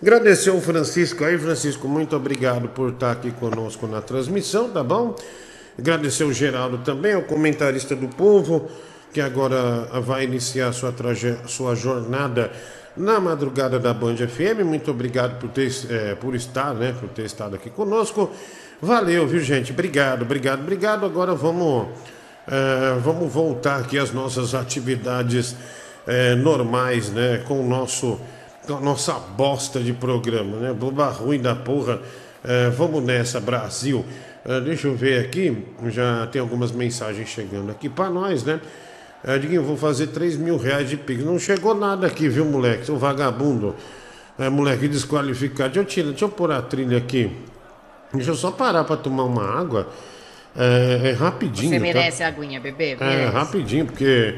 Agradecer o Francisco aí, Francisco, muito obrigado por estar aqui conosco na transmissão, tá bom? Agradecer o Geraldo também, o comentarista do povo, que agora vai iniciar sua, traje... sua jornada na madrugada da Band FM. Muito obrigado por, ter, é, por estar, né? Por ter estado aqui conosco. Valeu, viu, gente? Obrigado, obrigado, obrigado. Agora vamos, é, vamos voltar aqui às nossas atividades é, normais, né? Com o nosso, nossa bosta de programa, né? Boba ruim da porra. É, vamos nessa, Brasil. É, deixa eu ver aqui, já tem algumas mensagens chegando aqui para nós, né? É, Diguinho, vou fazer 3 mil reais de pix. Não chegou nada aqui, viu, moleque? Seu vagabundo. É, moleque desqualificado. Deixa eu, tirar, deixa eu pôr a trilha aqui. Deixa eu só parar para tomar uma água. É, é rapidinho. Você merece tá? a aguinha, bebê? É, merece. É, rapidinho, porque.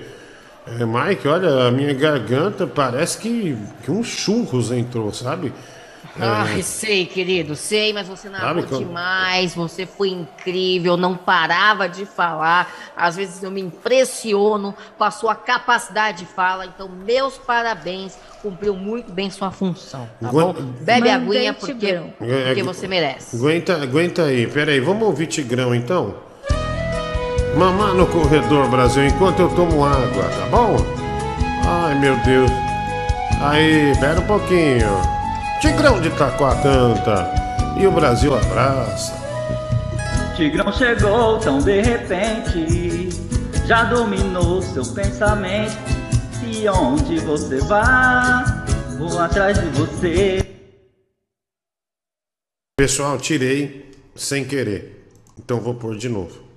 É, Mike, olha, a minha garganta parece que, que um churros entrou, sabe? Ai, sei, querido, sei, mas você narrou demais, você foi incrível, não parava de falar. Às vezes eu me impressiono com a sua capacidade de fala. Então, meus parabéns, cumpriu muito bem sua função, tá bom? Bebe aguinha porque, porque você merece. Aguenta, aguenta aí, peraí, vamos ouvir Tigrão então? Mamar no corredor, Brasil, enquanto eu tomo água, tá bom? Ai, meu Deus. Aí, pera um pouquinho. Tigrão de Itaquá canta e o Brasil abraça. Tigrão chegou tão de repente, já dominou seu pensamento. E onde você vai, vou atrás de você. Pessoal, tirei sem querer, então vou pôr de novo.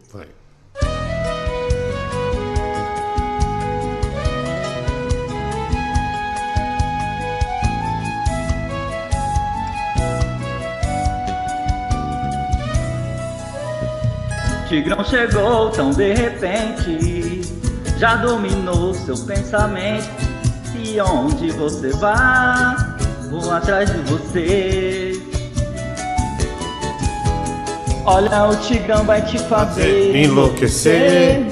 Tigrão chegou tão de repente, já dominou seu pensamento. E onde você vai, vou atrás de você. Olha, o Tigrão vai te fazer enlouquecer.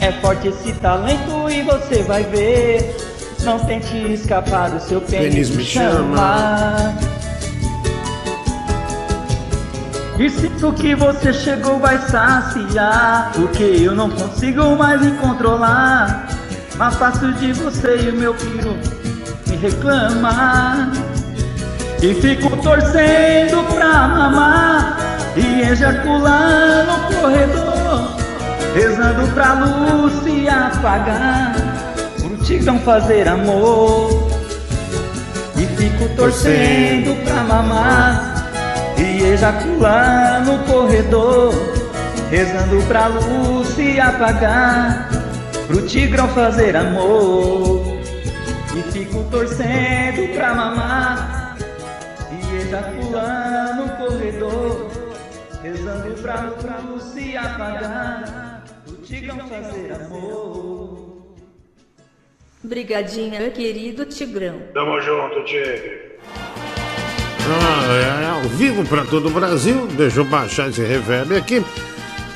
É forte esse talento e você vai ver. Não tente escapar do seu pênis, pênis me chama. chama. E sinto que você chegou vai saciar? Porque eu não consigo mais me controlar. Mas faço de você e o meu filho me reclama E fico torcendo pra mamar E ejacular no corredor Rezando pra luz se apagar. Tigrão fazer amor. E fico torcendo pra mamar e ejacular no corredor, rezando pra luz se apagar, pro tigrão fazer amor. E fico torcendo pra mamar, e ejacular no corredor, rezando pra luz se apagar, pro tigrão fazer amor. Brigadinha, querido Tigrão. Tamo junto, Tigre. Ah, é, ao vivo para todo o Brasil. Deixa eu baixar esse reverb aqui,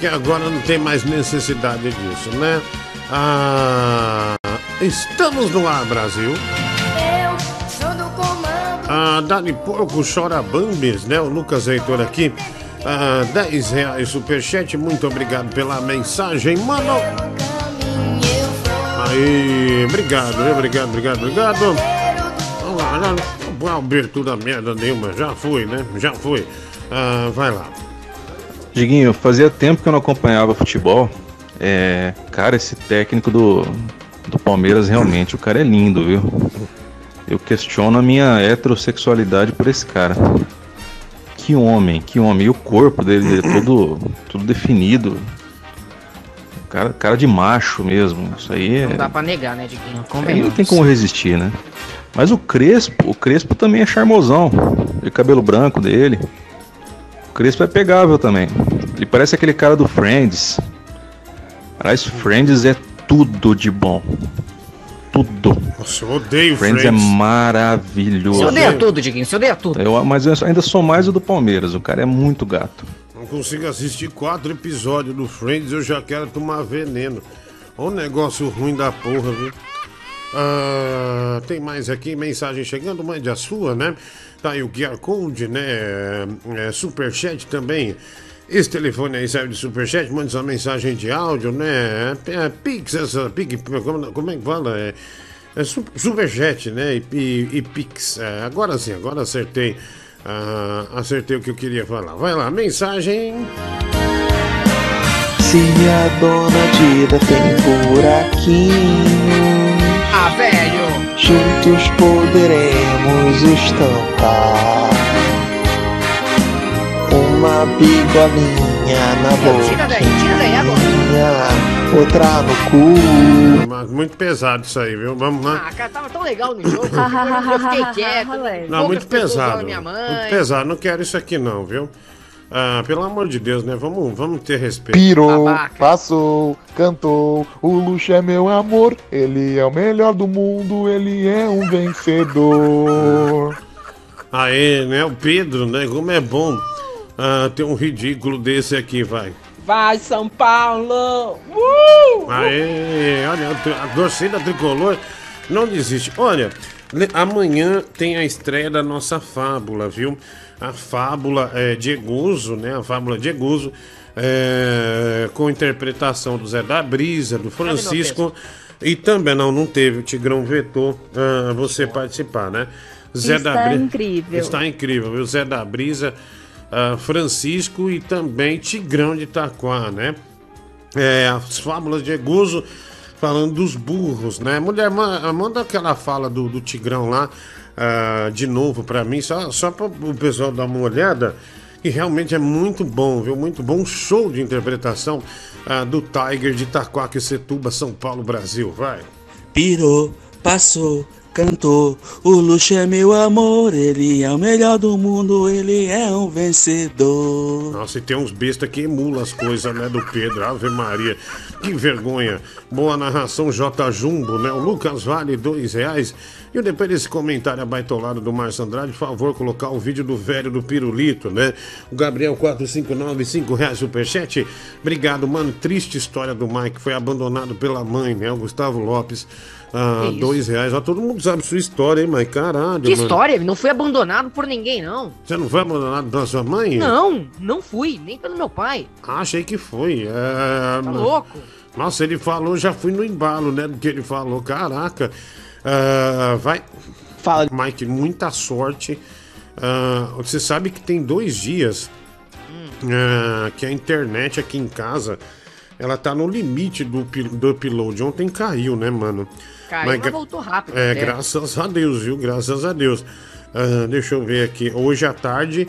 que agora não tem mais necessidade disso, né? Ah, estamos no ar, Brasil. Eu sou do comando. Ah, Dani Porco chora Bambis, né? O Lucas Heitor aqui. Ah, 10 reais superchat, muito obrigado pela mensagem, mano. Aí, obrigado, obrigado, obrigado, obrigado. Vamos lá, vamos lá uma abertura merda nenhuma. Já foi, né? Já foi. Ah, vai lá. Diguinho, fazia tempo que eu não acompanhava futebol. É, cara, esse técnico do, do Palmeiras realmente, o cara é lindo, viu? Eu questiono a minha heterossexualidade por esse cara. Que homem, que homem. E o corpo dele é todo, todo definido. Cara, cara de macho mesmo. Isso aí é. Não dá pra negar, né, Diguinho? Não tem como resistir, né? Mas o Crespo, o Crespo também é charmosão. O cabelo branco dele. O Crespo é pegável também. Ele parece aquele cara do Friends. Aliás, Friends é tudo de bom. Tudo. Nossa, eu odeio Friends. Friends é maravilhoso. Você odeia tudo, Diguinho, você odeia tudo. Eu, mas eu ainda sou mais o do Palmeiras. O cara é muito gato. Não consigo assistir quatro episódios do Friends, eu já quero tomar veneno. Olha um negócio ruim da porra, viu? Ah, tem mais aqui, mensagem chegando, mande a sua, né? Tá aí o QR Code, né? É, Superchat também. Esse telefone aí serve de superchat, mande sua mensagem de áudio, né? É, Pix, essa Pix, como, como é que fala? É, é superchat, né? E, e, e Pix. É, agora sim, agora acertei. Ah, acertei o que eu queria falar. Vai lá, mensagem. Se a dona Dida tem buraquinho. Ah, velho! Juntos poderemos estampar uma bigolinha na boca. Tira daí, tira daí agora. Outra no cu. Muito pesado isso aí, viu? Vamos lá. Ah, cara, tava tão legal no jogo. eu fiquei quieto. Não, muito pesado. Minha mãe. Muito pesado. Não quero isso aqui, não, viu? Ah, pelo amor de Deus, né? Vamos, vamos ter respeito. Pirou, passou, cantou. O Luxo é meu amor. Ele é o melhor do mundo. Ele é um vencedor. Aê, né? O Pedro, né? Como é bom ah, ter um ridículo desse aqui, vai. Vai, São Paulo! Uh! Aê, olha, a torcida tricolor não desiste. Olha, amanhã tem a estreia da nossa fábula, viu? A fábula é, de Eguso, né? A fábula de Eguso, é, com interpretação do Zé da Brisa, do Francisco. E também, não, não teve, o Tigrão vetou uh, você participar, né? Zé está da Brisa. incrível. Está incrível, viu? Zé da Brisa, uh, Francisco e também Tigrão de Itaquá, né? É, as fábulas de Eguso falando dos burros, né? Mulher, manda aquela fala do, do Tigrão lá uh, de novo para mim, só, só para o pessoal dar uma olhada. E realmente é muito bom, viu? Muito bom show de interpretação uh, do Tiger de Setuba, São Paulo, Brasil. Vai. Pirou, passou, cantou. O luxo é meu amor, ele é o melhor do mundo, ele é um vencedor. Nossa, e tem uns bestas que emulam as coisas, né, do Pedro. Ave Maria, que vergonha. Boa narração, J. Jumbo, né? O Lucas Vale, dois reais. E depois desse comentário abaitolado do Márcio Andrade, por favor, colocar o vídeo do velho do Pirulito, né? O Gabriel 459, 5 reais superchat. Obrigado, mano. Triste história do Mike, foi abandonado pela mãe, né? O Gustavo Lopes. Ah, dois reais. Ó, todo mundo sabe sua história, hein, mãe? Caralho. Que mano. história? Não fui abandonado por ninguém, não. Você não foi abandonado pela sua mãe? Não, não fui, nem pelo meu pai. Ah, achei que foi. É... Tá louco? Nossa, ele falou, já fui no embalo, né? Do que ele falou. Caraca. Uh, vai. Fala. Mike, muita sorte. Uh, você sabe que tem dois dias uh, que a internet aqui em casa ela tá no limite do, do upload. Ontem caiu, né, mano? Caiu, mas, mas voltou rápido. É, é, graças a Deus, viu? Graças a Deus. Uh, deixa eu ver aqui. Hoje à tarde.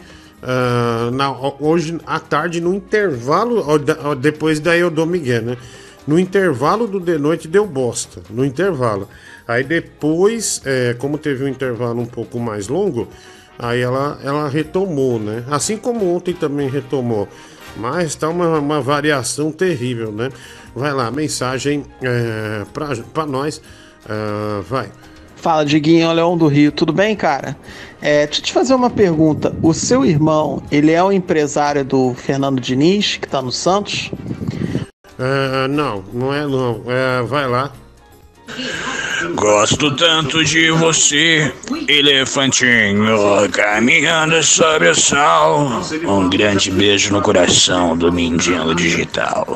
Na, hoje à tarde, no intervalo, depois daí eu dou Miguel, né? No intervalo do de noite deu bosta. No intervalo. Aí depois, é, como teve um intervalo um pouco mais longo, aí ela, ela retomou, né? Assim como ontem também retomou. Mas está uma, uma variação terrível, né? Vai lá, mensagem é, para nós. Uh, vai. Fala, Diguinho, Leão do Rio, tudo bem, cara? É, deixa eu te fazer uma pergunta. O seu irmão, ele é o empresário do Fernando Diniz, que tá no Santos? Uh, não, não é não. Uh, vai lá. Gosto tanto de você, elefantinho, caminhando sobre o sol. Um grande beijo no coração do Mendigo Digital.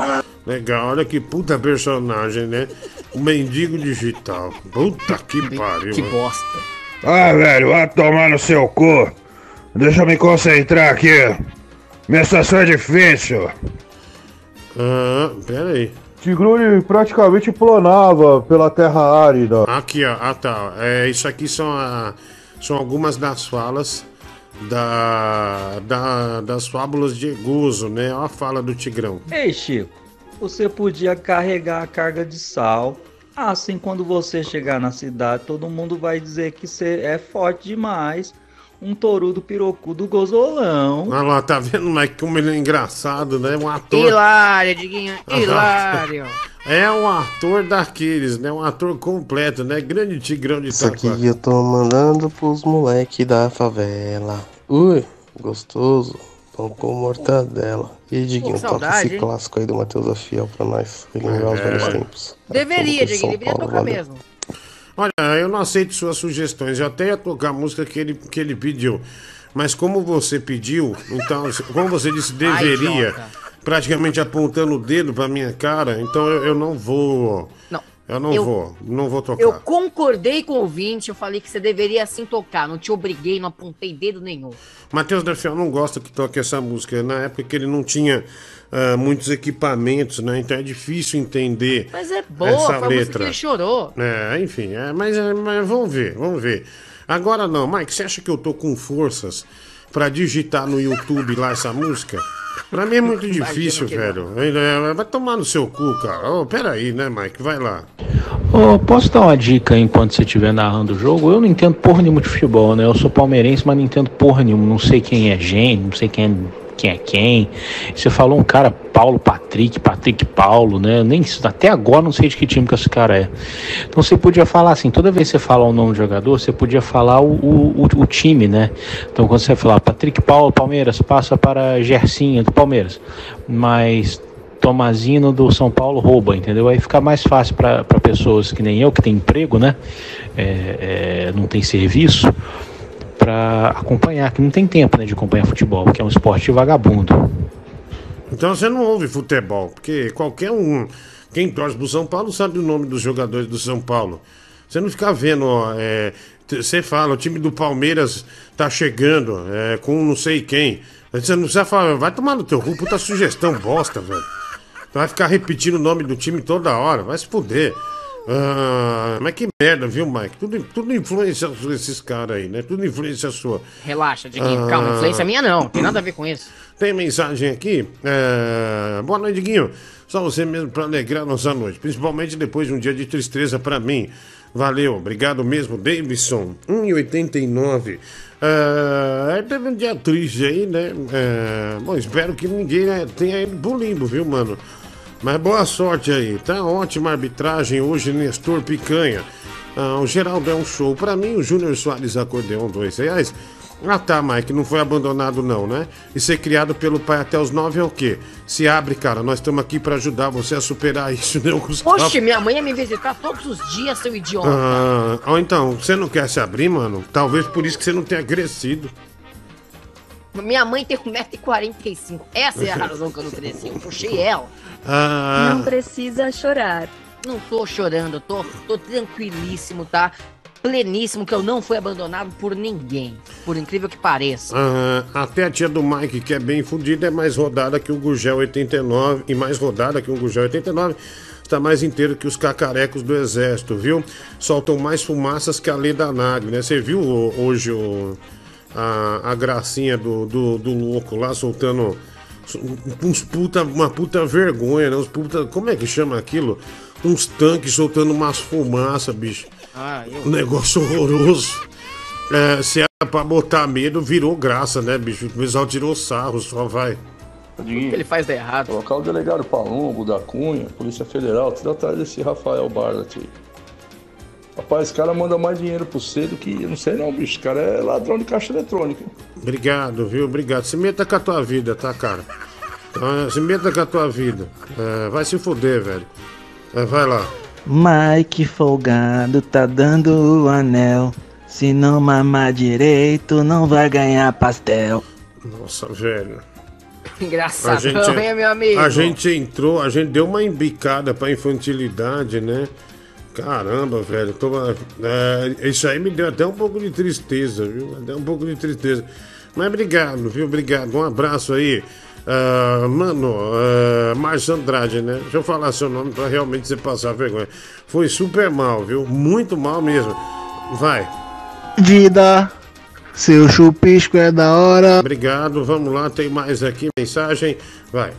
Legal, olha que puta personagem, né? O Mendigo Digital. Puta que pariu. Que bosta. Ah, velho, vai tomar no seu cu. Deixa eu me concentrar aqui. Minha situação é difícil. Ah, pera aí. Tigrone praticamente planava pela terra árida. Aqui, ó. Ah, tá. É, isso aqui são, a, são algumas das falas da, da, das fábulas de Eguso, né? Olha a fala do Tigrão. Ei, Chico, você podia carregar a carga de sal. Assim, quando você chegar na cidade, todo mundo vai dizer que você é forte demais um torudo pirocudo gozolão. Olha lá, tá vendo, Mike, como ele é engraçado, né? Um ator. Hilário, Diguinho, hilário. É um ator daqueles, né? Um ator completo, né? Grande tigrão de Isso aqui eu tô mandando pros moleque da favela. Ui, gostoso. Pão com mortadela. E Diguinho, toca esse hein? clássico aí do Matheus Afiel pra nós relembrar é. os velhos tempos. Deveria, Diguinho, deveria tocar mesmo. Olha, eu não aceito suas sugestões. Eu até ia tocar a música que ele, que ele pediu. Mas como você pediu, então, como você disse, deveria, Ai, praticamente apontando o dedo pra minha cara, então eu, eu não vou. Não. Eu não eu, vou, não vou tocar. Eu concordei com o ouvinte, eu falei que você deveria sim tocar, não te obriguei, não apontei dedo nenhum. Matheus da Fiel não gosta que toque essa música, na época que ele não tinha uh, muitos equipamentos, né? Então é difícil entender. Mas é boa, essa foi letra. que ele chorou. É, enfim, é, mas, é, mas vamos ver, vamos ver. Agora não, Mike, você acha que eu tô com forças para digitar no YouTube lá essa música? Pra mim é muito difícil, velho. É, vai tomar no seu cu, cara. Oh, peraí, né, Mike? Vai lá. Oh, posso dar uma dica enquanto você estiver narrando o jogo? Eu não entendo porra nenhuma de futebol, né? Eu sou palmeirense, mas não entendo porra nenhuma. Não sei quem é gente, não sei quem é quem é quem. Você falou um cara, Paulo Patrick, Patrick Paulo, né? Nem até agora não sei de que time que esse cara é. Então você podia falar assim, toda vez que você fala o nome do jogador, você podia falar o, o, o time, né? Então quando você falar Patrick Paulo, Palmeiras, passa para Gersinha do Palmeiras. Mas Tomazino do São Paulo rouba, entendeu? Aí fica mais fácil para pessoas que nem eu, que tem emprego, né? É, é, não tem serviço para acompanhar, que não tem tempo né, de acompanhar futebol, que é um esporte vagabundo. Então você não ouve futebol, porque qualquer um, quem torce pro São Paulo sabe o nome dos jogadores do São Paulo. Você não fica vendo, ó, é, você fala, o time do Palmeiras tá chegando é, com não sei quem. Você não precisa falar, vai tomar no teu cu, puta sugestão bosta, velho. Vai ficar repetindo o nome do time toda hora, vai se fuder. Ah, mas que merda, viu, Mike? Tudo, tudo influência esses caras aí, né? Tudo influência sua. Relaxa, Diguinho. Ah, Calma, influência minha não. Tem nada a ver com isso. Tem mensagem aqui. É... Boa noite, Diguinho. Só você mesmo para alegrar nossa noite. Principalmente depois de um dia de tristeza para mim. Valeu, obrigado mesmo, Davidson. 1,89. É, teve um dia triste aí, né? É, bom, espero que ninguém né, tenha ido pro limbo, viu, mano? Mas boa sorte aí, tá? Ótima arbitragem hoje, Nestor Picanha. Ah, o Geraldo é um show. Para mim, o Júnior Soares Acordeão, dois reais. Ah tá, Mike, não foi abandonado não, né? E ser criado pelo pai até os nove é o quê? Se abre, cara, nós estamos aqui para ajudar você a superar isso, né, Gustavo? Poxa, minha mãe ia me visitar todos os dias, seu idiota. Ah, ou então, você não quer se abrir, mano? Talvez por isso que você não tenha crescido. Minha mãe tem 1,45m. Essa é a razão que eu não cresci. Eu puxei ela. Ah. Não precisa chorar. Não tô chorando, tô, tô tranquilíssimo, tá? Pleníssimo que eu não fui abandonado por ninguém. Por incrível que pareça. Ah, até a tia do Mike, que é bem fodida, é mais rodada que o Gugel 89. E mais rodada que o Gugel 89 está mais inteiro que os cacarecos do exército, viu? Soltam mais fumaças que a lei da NAG, né? Você viu hoje o, a, a gracinha do, do, do louco lá soltando uns puta, uma puta vergonha, né? Uns puta, como é que chama aquilo? Uns tanques soltando umas fumaças, bicho. Ah, eu... Um negócio horroroso. É, se era pra botar medo, virou graça, né, bicho? O pessoal tirou sarro, só vai. O que ele faz de errado? Colocar o delegado Palumbo, da Cunha, Polícia Federal, tudo atrás desse Rafael Barlat aí. Rapaz, esse cara manda mais dinheiro pro C do que. Eu não sei não, bicho. Esse cara é ladrão de caixa eletrônica. Obrigado, viu? Obrigado. Se meta com a tua vida, tá, cara? Então, se meta com a tua vida. É, vai se fuder, velho. É, vai lá. Mike Folgado tá dando o anel. Se não mamar direito, não vai ganhar pastel. Nossa, velho. Engraçado, a gente, meu amigo. A gente entrou, a gente deu uma embicada pra infantilidade, né? Caramba, velho. Tô, é, isso aí me deu até um pouco de tristeza, viu? Até um pouco de tristeza. Mas obrigado, viu? Obrigado. Um abraço aí. Uh, mano, uh, Márcio Andrade, né? Deixa eu falar seu nome pra realmente você passar vergonha. Foi super mal, viu? Muito mal mesmo. Vai. Vida, seu chupisco é da hora. Obrigado, vamos lá, tem mais aqui mensagem. Vai.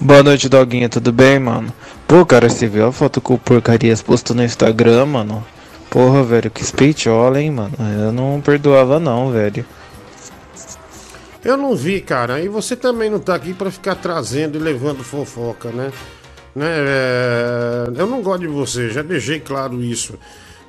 Boa noite, Doguinha, tudo bem, mano? Pô, cara, você viu a foto com o porcarias postou no Instagram, mano? Porra, velho, que speitola, hein, mano? Eu não perdoava não, velho. Eu não vi, cara. E você também não tá aqui para ficar trazendo e levando fofoca, né? né? É... Eu não gosto de você, já deixei claro isso.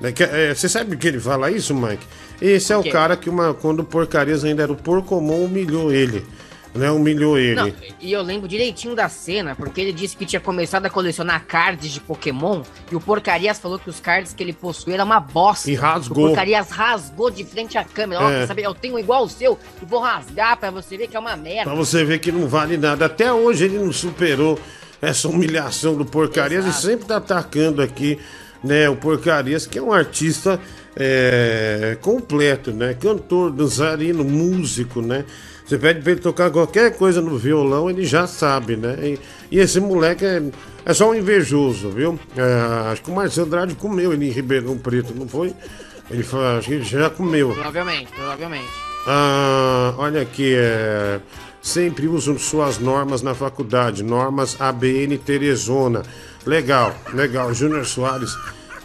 Né? É, você sabe que ele fala isso, Mike? Esse é o cara que uma, quando o Porcarias ainda era o Porcomon, humilhou ele. Né? Humilhou ele. Não, e eu lembro direitinho da cena, porque ele disse que tinha começado a colecionar cards de Pokémon e o Porcarias falou que os cards que ele possuía era uma bosta. E rasgou. O Porcarias rasgou de frente à câmera. Ó, é. saber, eu tenho igual o seu e vou rasgar para você ver que é uma merda. Pra você ver que não vale nada. Até hoje ele não superou essa humilhação do Porcarias Exato. e sempre tá atacando aqui, né, o Porcarias, que é um artista é, completo, né? Cantor, dançarino, músico, né? Você pede pra ele tocar qualquer coisa no violão, ele já sabe, né? E, e esse moleque é, é só um invejoso, viu? É, acho que o Marcelo Andrade comeu ele em Ribeirão Preto, não foi? Ele falou, acho que ele já comeu. Provavelmente, provavelmente. Ah, olha aqui, é, sempre usam suas normas na faculdade, normas ABN Teresona. Legal, legal. Júnior Soares,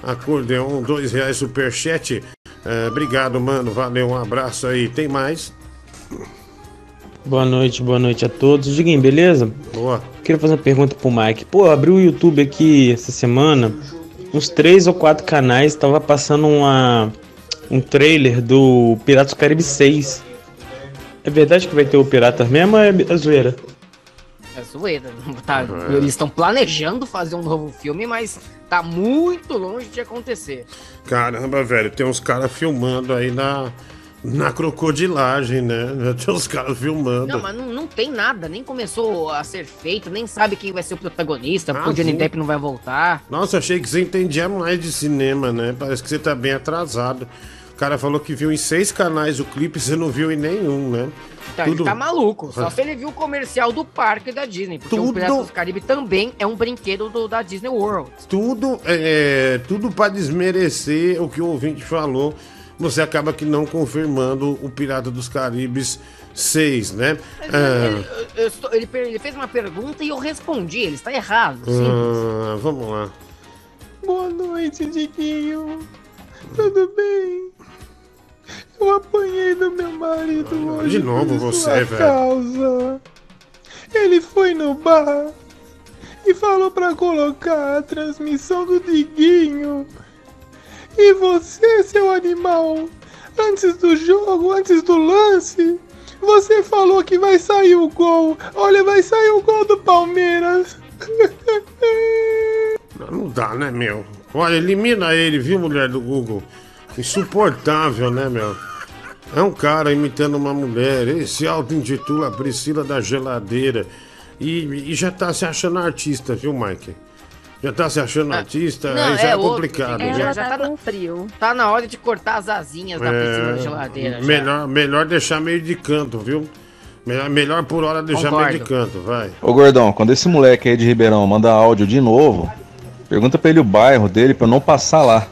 acordeon, dois reais superchat. É, obrigado, mano. Valeu, um abraço aí. Tem mais? Boa noite, boa noite a todos. Diguinho, beleza? Boa. Queria fazer uma pergunta pro Mike. Pô, abri o YouTube aqui essa semana, uns três ou quatro canais tava passando uma, um trailer do Piratas do Caribe 6. É verdade que vai ter o Piratas mesmo ou é zoeira? É zoeira. Tá, é. Eles estão planejando fazer um novo filme, mas tá muito longe de acontecer. Caramba, velho, tem uns caras filmando aí na na crocodilagem, né? Tem os caras filmando. Não, mas não, não tem nada, nem começou a ser feito, nem sabe quem vai ser o protagonista, ah, porque o Johnny Depp não vai voltar. Nossa, achei que você entendia mais de cinema, né? Parece que você tá bem atrasado. O cara falou que viu em seis canais o clipe, você não viu em nenhum, né? Então, Tudo... ele tá maluco. Só se ele viu o comercial do parque da Disney. Porque Tudo... o Piratas do Caribe também é um brinquedo do, da Disney World. Tudo, é, tudo para desmerecer o que o ouvinte falou você acaba que não confirmando o Pirata dos Caribes 6, né? Ah, ele, ele, ele, fez uma pergunta e eu respondi, ele está errado. Ah, vamos lá. Boa noite, Diguinho. Tudo bem? Eu apanhei do meu marido ah, hoje. De novo você, velho. Causa. Ele foi no bar e falou para colocar a transmissão do Diguinho e você, seu animal, antes do jogo, antes do lance, você falou que vai sair o gol. Olha, vai sair o gol do Palmeiras. Não dá, né, meu? Olha, elimina ele, viu, mulher do Google? Insuportável, né, meu? É um cara imitando uma mulher. Esse auto-intitula Priscila da Geladeira. E, e já tá se achando artista, viu, Mike? Já tá se achando ah, artista, não, aí já é, é complicado. Outro, já, já tá, tá com frio. Tá na hora de cortar as asinhas da é, piscina da geladeira. Melhor, melhor deixar meio de canto, viu? Melhor, melhor por hora deixar Concordo. meio de canto, vai. Ô Gordão, quando esse moleque aí de Ribeirão manda áudio de novo, pergunta pra ele o bairro dele pra eu não passar lá.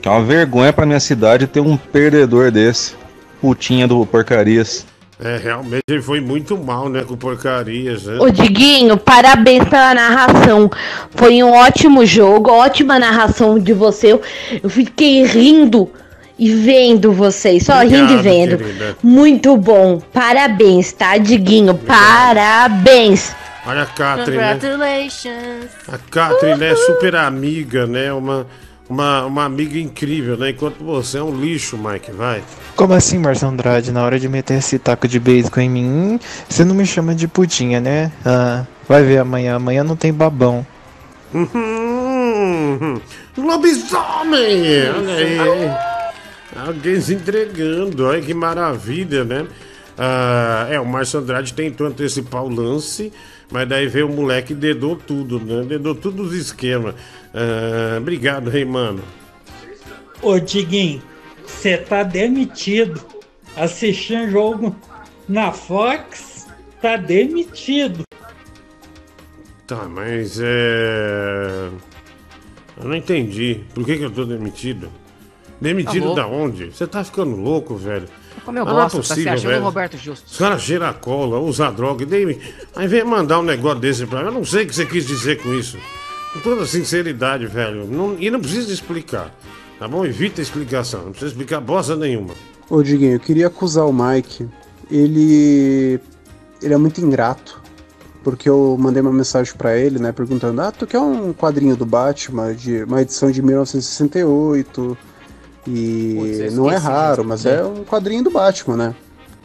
Que é uma vergonha pra minha cidade ter um perdedor desse. Putinha do porcarias. É, realmente ele foi muito mal, né, com porcarias, né? Ô Diguinho, parabéns pela narração. Foi um ótimo jogo, ótima narração de você. Eu fiquei rindo e vendo vocês, só Obrigado, rindo e vendo. Querida. Muito bom. Parabéns, tá, Diguinho? Obrigado. Parabéns. Olha a Catherine, né? Congratulations. Né? A Catherine é super amiga, né? Uma uma, uma amiga incrível, né? Enquanto você é um lixo, Mike, vai. Como assim, Marcio Andrade? Na hora de meter esse taco de beisebol em mim, você não me chama de putinha, né? Ah, vai ver amanhã. Amanhã não tem babão. Uhum. Lobisomem! Olha aí. Alguém se entregando. Olha que maravilha, né? Ah, é, o Márcio Andrade tentou antecipar o lance, mas daí veio o moleque e dedou tudo, né? Dedou tudo os esquemas. Ah, obrigado, rei mano. Ô, Diguinho, você tá demitido. Assistindo jogo na Fox, tá demitido. Tá, mas é. Eu não entendi. Por que, que eu tô demitido? Demitido tá da onde? Você tá ficando louco, velho. Como eu gosto, não é possível, tá se achando Roberto Justo. Os caras cheiram cola, usa droga, e daí, aí vem mandar um negócio desse pra mim. Eu não sei o que você quis dizer com isso. Com toda sinceridade, velho. Não, e não precisa explicar. Tá bom? Evita a explicação. Não precisa explicar bosta nenhuma. Ô, Diguinho, eu queria acusar o Mike. Ele. Ele é muito ingrato. Porque eu mandei uma mensagem para ele, né? Perguntando: Ah, tu quer um quadrinho do Batman, de uma edição de 1968? E Putz, não é raro, mas é um quadrinho do Batman, né?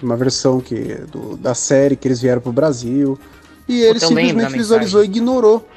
uma versão que do, da série que eles vieram pro Brasil. E ele simplesmente visualizou e ignorou.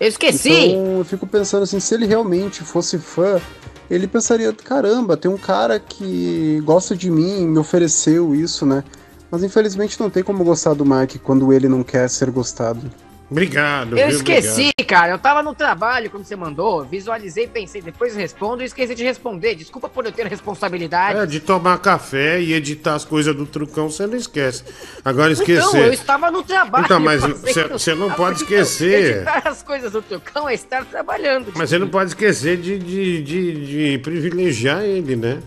Eu esqueci! Então eu fico pensando assim, se ele realmente fosse fã, ele pensaria, caramba, tem um cara que gosta de mim, me ofereceu isso, né? Mas infelizmente não tem como gostar do Mike quando ele não quer ser gostado. Obrigado. Eu viu? esqueci, Obrigado. cara. Eu tava no trabalho quando você mandou, visualizei, pensei, depois respondo e esqueci de responder. Desculpa por eu ter responsabilidade. É, de tomar café e editar as coisas do trucão, você não esquece. Agora esquecer. Então, eu estava no trabalho. Então, mas você- não pode esquecer. Editar as coisas do trucão é estar trabalhando. Mas você não pode esquecer de, de, de, de privilegiar ele, né?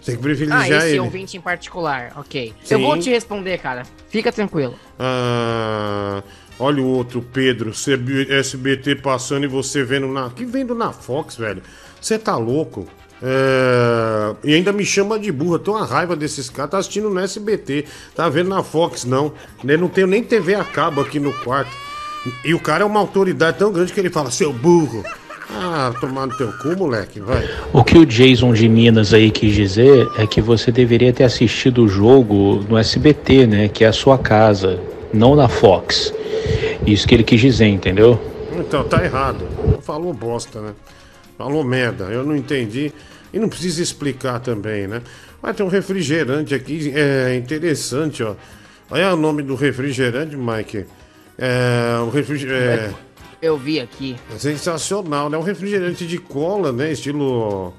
Você tem que Ah, privilegiar esse ele. ouvinte em particular, ok. Sim. Eu vou te responder, cara. Fica tranquilo. Ah, olha o outro, Pedro. SBT passando e você vendo na. Que vendo na Fox, velho? Você tá louco? É, E ainda me chama de burra. Tô uma raiva desses caras. Tá assistindo no SBT. Tá vendo na Fox, não. Eu não tenho nem TV a cabo aqui no quarto. E o cara é uma autoridade tão grande que ele fala, seu burro. Ah, tomar no teu cu, moleque, vai. O que o Jason de Minas aí quis dizer é que você deveria ter assistido o jogo no SBT, né? Que é a sua casa, não na Fox. Isso que ele quis dizer, entendeu? Então, tá errado. Falou bosta, né? Falou merda. Eu não entendi. E não precisa explicar também, né? Mas tem um refrigerante aqui, é interessante, ó. Olha o nome do refrigerante, Mike. É, o refrigerante. Eu vi aqui. É sensacional, né? Um refrigerante de cola, né? Estilo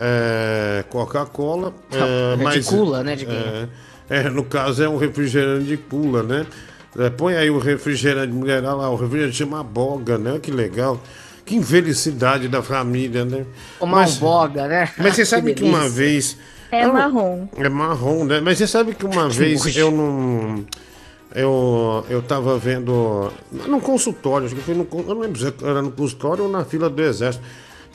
é, Coca-Cola. É de mas- cula, né, de é, é, no caso é um refrigerante de cula, né? É, põe aí o refrigerante, mulher, olha lá, o refrigerante chama boga, né? Que legal. Que infelicidade da família, né? Tomar um boga, né? Mas você Que sabe que, uma delícia. vez. É eu- marrom. É marrom, né? Mas você sabe que uma Que vez nojo. eu não. Eu, eu tava vendo. Num consultório, acho que foi no. Eu não lembro se era no consultório ou na fila do exército.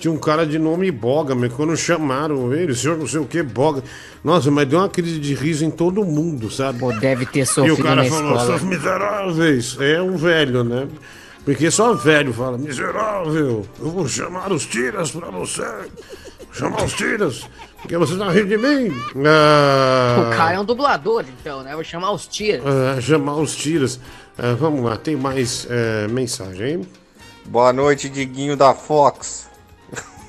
Tinha um cara de nome Boga, mas quando chamaram ele, senhor não sei o que, Boga. Nossa, mas deu uma crise de riso em todo mundo, sabe? Pô, deve ter E sofrido o cara na falou, escola. seus miseráveis. É um velho, né? Porque só velho fala, miserável, eu vou chamar os tiras pra você. Vou chamar os tiras, porque você tá rindo de mim. Ah, O cara é um dublador, então, né? Vou chamar os tiros. ah, chamar os tiras. Ah, vamos lá, tem mais eh, mensagem, hein? Boa noite, Diguinho da Fox.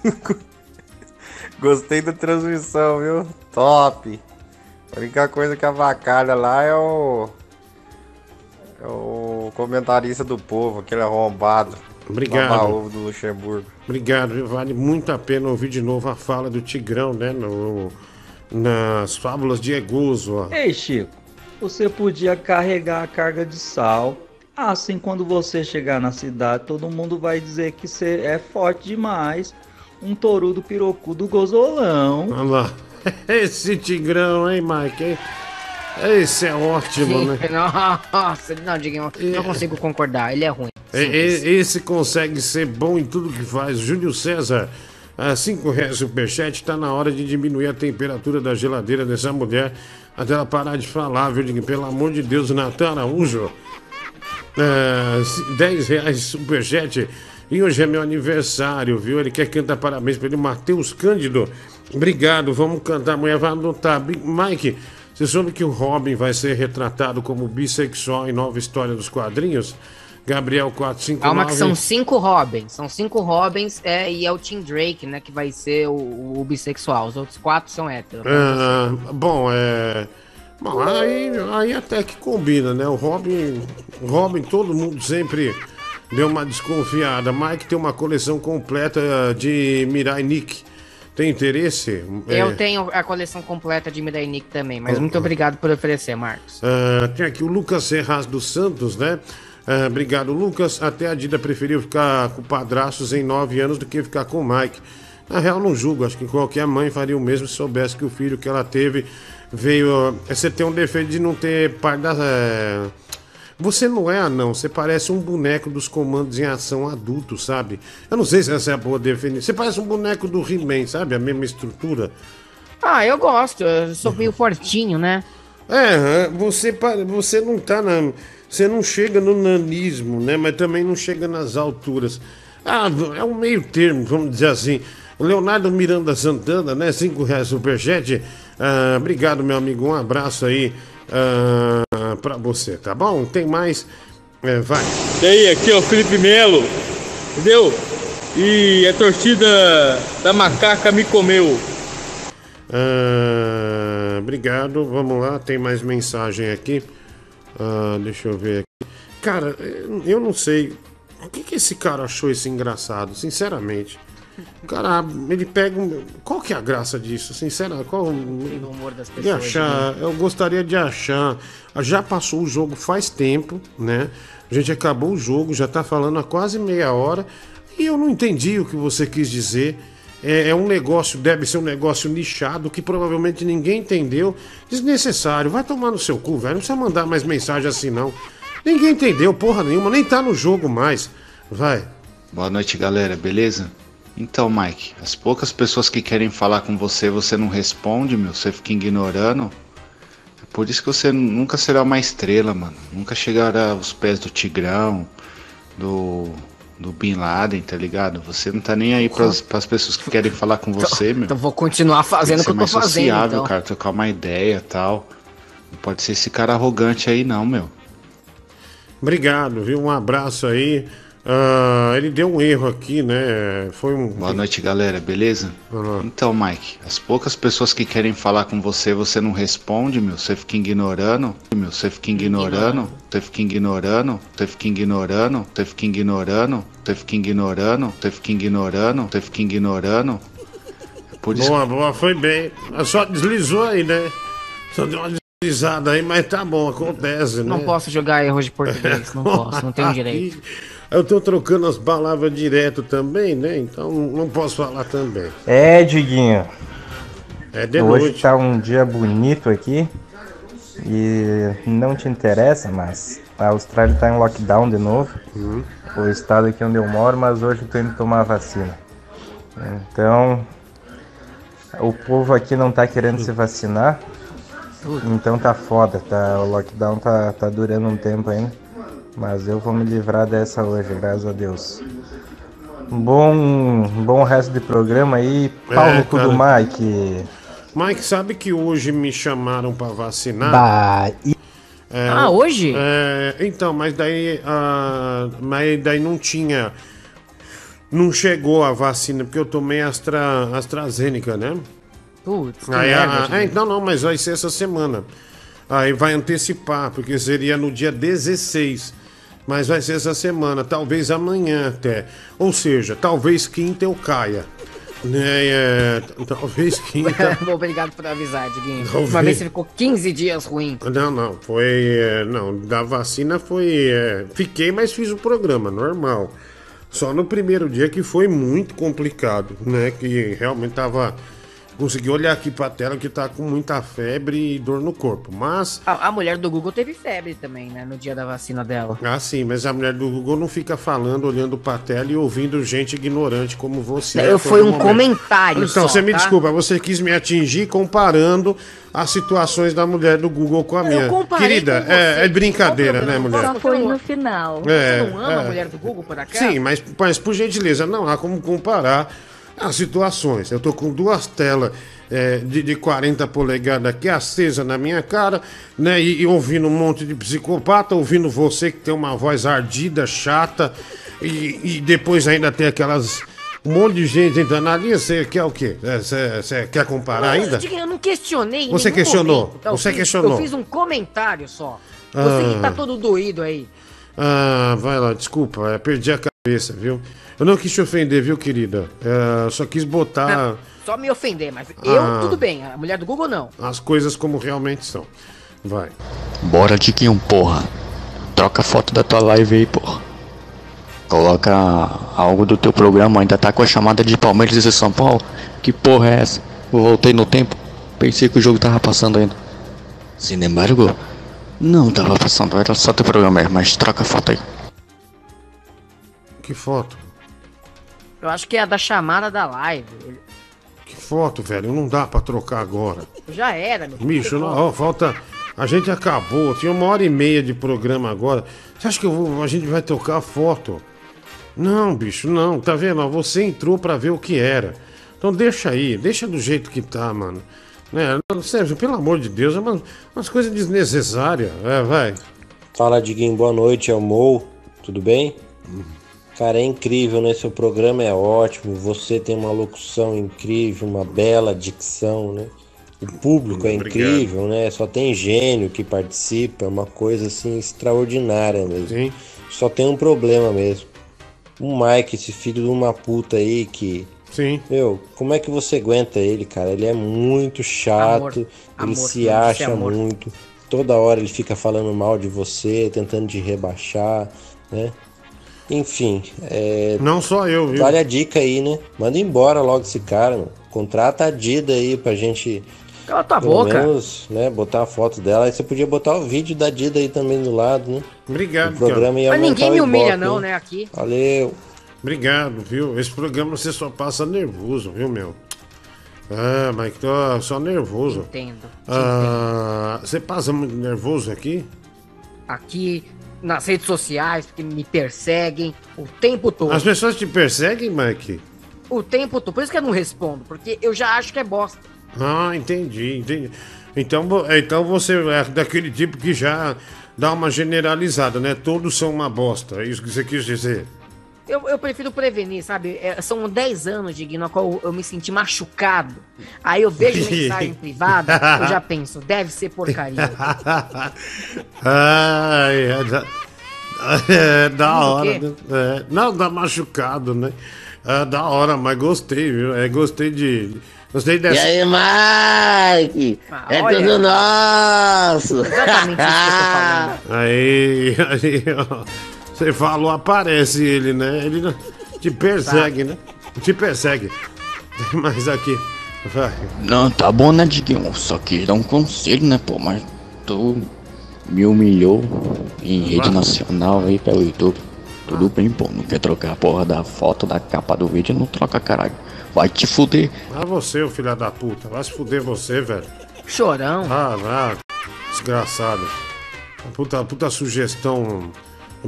Gostei da transmissão, viu? Top. A única coisa que avacalha lá é o. É o comentarista do povo, aquele arrombado. Obrigado. Baba-ovo do Luxemburgo. Obrigado, vale muito a pena ouvir de novo a fala do Tigrão, né? No, nas fábulas de Egoso, ó. Ei, Chico, você podia carregar a carga de sal. Assim, quando você chegar na cidade, todo mundo vai dizer que você é forte demais. Um torudo pirocudo gozolão. Olha lá. Esse Tigrão, hein, Mike? hein? Esse é ótimo, né? Nossa, não, Diguinho, não consigo concordar. Ele é ruim. E- Esse consegue ser bom em tudo que faz. Júlio César, a 5 reais superchat, tá na hora de diminuir a temperatura da geladeira dessa mulher até ela parar de falar, viu, Diguinho? Pelo amor de Deus, Natan Araújo. É, 10 reais superchat. E hoje é meu aniversário, viu? Ele quer cantar parabéns para ele, Matheus Cândido. Obrigado, vamos cantar. Amanhã vai anotar. Bi- Mike, você soube que o Robin vai ser retratado como bissexual em nova história dos quadrinhos? Gabriel 459. Calma que são cinco Robins. São cinco Robins é, e é o Tim Drake, né? Que vai ser o, o bissexual. Os outros quatro são héteros. Ah, bom, é. Bom, aí, aí até que combina, né? O Robin, o Robin, todo mundo sempre deu uma desconfiada. Mike tem uma coleção completa de Mirai Nick. Tem interesse? Eu É. tenho a coleção completa de Mirai Nick também, mas muito obrigado por oferecer, Marcos. Ah, tem aqui o Lucas Serraz dos Santos, né? Ah, obrigado, Lucas. Até a Dida preferiu ficar com padraços em nove anos do que ficar com o Mike. Na real, não julgo. Acho que qualquer mãe faria o mesmo se soubesse que o filho que ela teve veio. eh, Você tem um defeito de não ter par da. eh, Você não é anão, você parece um boneco dos comandos em ação adulto, sabe? Eu não sei se essa é a boa definição. Você parece um boneco do He-Man, sabe? A mesma estrutura. Ah, eu gosto. Eu sou meio fortinho, né? É, você, você não tá na. Você não chega no nanismo, né? Mas também não chega nas alturas. Ah, é um meio termo, vamos dizer assim. O Leonardo Miranda Santana, né? 5 reais superchat. Ah, obrigado, meu amigo. Um abraço aí ah, pra você, tá bom? Tem mais? É, vai. E aí, aqui é o Felipe Melo, entendeu? E a torcida da macaca me comeu. Ah, obrigado, vamos lá, tem mais mensagem aqui. Ah, deixa eu ver aqui. Cara, eu não sei. O que, que esse cara achou isso engraçado, sinceramente? O cara, ele pega um. Qual que é a graça disso? Sinceramente, qual. O humor das De pessoas. achar, né? eu gostaria de achar. Já passou o jogo faz tempo, né? A gente acabou o jogo, já tá falando há quase meia hora. E eu não entendi o que você quis dizer. É, é um negócio, deve ser um negócio nichado que provavelmente ninguém entendeu. Desnecessário. Vai tomar no seu cu, velho. Não precisa mandar mais mensagem assim, não. Ninguém entendeu, porra nenhuma, nem tá no jogo mais. Vai. Boa noite, galera, beleza? Então, Mike, as poucas pessoas que querem falar com você, você não responde, meu, você fica ignorando. É por isso que você nunca será uma estrela, mano. Nunca chegará aos pés do Tigrão, do, do Bin Laden, tá ligado? Você não tá nem aí pras, pras pessoas que querem falar com você, meu. Então vou continuar fazendo o que eu tô mais fazendo. sociável, Então. cara, trocar uma ideia e tal. Não pode ser esse cara arrogante aí, não, meu. Obrigado, viu? Um abraço aí. Ah, ele deu um erro aqui, né? Foi um. Boa noite, galera, beleza? Então, Mike, as poucas pessoas que querem falar com você, você não responde, meu, você fica ignorando, meu, você fica ignorando, você fica ignorando, você fica ignorando, você fica ignorando, você fica ignorando, você fica ignorando, você fica ignorando. É por isso Boa, boa, foi bem. Só deslizou aí, né? Só deu uma deslizada aí, mas tá bom, acontece, né? Não posso jogar erros de português, não posso, não tenho direito. Eu tô trocando as palavras direto também, né? Então não posso falar também. É, Diguinho. É de Hoje noite. tá um dia bonito aqui e não te interessa, mas a Austrália tá em lockdown de novo. Uhum. O estado aqui onde eu moro, mas hoje eu tô indo tomar a vacina. Então, o povo aqui não tá querendo se vacinar. Então tá foda, tá, o lockdown tá, tá durando um tempo ainda. Mas eu vou me livrar dessa hoje, graças a Deus. Bom, bom resto de programa aí. Pau É, no cu do cara. Mike. Mike, sabe que hoje me chamaram pra vacinar? Bah, É, Ah, hoje? é, então, mas daí, ah, mas daí não tinha. Não chegou a vacina, porque eu tomei Astra, AstraZeneca, né? Putz, Aí, merda, a, é, não, não, mas vai ser essa semana. Aí vai antecipar, porque seria no dia 16. Mas vai ser essa semana, talvez amanhã até. Ou seja, talvez quinta eu caia. Né, é, talvez quinta. Obrigado por avisar, Diguinho. Talvez. Uma vez você ficou 15 dias ruim. Não, não, foi. é, não, da vacina foi. é, fiquei, mas fiz o programa, normal. Só no primeiro dia que foi muito complicado, né? Que realmente tava. Consegui olhar aqui pra tela que tá com muita febre e dor no corpo. Mas. A, a mulher do Google teve febre também, né? No dia da vacina dela. Ah, sim, mas a mulher do Google não fica falando, olhando pra tela e ouvindo gente ignorante como você. Eu foi um momento. comentário Então, só, você me tá? desculpa, você quis me atingir comparando as situações da mulher do Google com a minha. comparei Querida, com você. é, é brincadeira, né, mulher? Só foi no final. É, Você não ama é. a mulher do Google por acaso? Sim, mas, mas por gentileza, não há como comparar as situações. Eu tô com duas telas é, de, de 40 polegadas aqui acesa na minha cara, né? E, e ouvindo um monte de psicopata, ouvindo você que tem uma voz ardida, chata, e, e depois ainda tem aquelas. Um monte de gente entrando na linha, você quer o quê? É, Você você quer comparar ainda? Eu não questionei. Você questionou? momento, tá? Você fiz- questionou? Eu fiz um comentário só. Você que tá Ah. todo doído aí. Ah, vai lá, desculpa, é, perdi a cabeça, viu? Eu não quis te ofender, viu, querida? É, só quis botar Só me ofender, mas eu Ah. tudo bem. A mulher do Google não. as coisas como realmente são. Vai. Bora, Tiquinho, porra. Troca a foto da tua live aí, porra. Coloca algo do teu programa, ainda tá com a chamada de Palmeiras e São Paulo? Que porra é essa? Eu voltei no tempo, pensei que o jogo tava passando ainda. Sin embargo, não tava passando, era só teu programa mesmo, mas troca a foto aí. Que foto? Eu acho que é a da chamada da live. Que foto, velho? Não dá pra trocar agora. Já era, meu. Bicho, não, ó, falta. A gente acabou, tinha uma hora e meia de programa agora. Você acha que eu vou- a gente vai trocar a foto? Não, bicho, não. Tá vendo? Você entrou pra ver o que era. Então deixa aí, deixa do jeito que tá, mano. É, não, Sérgio, pelo amor de Deus, é umas, umas coisas desnecessárias. É, vai. Fala, Diguinho, boa noite, é o Mou, tudo bem? Cara, é incrível, né? Seu programa é ótimo, você tem uma locução incrível, uma bela dicção, né? O público é Obrigado. incrível, né? Só tem gênio que participa, é uma coisa assim extraordinária mesmo. Só tem um problema mesmo. O Mike, esse filho de uma puta aí que. Sim. Meu, como é que você aguenta ele, cara? Ele é muito chato, Amor. ele Amor, se acha é amor. muito. Toda hora ele fica falando mal de você, tentando te rebaixar, né? Enfim, é. Não só eu, viu? Vale a dica aí, né? Manda embora logo esse cara, mano. Contrata a Dida aí pra gente. Cala tua pelo boca. menos, né, botar a foto dela. Aí você podia botar o vídeo da Dida aí também do lado, né? Obrigado, O programa ia Mas ninguém me o humilha, Ibope, não, né? Aqui. Valeu. Obrigado, viu? Esse programa você só passa nervoso, viu, meu? Ah, mas tô só nervoso. Entendo. Ah, você passa muito nervoso aqui? Aqui nas redes sociais, porque me perseguem o tempo todo. As pessoas te perseguem, Mike? O tempo todo. Por isso que eu não respondo, porque eu já acho que é bosta. Ah, entendi, entendi. Então, então você é daquele tipo que já dá uma generalizada, né? Todos são uma bosta, é isso que você quis dizer. Eu, eu prefiro prevenir, sabe? É, são 10 anos, Diguinho, na qual eu me senti machucado. Aí eu vejo mensagem privada, eu já penso, deve ser porcaria. Ai, é da, é da hora. né? É, não, dá machucado, né? É da hora, mas gostei, viu? É, gostei de. Gostei E dessa. aí, Mike? é olha. tudo nosso. Exatamente isso que eu tô falando. Aí, aí, ó. Você falou, aparece ele, né? Ele te persegue, né? Te persegue. Tem mais aqui. Vai. Não, tá bom, né, Diguinho? Só queria dar um conselho, né, pô? Mas tu me humilhou em rede nacional aí pelo YouTube. Tudo bem, pô. Não quer trocar a porra da foto da capa do vídeo? Não troca, caralho. Vai te fuder. Ah, você, ô filho da puta. Vai se fuder você, velho. Chorão. Ah, ah, desgraçado. Puta, puta sugestão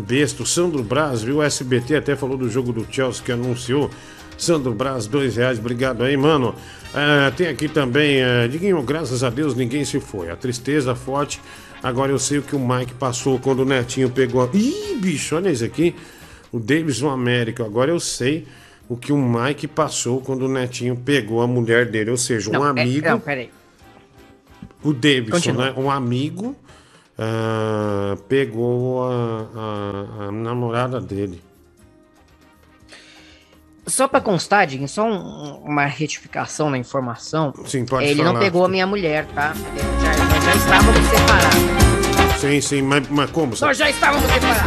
besta. O Sandro Braz, viu? O SBT até falou do jogo do Chelsea que anunciou. Sandro Braz, dois reais, obrigado aí, mano. É, tem aqui também, é, Diguinho, graças a Deus ninguém se foi. A tristeza forte. Agora eu sei o que o Mike passou quando o Netinho pegou. a- Ih, bicho, olha isso aqui. O Davidson América. Agora eu sei o que o Mike passou quando o Netinho pegou a mulher dele. Ou seja, um Não, é- amigo. não, peraí. O Davidson, Continua. né? Um amigo ah, pegou a, a- a namorada dele. Só pra constar, Diguinho, só um- uma retificação na informação. Sim, pode Ele falar. não pegou a minha mulher, tá? Já, nós já estávamos separados. Sim, sim, mas, mas como? Nós já estávamos separados.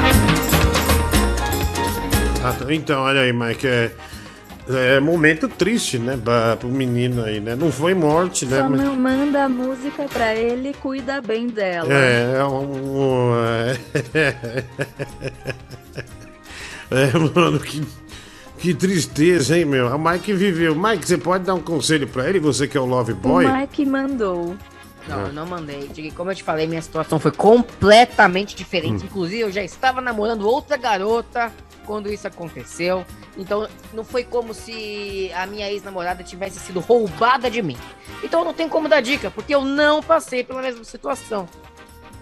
Ah, tá. então, olha aí, Mike, é, é momento triste, né, pra, pro menino aí, né? Não foi morte, né? Só mas- não manda a música pra ele e cuida bem dela. É, é um. É, é mano, que, que tristeza, hein, meu? O Mike viveu. Mike, você pode dar um conselho pra ele, você que é o Love O Boy? Mike mandou. Não, eu não mandei. Como eu te falei, minha situação foi completamente Hum. diferente. Inclusive, eu já estava namorando outra garota quando isso aconteceu. Então, não foi como se a minha ex-namorada tivesse sido roubada de mim. Então, não tenho como dar dica, porque eu não passei pela mesma situação.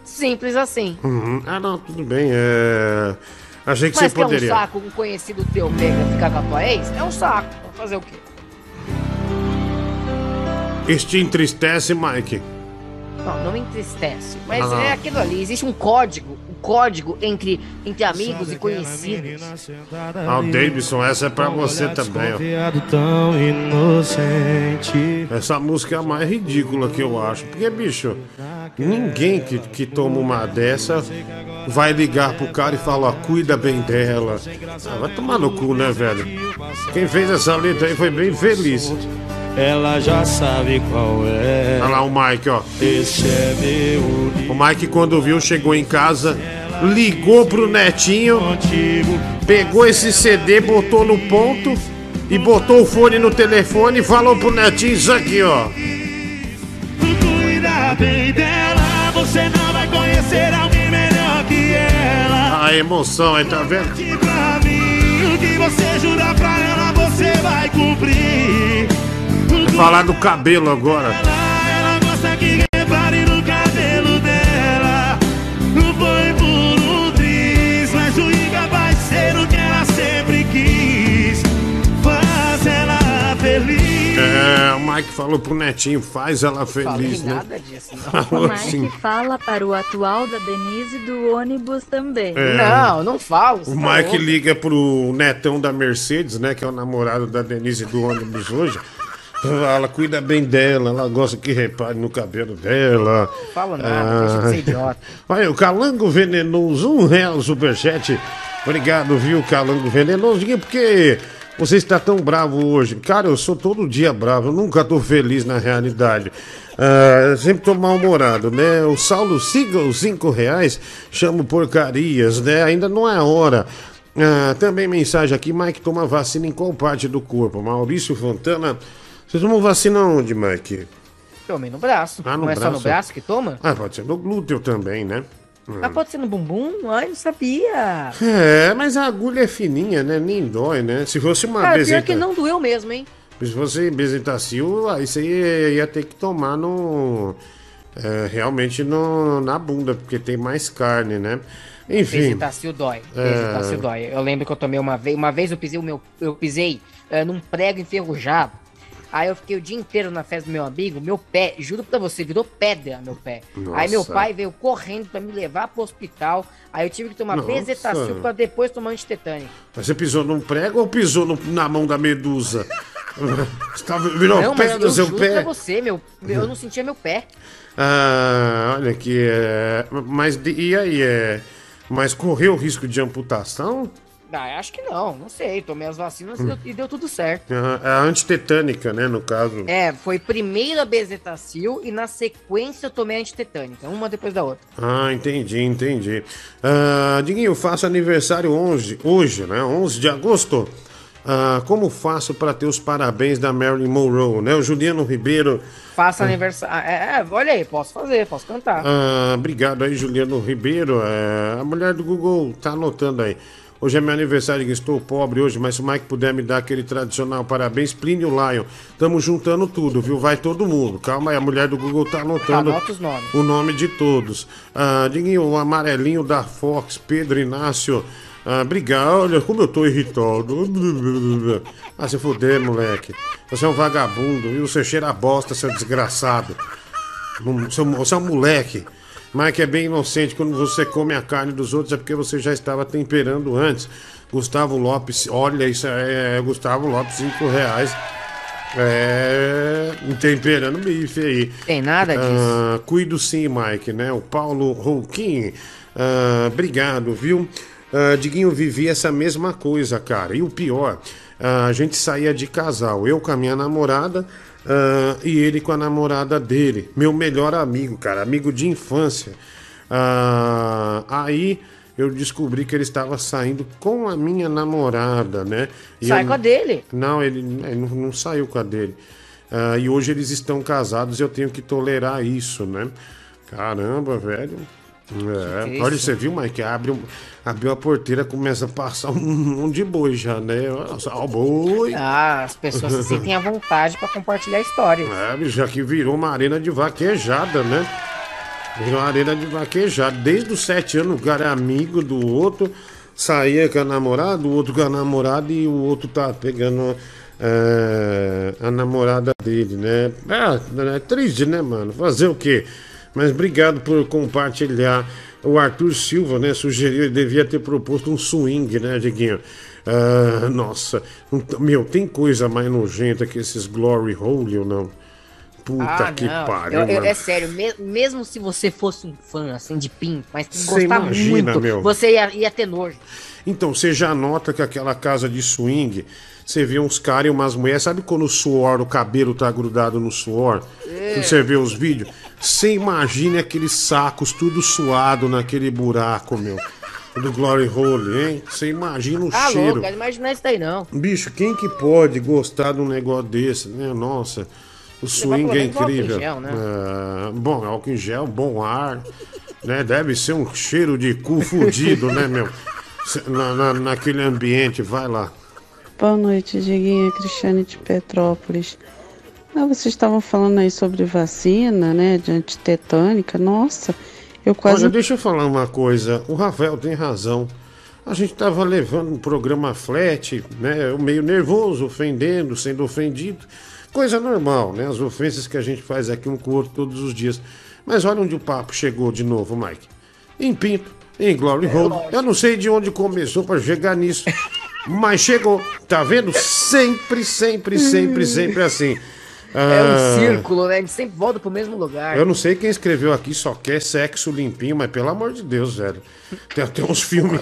Simples assim. Uhum. Ah, não, tudo bem. É... Achei que Mas você que é um poderia. saco um conhecido teu pega ficar com a tua ex? É um saco. Vou fazer o quê? Isso te entristece, Mike? Não, não me entristece. Mas Ah, é aquilo ali. Existe um código. Código entre, entre amigos e conhecidos. Ah, o Davidson, essa é pra você também, ó. tão inocente. Essa música é a mais ridícula que eu acho. Porque, bicho, ninguém que, que toma uma dessa vai ligar pro cara e falar, ó, cuida bem dela. Ah, vai tomar no cu, né, velho? Quem fez essa letra aí foi bem feliz. Ela já sabe qual é. Olha lá o Mike, ó. Esse é meu O Mike, quando viu, chegou em casa, ligou pro netinho, pegou esse CD, botou no ponto e botou o fone no telefone e falou pro netinho isso aqui, ó. Cuida bem dela, você não vai conhecer alguém melhor que ela. A emoção aí, tá vendo? Pra mim, o que você jurar pra ela, você vai cumprir. Falar do cabelo agora. Ela moça que repare no cabelo dela. Não foi por um triz, mas o Iga vai ser o que ela sempre quis. Faz ela feliz. É, o Mike falou pro Netinho, faz ela feliz, né? nada disso, Falou O assim. Mike fala para o atual da Denise do ônibus também. É. Não, não falo. O Mike liga pro netão da Mercedes, né? Que é o namorado da Denise do ônibus hoje. Ela cuida bem dela, ela gosta que repare no cabelo dela. Não falo nada, deixa de ser idiota. Olha, o Calango Venenoso, um real superchat. Obrigado, viu, Calango Venenoso? Porque você está tão bravo hoje. Cara, eu sou todo dia bravo, eu nunca tô feliz na realidade. Ah, sempre tô mal-humorado, né? O Saulo siga os cinco reais, chamo porcarias, né? Ainda não é hora. Ah, também mensagem aqui, Mike toma vacina em qual parte do corpo? Maurício Fontana, você tomou vacina onde, Mike? Tomei no braço. Ah, no não é só no braço? braço que toma? Ah, pode ser no glúteo também, né? Hum. Ah, pode ser no bumbum? Ai, não sabia. É, mas a agulha é fininha, né? Nem dói, né? Se fosse uma Cara, pior bezeta... que não doeu mesmo, hein? Se fosse bezetacil, aí você ia, ter que tomar no... é, realmente no, na bunda, porque tem mais carne, né? Enfim... Bezetacil dói. É. Bezetacil dói. Eu lembro que eu tomei uma vez. Uma vez eu pisei o meu. Eu pisei eh, num prego enferrujado. Aí eu fiquei o dia inteiro na festa do meu amigo, meu pé, juro pra você, virou pedra meu pé. Aí meu Nossa. pai veio correndo pra me levar pro hospital. Aí eu tive que tomar Nossa. bezetacil pra depois tomar antitetânico. Mas Você pisou num prego ou pisou no- na mão da medusa? Você tava, virou não, pedra no seu juro pé? pra você, meu, eu não sentia meu pé. Ah, olha aqui, é... Mas e aí, é... Mas correu o risco de amputação? Ah, acho que não, não sei. Tomei as vacinas Hum. e deu- e deu tudo certo. É a antitetânica, né, no caso. É, foi primeiro a bezetacil e na sequência eu tomei a antitetânica, uma depois da outra. Ah, entendi, entendi. Ah, Diguinho, faço aniversário hoje, hoje, né? 11 de agosto. Ah, como faço para ter os parabéns da Marilyn Monroe, né? O Juliano Ribeiro. Faça aniversário. É, é, olha aí, posso fazer, posso cantar. Ah, obrigado aí, Juliano Ribeiro. É, a mulher do Google tá anotando aí. Hoje é meu aniversário, estou pobre hoje, mas se o Mike puder me dar aquele tradicional parabéns, Plínio Lion. Tamo juntando tudo, viu? Vai todo mundo. Calma aí, a mulher do Google tá anotando nomes. o nome de todos. Ah, Diguinho, o amarelinho da Fox, Pedro Inácio. Ah, obrigado, olha como eu tô irritado. Ah, se fuder, moleque. Você é um vagabundo, viu? Você cheira a bosta, seu desgraçado. Um- seu- Você é um moleque. Mike é bem inocente. Quando você come a carne dos outros é porque você já estava temperando antes. Gustavo Lopes, olha, isso é, Gustavo Lopes, 5 reais. É. Temperando bife aí. Tem nada disso. Ah, cuido sim, Mike, né? O Paulo Rouquim. ah, obrigado, viu? Ah, Diguinho, vivi essa mesma coisa, cara. E o pior, ah, a gente saía de casal. Eu com a minha namorada ah, e ele com a namorada dele. Meu melhor amigo, cara. Amigo de infância. Ah, aí eu descobri que ele estava saindo com a minha namorada, né? E Sai eu- com a dele. não, ele, ele não, não saiu com a dele. Ah, e hoje eles estão casados e eu tenho que tolerar isso, né? Caramba, velho. É, Que que olha, você viu, Mike? Abre, abriu a porteira, começa a passar um monte de boi já, né? Nossa, ó, boi. Ah, as pessoas se sentem à vontade pra compartilhar histórias. É, bicho, aqui virou uma arena de vaquejada, né? Virou uma arena de vaquejada. Desde os sete anos, o cara é amigo do outro, saía com a namorada, o outro com a namorada e o outro tá pegando é, a namorada dele, né? É, é triste, né, mano? Fazer o quê? Mas obrigado por compartilhar. O Arthur Silva, né, sugeriu, ele devia ter proposto um swing, né, Diguinho? Ah, nossa, meu, tem coisa mais nojenta que esses glory hole ou não? Puta ah, que não. pariu, Eu- eu- é sério, me- mesmo se você fosse um fã, assim, de Pim, mas gostar imagina, muito, meu. você ia, ia ter nojo. Então, você já nota que aquela casa de swing, você vê uns caras e umas mulheres, sabe quando o suor, o cabelo tá grudado no suor? É. Você vê os vídeos, você imagina aqueles sacos tudo suado naquele buraco, meu. Do Glory Hole, hein? Você imagina o Ah, cheiro. louco, quero imaginar isso daí não. Bicho, quem que pode gostar de um negócio desse, né? Nossa, o swing é menos álcool em incrível. gel, né? É, bom, álcool em gel, bom ar, né? Deve ser um cheiro de cu fudido, né, meu? Na, na- naquele ambiente, vai lá. Boa noite, Diguinha Cristiane de Petrópolis. Ah, vocês estavam falando aí sobre vacina, né, de antitetânica. Nossa, eu quase. Olha, deixa eu falar uma coisa. O Rafael tem razão. A gente estava levando um programa flat, né? eu Meio nervoso, ofendendo, sendo ofendido. Coisa normal, né? As ofensas que a gente faz aqui um com o outro todos os dias. Mas olha onde o papo chegou de novo, Mike. Em Pinto, em Glory Hole. Eu não sei de onde começou para chegar nisso. Mas chegou, tá vendo? Sempre, sempre, sempre, sempre assim. É um Ah, círculo, né? A gente sempre volta pro mesmo lugar. Eu não sei quem escreveu aqui, só quer sexo limpinho, mas pelo amor de Deus, velho. Tem, tem uns filmes.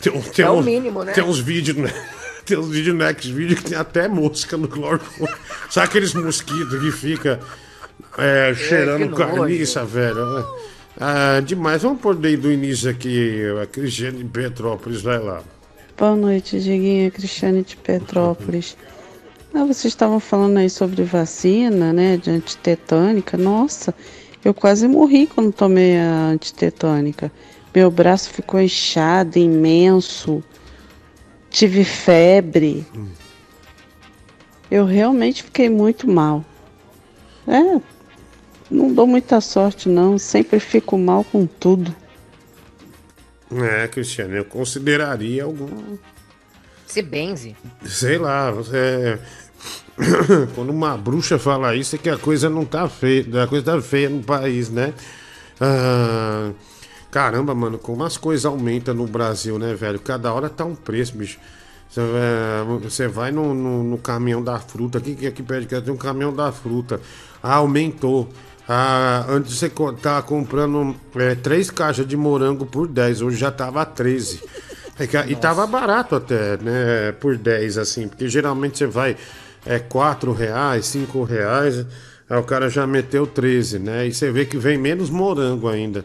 Tem, tem É o uns- mínimo, né? Tem uns vídeos, né? Tem uns vídeos no X-Video que tem até mosca no Hole. Sabe aqueles mosquitos que fica é, cheirando que carniça, velho? Ah, demais. Vamos por daí do início aqui, a Cristiane de Petrópolis, vai lá. Boa noite, Diguinha, Cristiane de Petrópolis. Ah, vocês estavam falando aí sobre vacina, né, de antitetânica. Nossa, eu quase morri quando tomei a antitetânica. Meu braço ficou inchado, imenso. Tive febre. Eu realmente fiquei muito mal. É, não dou muita sorte não, sempre fico mal com tudo. É, Cristiane, eu consideraria algum. Você benze. Sei lá, você. Quando uma bruxa fala isso, é que a coisa não tá feia. A coisa tá feia no país, né? Ah, caramba, mano, como as coisas aumentam no Brasil, né, velho? Cada hora tá um preço, bicho. Você vai- Você vai no, no- no caminhão da fruta, aqui, aqui perto de casa tem um caminhão da fruta. Ah, aumentou. Ah, antes você tava comprando é, três caixas de morango por 10, hoje já tava 13. É que- E tava barato até, né? Por 10, assim, porque geralmente você vai é 4 reais, 5 reais, aí o cara já meteu 13, né? E você vê que vem menos morango ainda.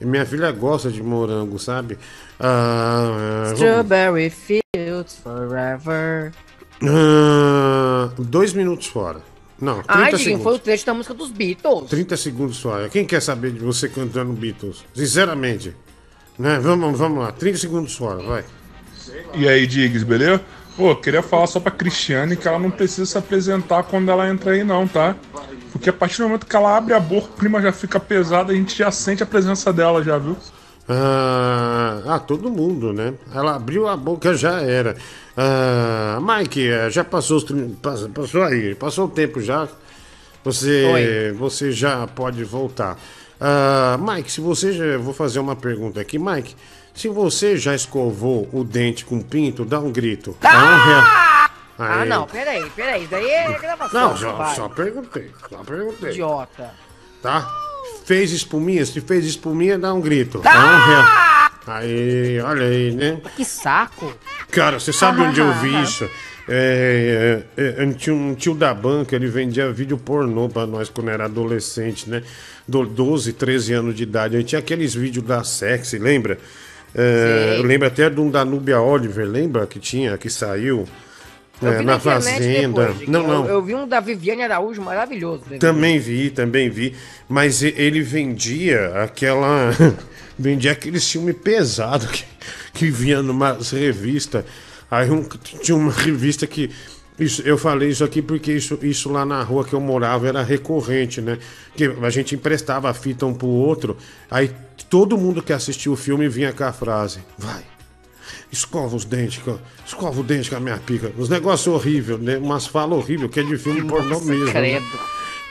E minha filha gosta de morango, sabe? Ah, Strawberry Fields Forever. Ah, dois minutos fora. Não, 30 Ai, segundos. foi o trecho da música dos Beatles. 30 segundos fora. Quem quer saber de você cantando Beatles? Sinceramente. Né? Vamos, vamos lá, 30 segundos fora, vai. E aí, Diggs, beleza? Pô, queria falar só pra Cristiane que ela não precisa se apresentar quando ela entra aí, não, tá? Porque a partir do momento que ela abre a boca, o clima já fica pesado, a gente já sente a presença dela, já viu? Ah, ah, todo mundo, né? Ela abriu a boca, já era. Ah, Mike, eh, já passou os 30, pass- passou aí, passou o tempo já. Você, Oi. você já pode voltar. Ah, Mike, se você já, vou fazer uma pergunta aqui, Mike. Se você já escovou o dente com pinto, dá um grito. Dá um real. Ah, Aí. não, peraí, peraí. Daí é gravação. Não, só, só perguntei, só perguntei. Idiota. Tá? Fez espuminha? Se fez espuminha, dá um grito. Dá um real. Aí, olha aí, né? Que saco. Cara, você sabe onde eu vi isso? É, é, é, tinha um tio da banca, ele vendia vídeo pornô pra nós quando era adolescente, né? Do 12, 13 anos de idade. Aí tinha aqueles vídeos da sexy, lembra? É, eu lembro até de um da Núbia Oliver, lembra? Que tinha, que saiu é, na internet Fazenda. depois, não, não. Eu, eu vi um da Viviane Araújo maravilhoso. né? Também vi, também vi. Mas ele vendia aquela. vendia aquele filme pesado que, que vinha numas revistas. Aí um- tinha uma revista que. Isso, eu falei isso aqui porque isso, isso lá na rua que eu morava era recorrente, né? Que a gente emprestava a fita um pro outro. Aí todo mundo que assistia o filme vinha com a frase: Vai, escova os dentes, co- escova o dente com a minha pica. Uns negócios horríveis, né? Umas falas horríveis, que é de filme pornô mesmo. né? credo.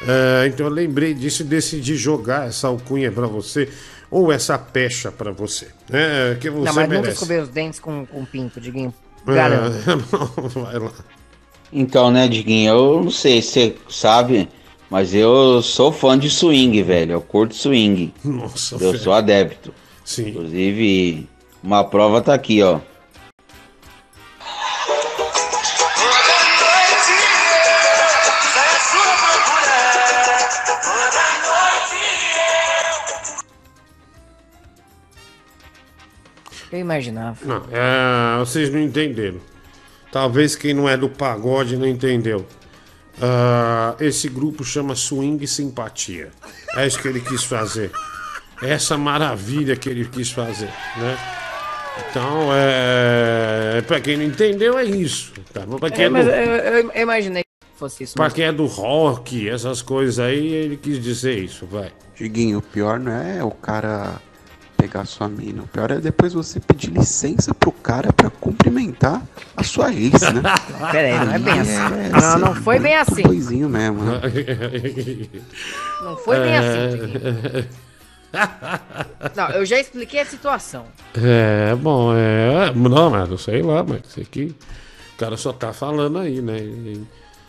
É, então eu lembrei disso e decidi jogar essa alcunha pra você, ou essa pecha pra você. É, que você não, mas nunca merece. escovei os dentes com, com pinto, Diguinho. É, Garanto. não, vai lá. Então, né, Diguinho, eu não sei se você sabe, mas eu sou fã de swing, velho. Eu curto swing. Nossa, Eu velho. sou adepto. Sim. Inclusive, uma prova tá aqui, ó. Eu imaginava. Não, é, vocês não entenderam. Talvez quem não é do pagode não entendeu. Ah, esse grupo chama Swing Simpatia. É isso que ele quis fazer. Essa maravilha que ele quis fazer, né? Então, é. Pra quem não entendeu, é isso. Tá? bom? Pra quem É, é mas do- eu, eu- imaginei. fosse isso. Pra mesmo. quem é do rock, essas coisas aí, ele quis dizer isso, vai. Diguinho, o pior não é o cara pegar sua mina. O pior é depois você pedir licença pro cara pra cumprimentar a sua ex, né? Pera aí, não é bem assim. é Não, não foi bem assim. Coisinho mesmo, né? Não foi bem assim. Não, eu já expliquei a situação. É, bom, é. Não, mas não sei lá, mas isso aqui. O cara só tá falando aí, né? E-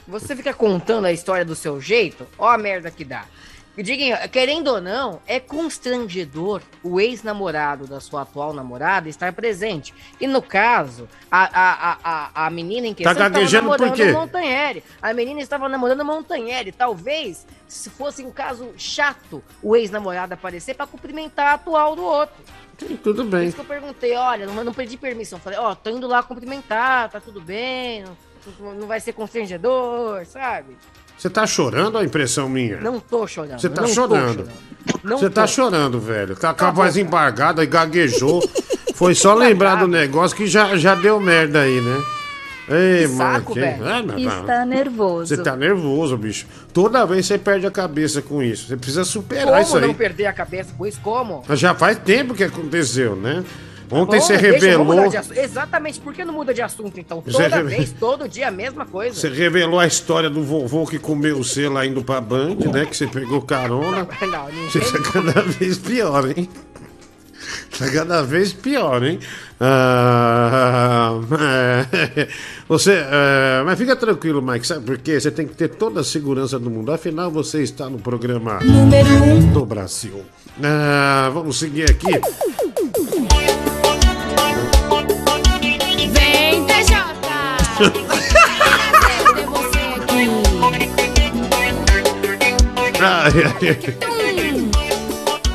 Você fica contando a história do seu jeito, ó a merda que dá. Diguinho, querendo ou não, é constrangedor o ex-namorado da sua atual namorada estar presente. E no caso, a, a, a, a, menina em questão estava Tá por namorando Montanheri. A menina estava namorando Montanheri. Talvez, se fosse um caso chato, o ex-namorado aparecer para cumprimentar a atual do outro. Tudo Por bem. isso que eu perguntei, olha, não, não pedi permissão. Falei, ó, tô indo lá cumprimentar, tá tudo bem, não, não vai ser constrangedor, sabe? Você tá chorando a impressão minha? Não tô chorando. Você tá chorando. Não Você tá chorando, velho. Tá com a voz embargada e gaguejou. Foi só lembrar do negócio que já, já deu merda aí, né? Ei, mano. que- velho. Ah. Está nervoso. Você tá nervoso, bicho. Toda vez você perde a cabeça com isso. Você precisa superar isso Como aí. não perder a cabeça com isso? Como? Já faz tempo que aconteceu, né? Ontem Bom, você revelou. de. Exatamente, por que não muda de assunto então? Você Toda reve- vez, todo dia, a mesma coisa. Você revelou a história do vovô que comeu o lá indo pra Band, né? Que você pegou carona. Não, ninguém- Você tá cada vez pior, hein? Tá cada vez pior, hein? Ah, é, você, é, mas fica tranquilo, Mike, sabe por quê? Você tem que ter toda a segurança do mundo. Afinal, você está no programa Número um. do Brasil. Ah, vamos seguir aqui.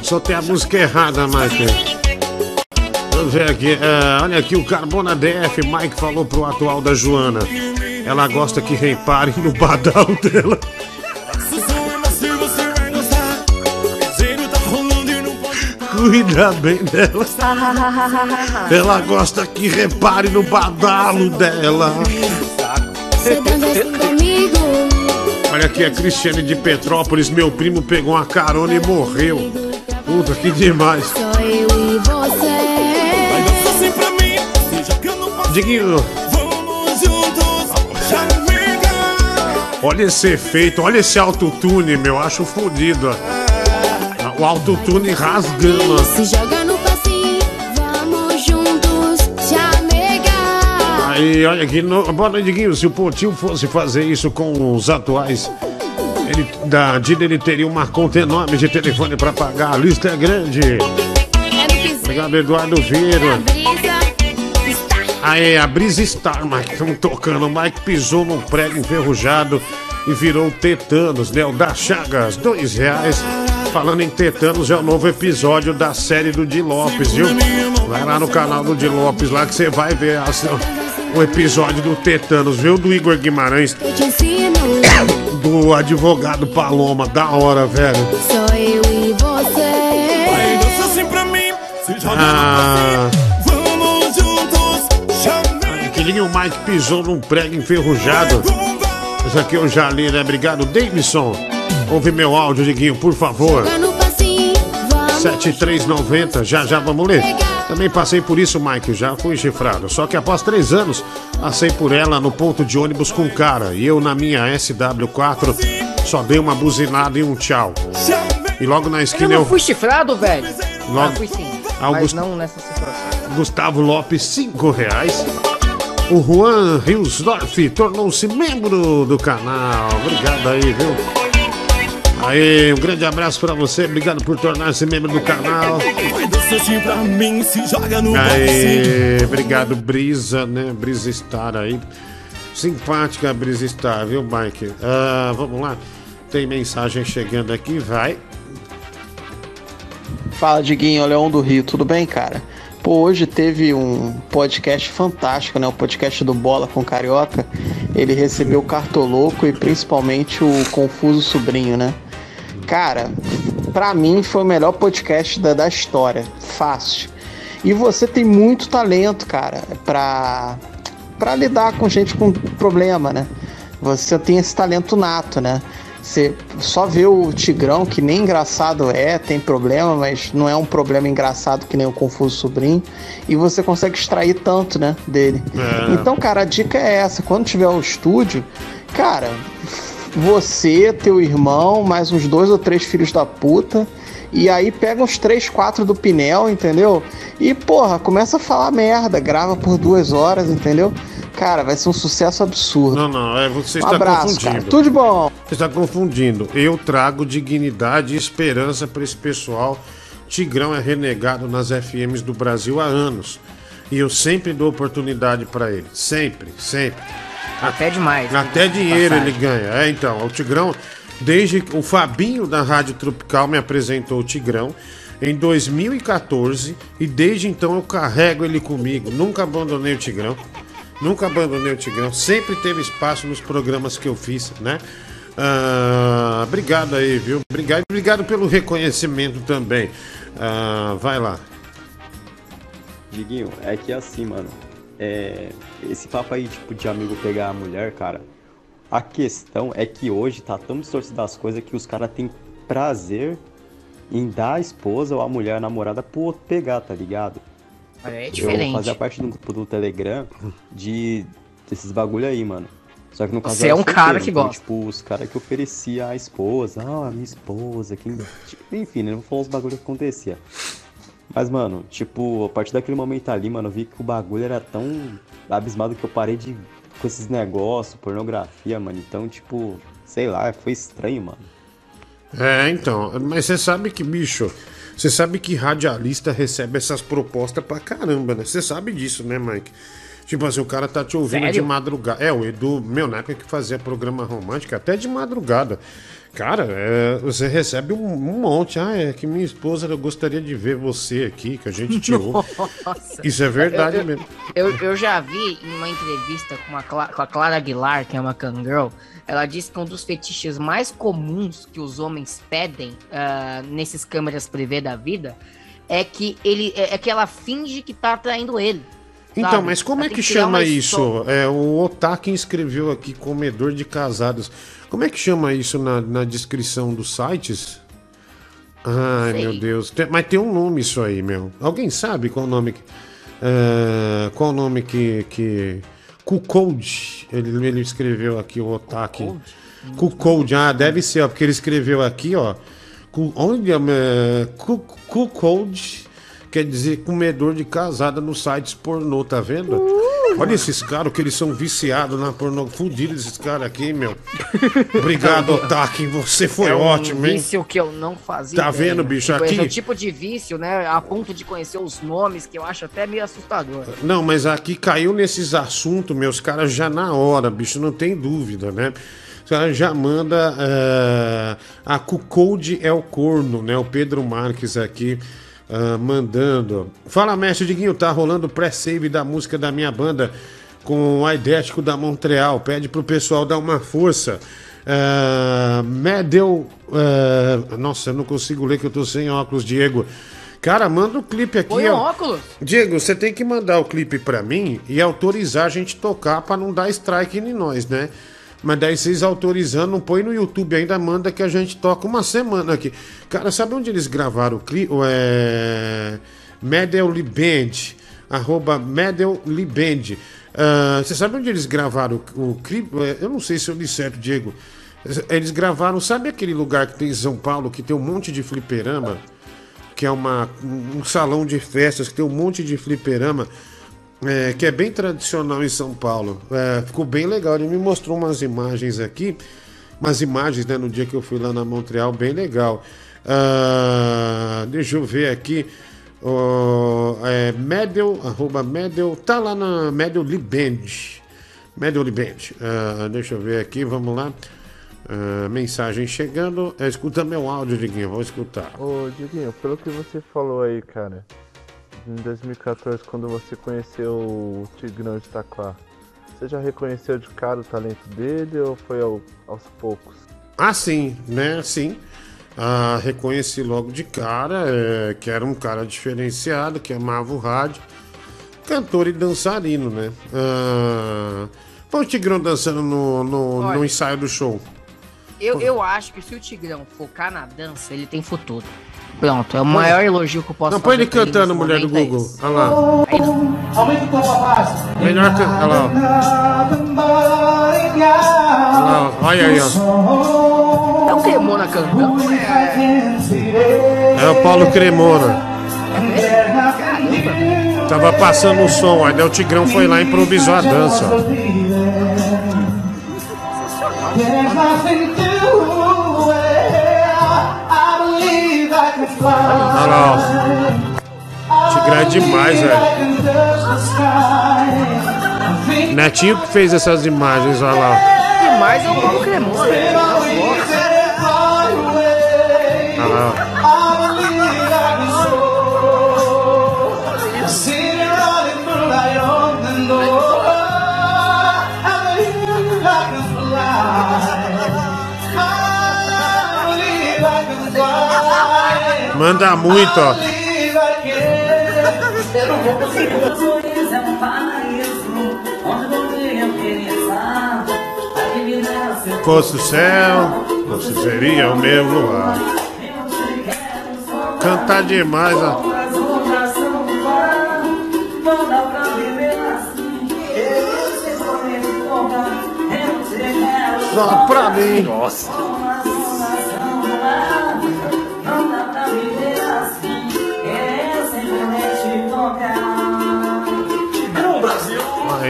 Só tem a música errada, Mike. Vamos ver aqui. ah, olha aqui o Carbona DF. Mike falou pro atual da Joana. Ela gosta que reparem no badal dela. Cuida bem dela. Ela gosta que repare no badalo dela. Olha aqui a Cristiane de Petrópolis. Meu primo pegou uma carona e morreu. Puta, que demais. E você. Diguinho, Vamos juntos, amiga. olha esse efeito, olha esse autotune, meu. Acho fodido. ó. O autotune rasgando. Se joga no Aí, olha aqui. No... Boa noite, Diguinho. Se o Potinho fosse fazer isso com os atuais, ele, da Dida, ele teria uma conta enorme de telefone pra pagar. A lista é grande. Obrigado, Eduardo Vieira. Aí, a Brisa Star, Mike, estamos tocando. O Mike pisou num prego enferrujado e virou Tetanos, né? O da Chagas, dois reais. Falando em Tetanos, é o novo episódio da série do Di Lopes, viu? Vai lá no canal do Di Lopes lá que você vai ver a- o episódio do Tetanos, viu? Do Igor Guimarães, ensino, do advogado Paloma, da hora, velho. só eu e você. dança assim pra mim, se Ah, Vamos juntos, chamega. que o Mike pisou num prego enferrujado. Isso aqui eu já li, né? Obrigado, Davidson. Ouve meu áudio, Diguinho, por favor. no passinho, vamos 7390, já já vamos ler. Também passei por isso, Mike, já fui chifrado. Só que após três anos, passei por ela no ponto de ônibus com cara. E eu, na minha SW4, só dei uma buzinada e um tchau. E logo na Eu esquina não eu. fui chifrado, velho. Logo- Ah, fui sim. Ah, o mas não nessa situação. Gustavo Lopes, cinco reais. O Juan Riosdorf tornou-se membro do canal. Obrigado aí, viu? Aí, um grande abraço pra você. Obrigado por tornar-se membro do canal. Aí, obrigado, Brisa, né? Brisa Star aí. Simpática a Brisa Star, viu, Mike? Ah, vamos lá. Tem mensagem chegando aqui, vai. Fala, Diguinho, Leão do Rio, tudo bem, cara? Pô, hoje teve um podcast fantástico, né? O podcast do Bola com Carioca. Ele recebeu o Cartoloco e principalmente o Confuso Sobrinho, né? Cara, pra mim foi o melhor podcast da, da história. Fácil. E você tem muito talento, cara, pra, pra lidar com gente com problema, né? você tem esse talento nato, né? Você só vê o Tigrão, que nem engraçado é, tem problema, mas não é um problema engraçado que nem o Confuso Sobrinho, e você consegue extrair tanto, né, dele. É. Então, cara, a dica é essa: quando tiver o estúdio, cara, você, teu irmão, mais uns dois ou três filhos da puta. E aí pega uns três, quatro do Pinel, entendeu? E, porra, começa a falar merda, grava por duas horas, entendeu? Cara, vai ser um sucesso absurdo. Não, não, é, você Um está abraço, confundindo. cara. Tudo de bom. Você está confundindo. Eu trago dignidade e esperança para esse pessoal. Tigrão é renegado nas FMs do Brasil há anos. E eu sempre dou oportunidade para ele. Sempre, sempre. Até demais. Até dinheiro Passagem. ele ganha. É, então, o Tigrão, desde que o Fabinho da Rádio Tropical me apresentou o Tigrão em 2014 e desde então eu carrego ele comigo. Nunca abandonei o Tigrão. Nunca abandonei o Tigrão. Sempre teve espaço nos programas que eu fiz, né? Ah, obrigado aí, viu? Obrigado, obrigado pelo reconhecimento também. Ah, vai lá. Diguinho, é que assim, mano, é, esse papo aí, tipo, de amigo pegar a mulher, cara, a questão é que hoje tá tão distorcida as coisas que os caras têm prazer em dar a esposa ou a mulher, a namorada, pro outro pegar, tá ligado? É Eu diferente. fazia parte do grupo do Telegram de desses bagulho aí, mano. Só que no caso Você eu é um cara que então, gosta. Tipo, os caras que oferecia a esposa, ah, a minha esposa, quem... tipo, enfim, né? Não vou falar os bagulhos que acontecia. Mas, mano, tipo, a partir daquele momento ali, mano, eu vi que o bagulho era tão abismado que eu parei de com esses negócios, pornografia, mano. Então, tipo, sei lá, foi estranho, mano. É, então, mas você sabe que, bicho, você sabe que radialista recebe essas propostas pra caramba, né? Você sabe disso, né, Mike? Tipo assim, o cara tá te ouvindo Sério? de madrugada. É, o Edu, meu, na época que fazia programa romântico, até de madrugada. Cara, é, você recebe um, um monte. Ah, é que minha esposa, eu gostaria de ver você aqui, que a gente te ouve. Isso é verdade Eu- eu- mesmo. Eu, eu já vi em uma entrevista com, uma com a Clara Aguilar, que é uma cangirl, ela disse que um dos fetiches mais comuns que os homens pedem ah, nesses câmeras privê da vida é que ele é, é que ela finge que tá traindo ele. Então, sabe? mas como é que criar chama isso? É, o Otaki escreveu aqui comedor de casados. Como é que chama isso na, na descrição dos sites? Ai, Sei. meu Deus. Tem- mas tem um nome isso aí, meu. Alguém sabe qual o nome que. é, qual o nome que. que... Kukold. Ele, ele escreveu aqui o Otaki. Kukold, ah, deve ser, ó, porque ele escreveu aqui, ó. Olha, é, Ku- Kukold quer dizer comedor de casada nos sites pornô, tá vendo? Olha esses caras que eles são viciados na pornô. Fudidos esses caras aqui, meu. Obrigado, Otaki. Você foi é um ótimo, hein? vício que eu não fazia. Tá ideia. vendo, bicho? Tipo, Aqui- é o tipo de vício, né? A ponto de conhecer os nomes, que eu acho até meio assustador. Não, mas aqui caiu nesses assuntos, meus caras, já na hora, bicho, não tem dúvida, né? Os caras já manda eh, a Cucode é o corno, né? O Pedro Marques aqui ah, mandando. Fala, mestre Diguinho, tá rolando o pré-save da música da minha banda com o Aidético da Montreal. Pede pro pessoal dar uma força. Uh, Medel. ah, nossa, eu não consigo ler que eu tô sem óculos, Diego. Cara, manda o clipe aqui. Põe um óculos. Diego, você tem que mandar o clipe pra mim e autorizar a gente tocar pra não dar strike em nós, né? Mas daí vocês autorizando, não põe no YouTube ainda, manda que a gente toca uma semana aqui. Cara, sabe onde eles gravaram o clipe? É... Medel Liband, arroba Medel Liband. Ah, você sabe onde eles gravaram o, o clipe? É, Eu não sei se eu li certo, Diego. Eles gravaram, sabe aquele lugar que tem em São Paulo que tem um monte de fliperama? que é uma, um salão de festas que tem um monte de fliperama, é, que é bem tradicional em São Paulo. É, ficou bem legal. Ele me mostrou umas imagens aqui, umas imagens né, no dia que eu fui lá na Montreal, bem legal. Ah, deixa eu ver aqui. é, Medel, arroba Medel, tá lá na Medel Liband. Medel Liband. Ah, deixa eu ver aqui, vamos lá. Ah, mensagem chegando. É, escuta meu áudio, Diguinho, vou escutar. Ô, Diguinho, pelo que você falou aí, cara, em 2014, quando você conheceu o Tigrão de Itaquá, você já reconheceu de cara o talento dele ou foi ao- aos poucos? Ah, sim, né? Sim. Ah, reconheci logo de cara é, que era um cara diferenciado, que amava o rádio, cantor e dançarino, né? Ah, o Tigrão dançando no, no, Olha. no ensaio do show. Eu, eu acho que se o Tigrão focar na dança, ele tem futuro. Pronto, é o maior elogio que eu posso Não, põe ele cantando, mulher do é Google. Olha lá. Não. Aumenta o tom da base. Melhor que. Olha lá. Olha lá. Olha aí, ó. É o Cremona cantando. É o Paulo Cremona. Tava passando o som, aí o Tigrão foi lá e improvisou a dança. ó. Olha lá, ó. Tigrão é demais, velho. Netinho que fez essas imagens, olha lá. Demais é o Paulo Cremona. Manda muito, ó. Fosse o céu, você seria o meu luar. Cantar demais, ó. Só pra mim. Nossa.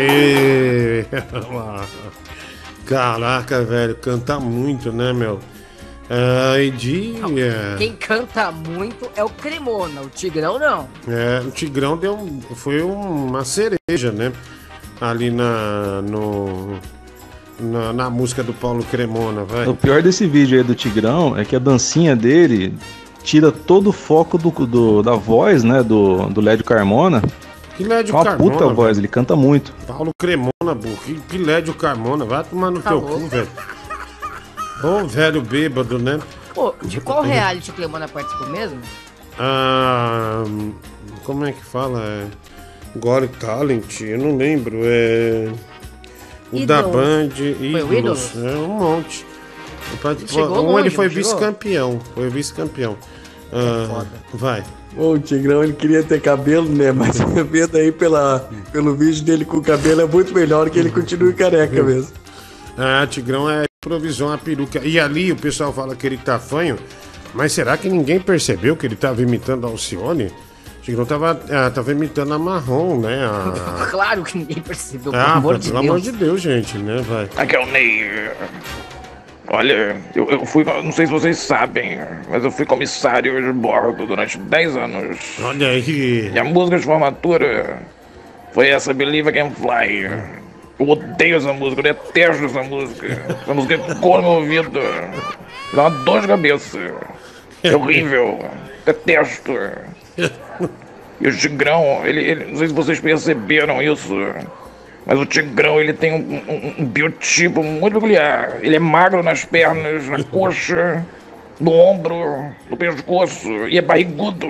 Aê! Caraca, velho, canta muito, né, meu? Ai, de. Quem canta muito é o Cremona, o Tigrão não. É, o Tigrão deu, um- foi uma cereja, né? Ali na, no, na, na música do Paulo Cremona, O velho. pior desse vídeo aí do Tigrão é que a dancinha dele tira todo o foco do, do- da voz, né, do, do Lédio Carmona. Que Lédio É uma Carmona, puta voz, ele canta muito. Paulo Cremona, burro. Que, que Lédio Carmona, vai tomar no Tá teu cu, velho. Ô, velho bêbado, né? Pô, de qual reality o Cremona participou mesmo? Ah, como é que fala? É, Got Talent, eu não lembro. É. O da Ídolos. Band, Foi o Ídolos, é um monte. Ele um longe, ele foi vice-campeão. Foi vice-campeão. Ah, vai. Ô, o Tigrão ele queria ter cabelo, né? Mas vendo aí pela, pelo vídeo dele com o cabelo é muito melhor que ele continue careca mesmo. Ah, Tigrão é improvisou uma peruca. E ali o pessoal fala que ele tá fanho, mas será que ninguém percebeu que ele tava imitando a Alcione? O Tigrão tava, ah, tava imitando a Marrom, né? A... Claro que ninguém percebeu, pelo Ah, amor de pelo Deus. amor de Deus, gente, né? Vai. Aqui é o Ney. Olha, eu, eu fui, não sei se vocês sabem, mas eu fui comissário de bordo durante 10 anos. Olha aí. E a música de formatura foi essa Believe I Can Fly. Eu odeio essa música, eu detesto essa música. Essa música ficou no meu ouvido. Dá uma dor de cabeça. É horrível. Detesto. E o Tigrão, ele, ele- não sei se vocês perceberam isso, mas o Tigrão ele tem um, um- um biotipo muito peculiar. Ele é magro nas pernas, na coxa, no ombro, no pescoço e é barrigudo.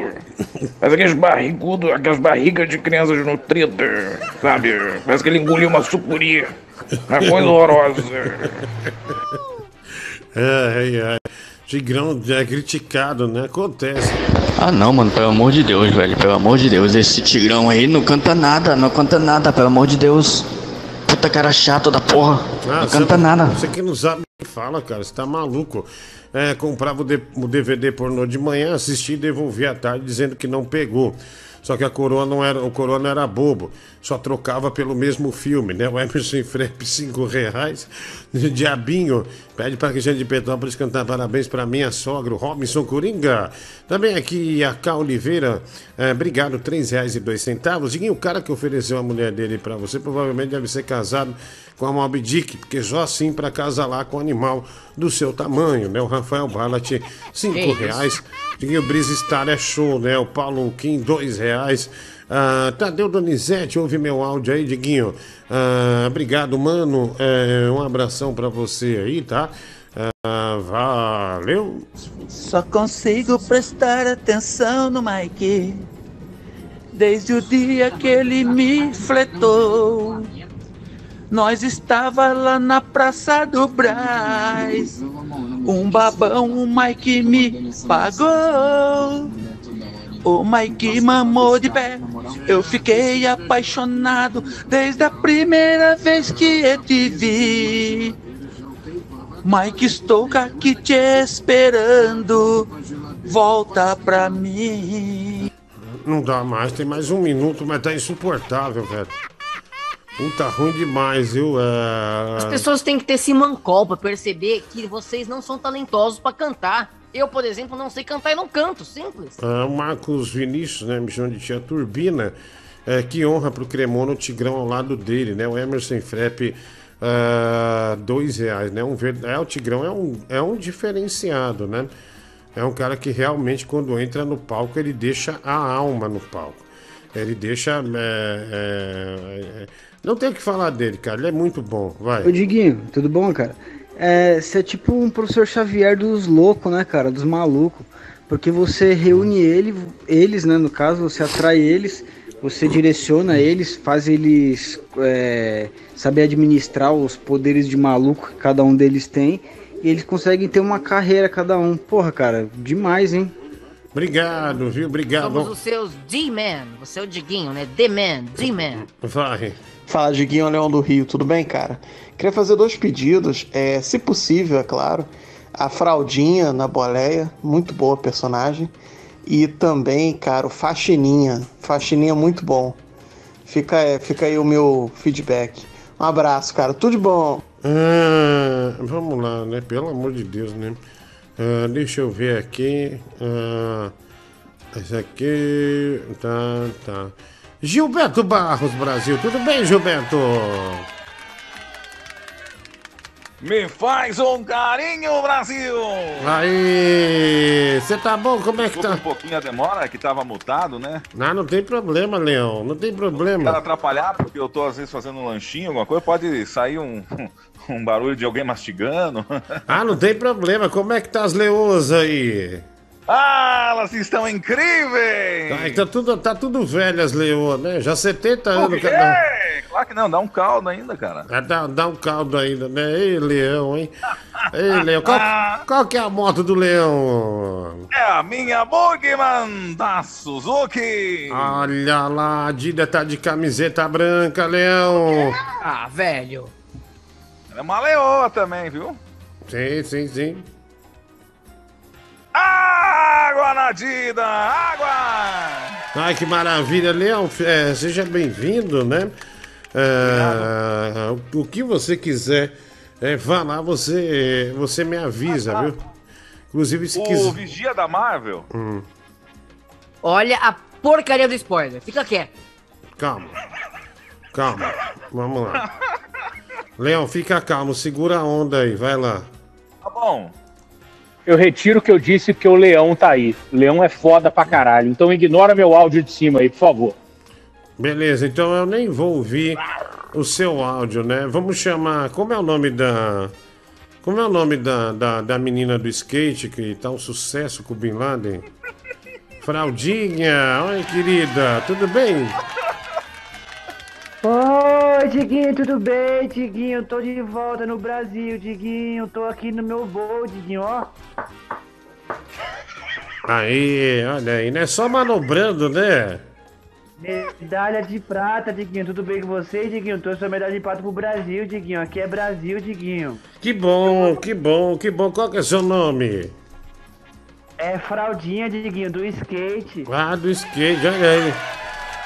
Mas aqueles barrigudos, aquelas barrigas de crianças nutridas, sabe? Parece que ele engoliu uma sucuri. Uma coisa horrorosa. Ai, ai. Tigrão é criticado, né? Acontece. Ah não, mano, pelo amor de Deus, velho, pelo amor de Deus, esse tigrão aí não canta nada, não canta nada, pelo amor de Deus. Puta cara chato da porra, Ah, não você canta nada. Você que não sabe fala, cara, você tá maluco. É, comprava o, D- o DVD pornô de manhã, assistia e devolvia à tarde dizendo que não pegou. Só que a coroa não era, o coroa não era bobo, só trocava pelo mesmo filme, né? O Emerson Frepe, cinco reais. Diabinho, pede para Cristiano de Petrópolis cantar parabéns para minha sogra, o Robinson Coringa. Também aqui a K. Oliveira, é, obrigado, três reais e o cara que ofereceu a mulher dele para você provavelmente deve ser casado com a Mob Dick, porque só assim para casalar com um animal do seu tamanho, né? O Rafael Ballat, cinco reais. Diguinho Brisa Star é show, né? O Paulo Kim, dois reais. Ah, Tadeu Donizete, ouve meu áudio aí, Diguinho. Ah, obrigado, mano. É, um abração pra você aí, tá? Ah, valeu. Só consigo prestar atenção no Mike desde o dia que ele me fletou. Nós estava lá na Praça do Brás. Um babão, o Mike me pagou. O Mike mamou de pé. Eu fiquei apaixonado desde a primeira vez que eu te vi. Mike, estou aqui te esperando. Volta pra mim. Não dá mais, tem mais um minuto, mas tá insuportável, velho. Puta ruim demais, viu? É... As pessoas têm que ter esse mancol pra perceber que vocês não são talentosos pra cantar. Eu, por exemplo, não sei cantar e não canto, simples. É, o Marcos Vinícius, né, me chama de tia Turbina. É, que honra pro Cremono, o Tigrão ao lado dele, né? O Emerson Frepp, é, dois reais, né? Um, ver- é, o Tigrão é um, é um diferenciado, né? É um cara que realmente, quando entra no palco, ele deixa a alma no palco. Ele deixa. é, é, é, não tem o que falar dele, cara. Ele é muito bom. Vai. Ô Diguinho, tudo bom, cara? É, você é tipo um professor Xavier dos loucos, né, cara? Dos malucos. Porque você reúne ele, eles, né, no caso, você atrai eles, você direciona eles, faz eles é, saber administrar os poderes de maluco que cada um deles tem. E eles conseguem ter uma carreira cada um. Porra, cara, demais, hein? Obrigado, viu? Obrigado. Somos os seus D-Man. Você é o Diguinho, né? D-Man, D-Man. Vai. Fala, Diguinho Leão do Rio, tudo bem, cara? Queria fazer dois pedidos, é, se possível, é claro. A Fraldinha na boleia, muito boa personagem. E também, cara, o Faxininha. Faxininha muito bom. Fica, é, fica aí o meu feedback. Um abraço, cara. Tudo de bom. Ah, vamos lá, né? Pelo amor de Deus, né? Ah, deixa eu ver aqui. Ah, esse aqui. Tá, tá. Gilberto Barros, Brasil. Tudo bem, Gilberto? Me faz um carinho, Brasil! Aí, você tá bom? Como é que Desculpa tá? um pouquinho a demora, que tava mutado, né? Não, não tem problema, Leão. Não tem Quero problema. atrapalhar, porque eu tô às vezes fazendo um lanchinho, alguma coisa, pode sair um, um barulho de alguém mastigando. Ah, não tem problema. Como é que tá as leoas aí? Ah, elas estão incríveis! Tá, tá tudo, tá tudo velho as leoas, né? Já 70 Por anos quê? cada. É, Claro que não, dá um caldo ainda, cara. Ah, Dá, dá um caldo ainda, né? Ei, leão, hein? Ei, leão. Qual, qual que é a moto do leão? É a minha Bugman da Suzuki! Olha lá, a Dida tá de camiseta branca, leão. Ah, velho. Ela é uma leoa também, viu? Sim, sim, sim. Água na Dida! Água! Ai, que maravilha, Leão. é, seja bem-vindo, né? É, o, o que você quiser é, falar, você, você me avisa, viu? Inclusive, se O quiser. Vigia da Marvel Hum, Olha a porcaria do spoiler. Fica quieto. calma. Calma. Vamos lá. Leão, fica calmo, segura a onda aí, vai lá. Tá bom. Eu retiro o que eu disse porque o Leão tá aí. O Leão é foda pra caralho. Então ignora meu áudio de cima aí, por favor. Beleza, então eu nem vou ouvir o seu áudio, né? Vamos chamar. Como é o nome da. Como é o nome da, da, da menina do skate que tá um sucesso com o Bin Laden? Fraldinha, oi querida, tudo bem? Oi, Diguinho, tudo bem, Diguinho? Tô de volta no Brasil, Diguinho. Tô aqui no meu voo, Diguinho, ó. Aí, olha aí, não é só manobrando, né? Medalha de prata, Diguinho. Tudo bem com você, Diguinho? Trouxe a medalha de prata pro Brasil, Diguinho. Aqui é Brasil, Diguinho. Que bom, que bom, que bom. Qual que é seu nome? É fraldinha, Diguinho, do skate. Ah, do skate, olha aí.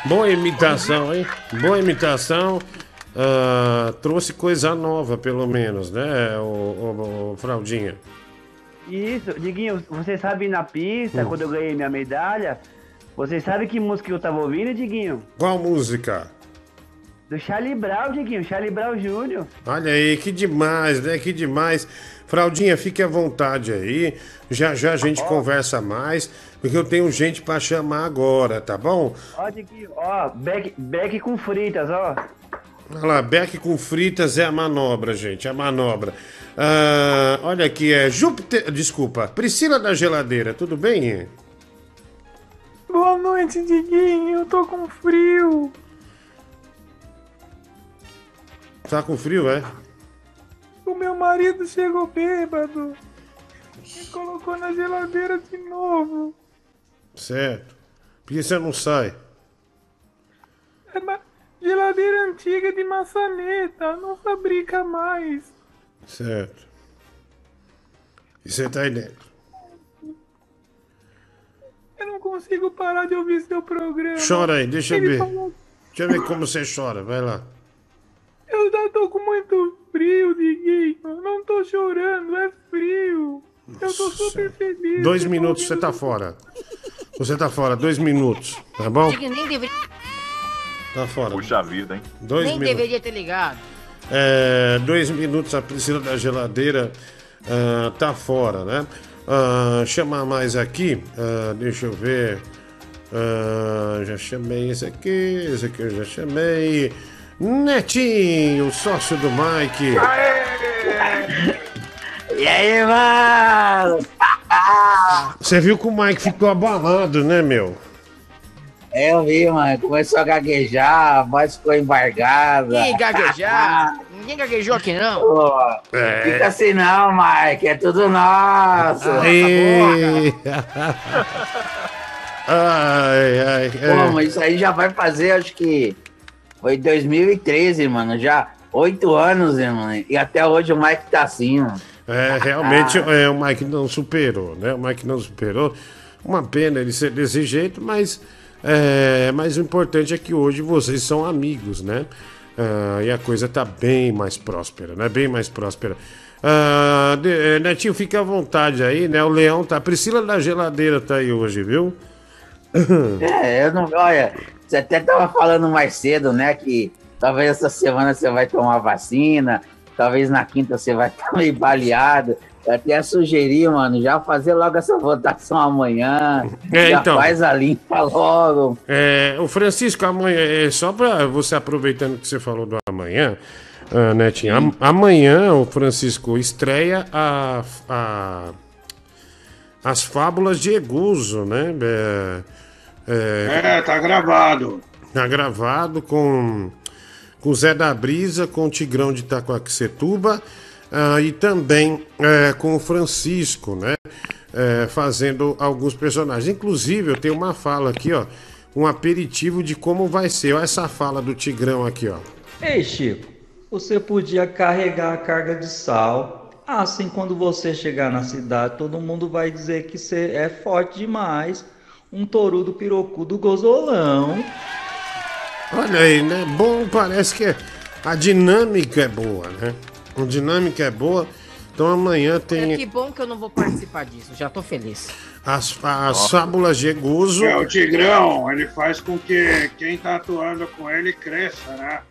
Boa imitação, hein? Boa imitação. Ah, trouxe coisa nova, pelo menos, né, o, o- o Fraldinha? Isso, Diguinho, você sabe na pista, Hum. quando eu ganhei minha medalha, você sabe que música eu tava ouvindo, Diguinho? Qual música? Do Charlie Brown, Diguinho, Charlie Brown Jr. Olha aí, que demais, né? Que demais. Fraldinha, fique à vontade aí. Já já a gente conversa mais, porque eu tenho gente pra chamar agora, tá bom? Ó, Diguinho, ó, Beck, Beck com fritas, ó. Olha lá, Beck com fritas é a manobra, gente, é a manobra. Ah, olha aqui, é Júpiter. Desculpa, Priscila da Geladeira, tudo bem? Boa noite, Diguinho, eu tô com frio. Tá com frio, é? O meu marido chegou bêbado. Me colocou na geladeira de novo. Certo. Por que você não sai? É ma- geladeira antiga de maçaneta. Não fabrica mais. Certo. E você tá aí dentro? Eu não consigo parar de ouvir seu programa. Chora aí, deixa eu ver. falou- Deixa eu ver como você chora, vai lá. Eu já tô com muito frio, Diguinho. Não tô chorando, é frio. Eu tô super feliz. Dois minutos você tá fora. Você tá fora, dois minutos, tá bom? Tá fora. Puxa vida, hein? Dois nem minutos. deveria ter ligado. É, dois minutos, a Priscila da geladeira ah, tá fora, né? Ah, chamar mais aqui, ah, deixa eu ver. Ah, já chamei esse aqui, esse aqui eu já chamei. Netinho, sócio do Mike. E aí, mano? Você viu que o Mike ficou abalado, né, meu? É, Eu vi, mano. Começou a gaguejar, a voz ficou embargada. Ih, gaguejar. Ninguém gaguejou aqui, não. Pô, É. Fica assim não, Mike. É tudo nosso. Aê. ai, ai, Pô, é. mas isso aí já vai fazer, acho que foi 2013, mano. Já oito anos, né, mano? E até hoje o Mike tá assim, mano. É, realmente é, o Mike não superou, né? O Mike não superou. Uma pena ele ser desse jeito, mas, é, mas o importante é que hoje vocês são amigos, né? Ah, e a coisa tá bem mais próspera, né? Bem mais próspera. Ah, de- eh, Netinho, fica à vontade aí, né? O Leão tá. A Priscila da geladeira tá aí hoje, viu? É, eu não. Olha, você até tava falando mais cedo, né? Que talvez essa semana você vai tomar vacina, talvez na quinta você vai estar meio baleado. Eu até sugeri, mano, já fazer logo essa votação amanhã. É, já então. faz a limpa logo. É, o Francisco, amanhã, é, só para você aproveitando que você falou do amanhã, ah, Netinho, am- amanhã o Francisco estreia a, a- as fábulas de Eguso, né? É, é, É, tá gravado. Tá gravado com com o Zé da Brisa, com o Tigrão de Itacoaxetuba ah, e também eh, com o Francisco, né? Eh, fazendo alguns personagens. Inclusive, eu tenho uma fala aqui, ó. Um aperitivo de como vai ser. Olha essa fala do Tigrão aqui, ó. Ei, Chico, você podia carregar a carga de sal. Assim, quando você chegar na cidade, todo mundo vai dizer que você é forte demais. Um torudo pirocudo gozolão. Olha aí, né? Bom, parece que a dinâmica é boa, né? A dinâmica é boa. Então amanhã É, tem que bom que eu não vou participar disso. Já tô feliz. as, as fábulas de Eguso. É, o Tigrão, ele faz com que quem tá atuando com ele cresça, né?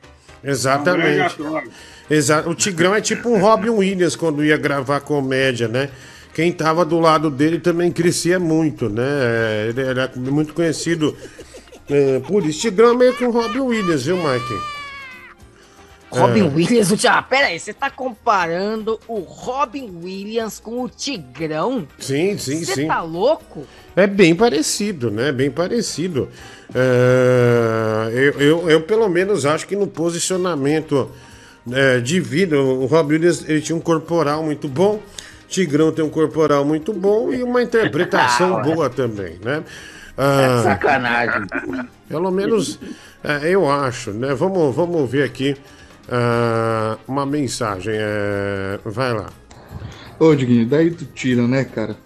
É um Exatamente. ator. Exa o Tigrão é tipo um Robin Williams quando ia gravar comédia, né? Quem tava do lado dele também crescia muito, né? É, Ele era muito conhecido é, por isso. Tigrão é meio que um Robin Williams, viu, Mike? Robin É. Williams, o Thiago. Pera aí, você tá comparando o Robin Williams com o Tigrão? Sim, sim, Você sim. tá louco? É bem parecido, né? Bem parecido. É, eu, eu, eu, pelo menos, acho que no posicionamento é, de vida, o Rob Williams ele tinha um corporal muito bom, Tigrão tem um corporal muito bom e uma interpretação boa também, né? Ah, É sacanagem. Pelo menos é, eu acho, né? Vamos, vamos ver aqui ah, uma mensagem. é, vai lá. Ô, Diguinho, daí tu tira, né, cara?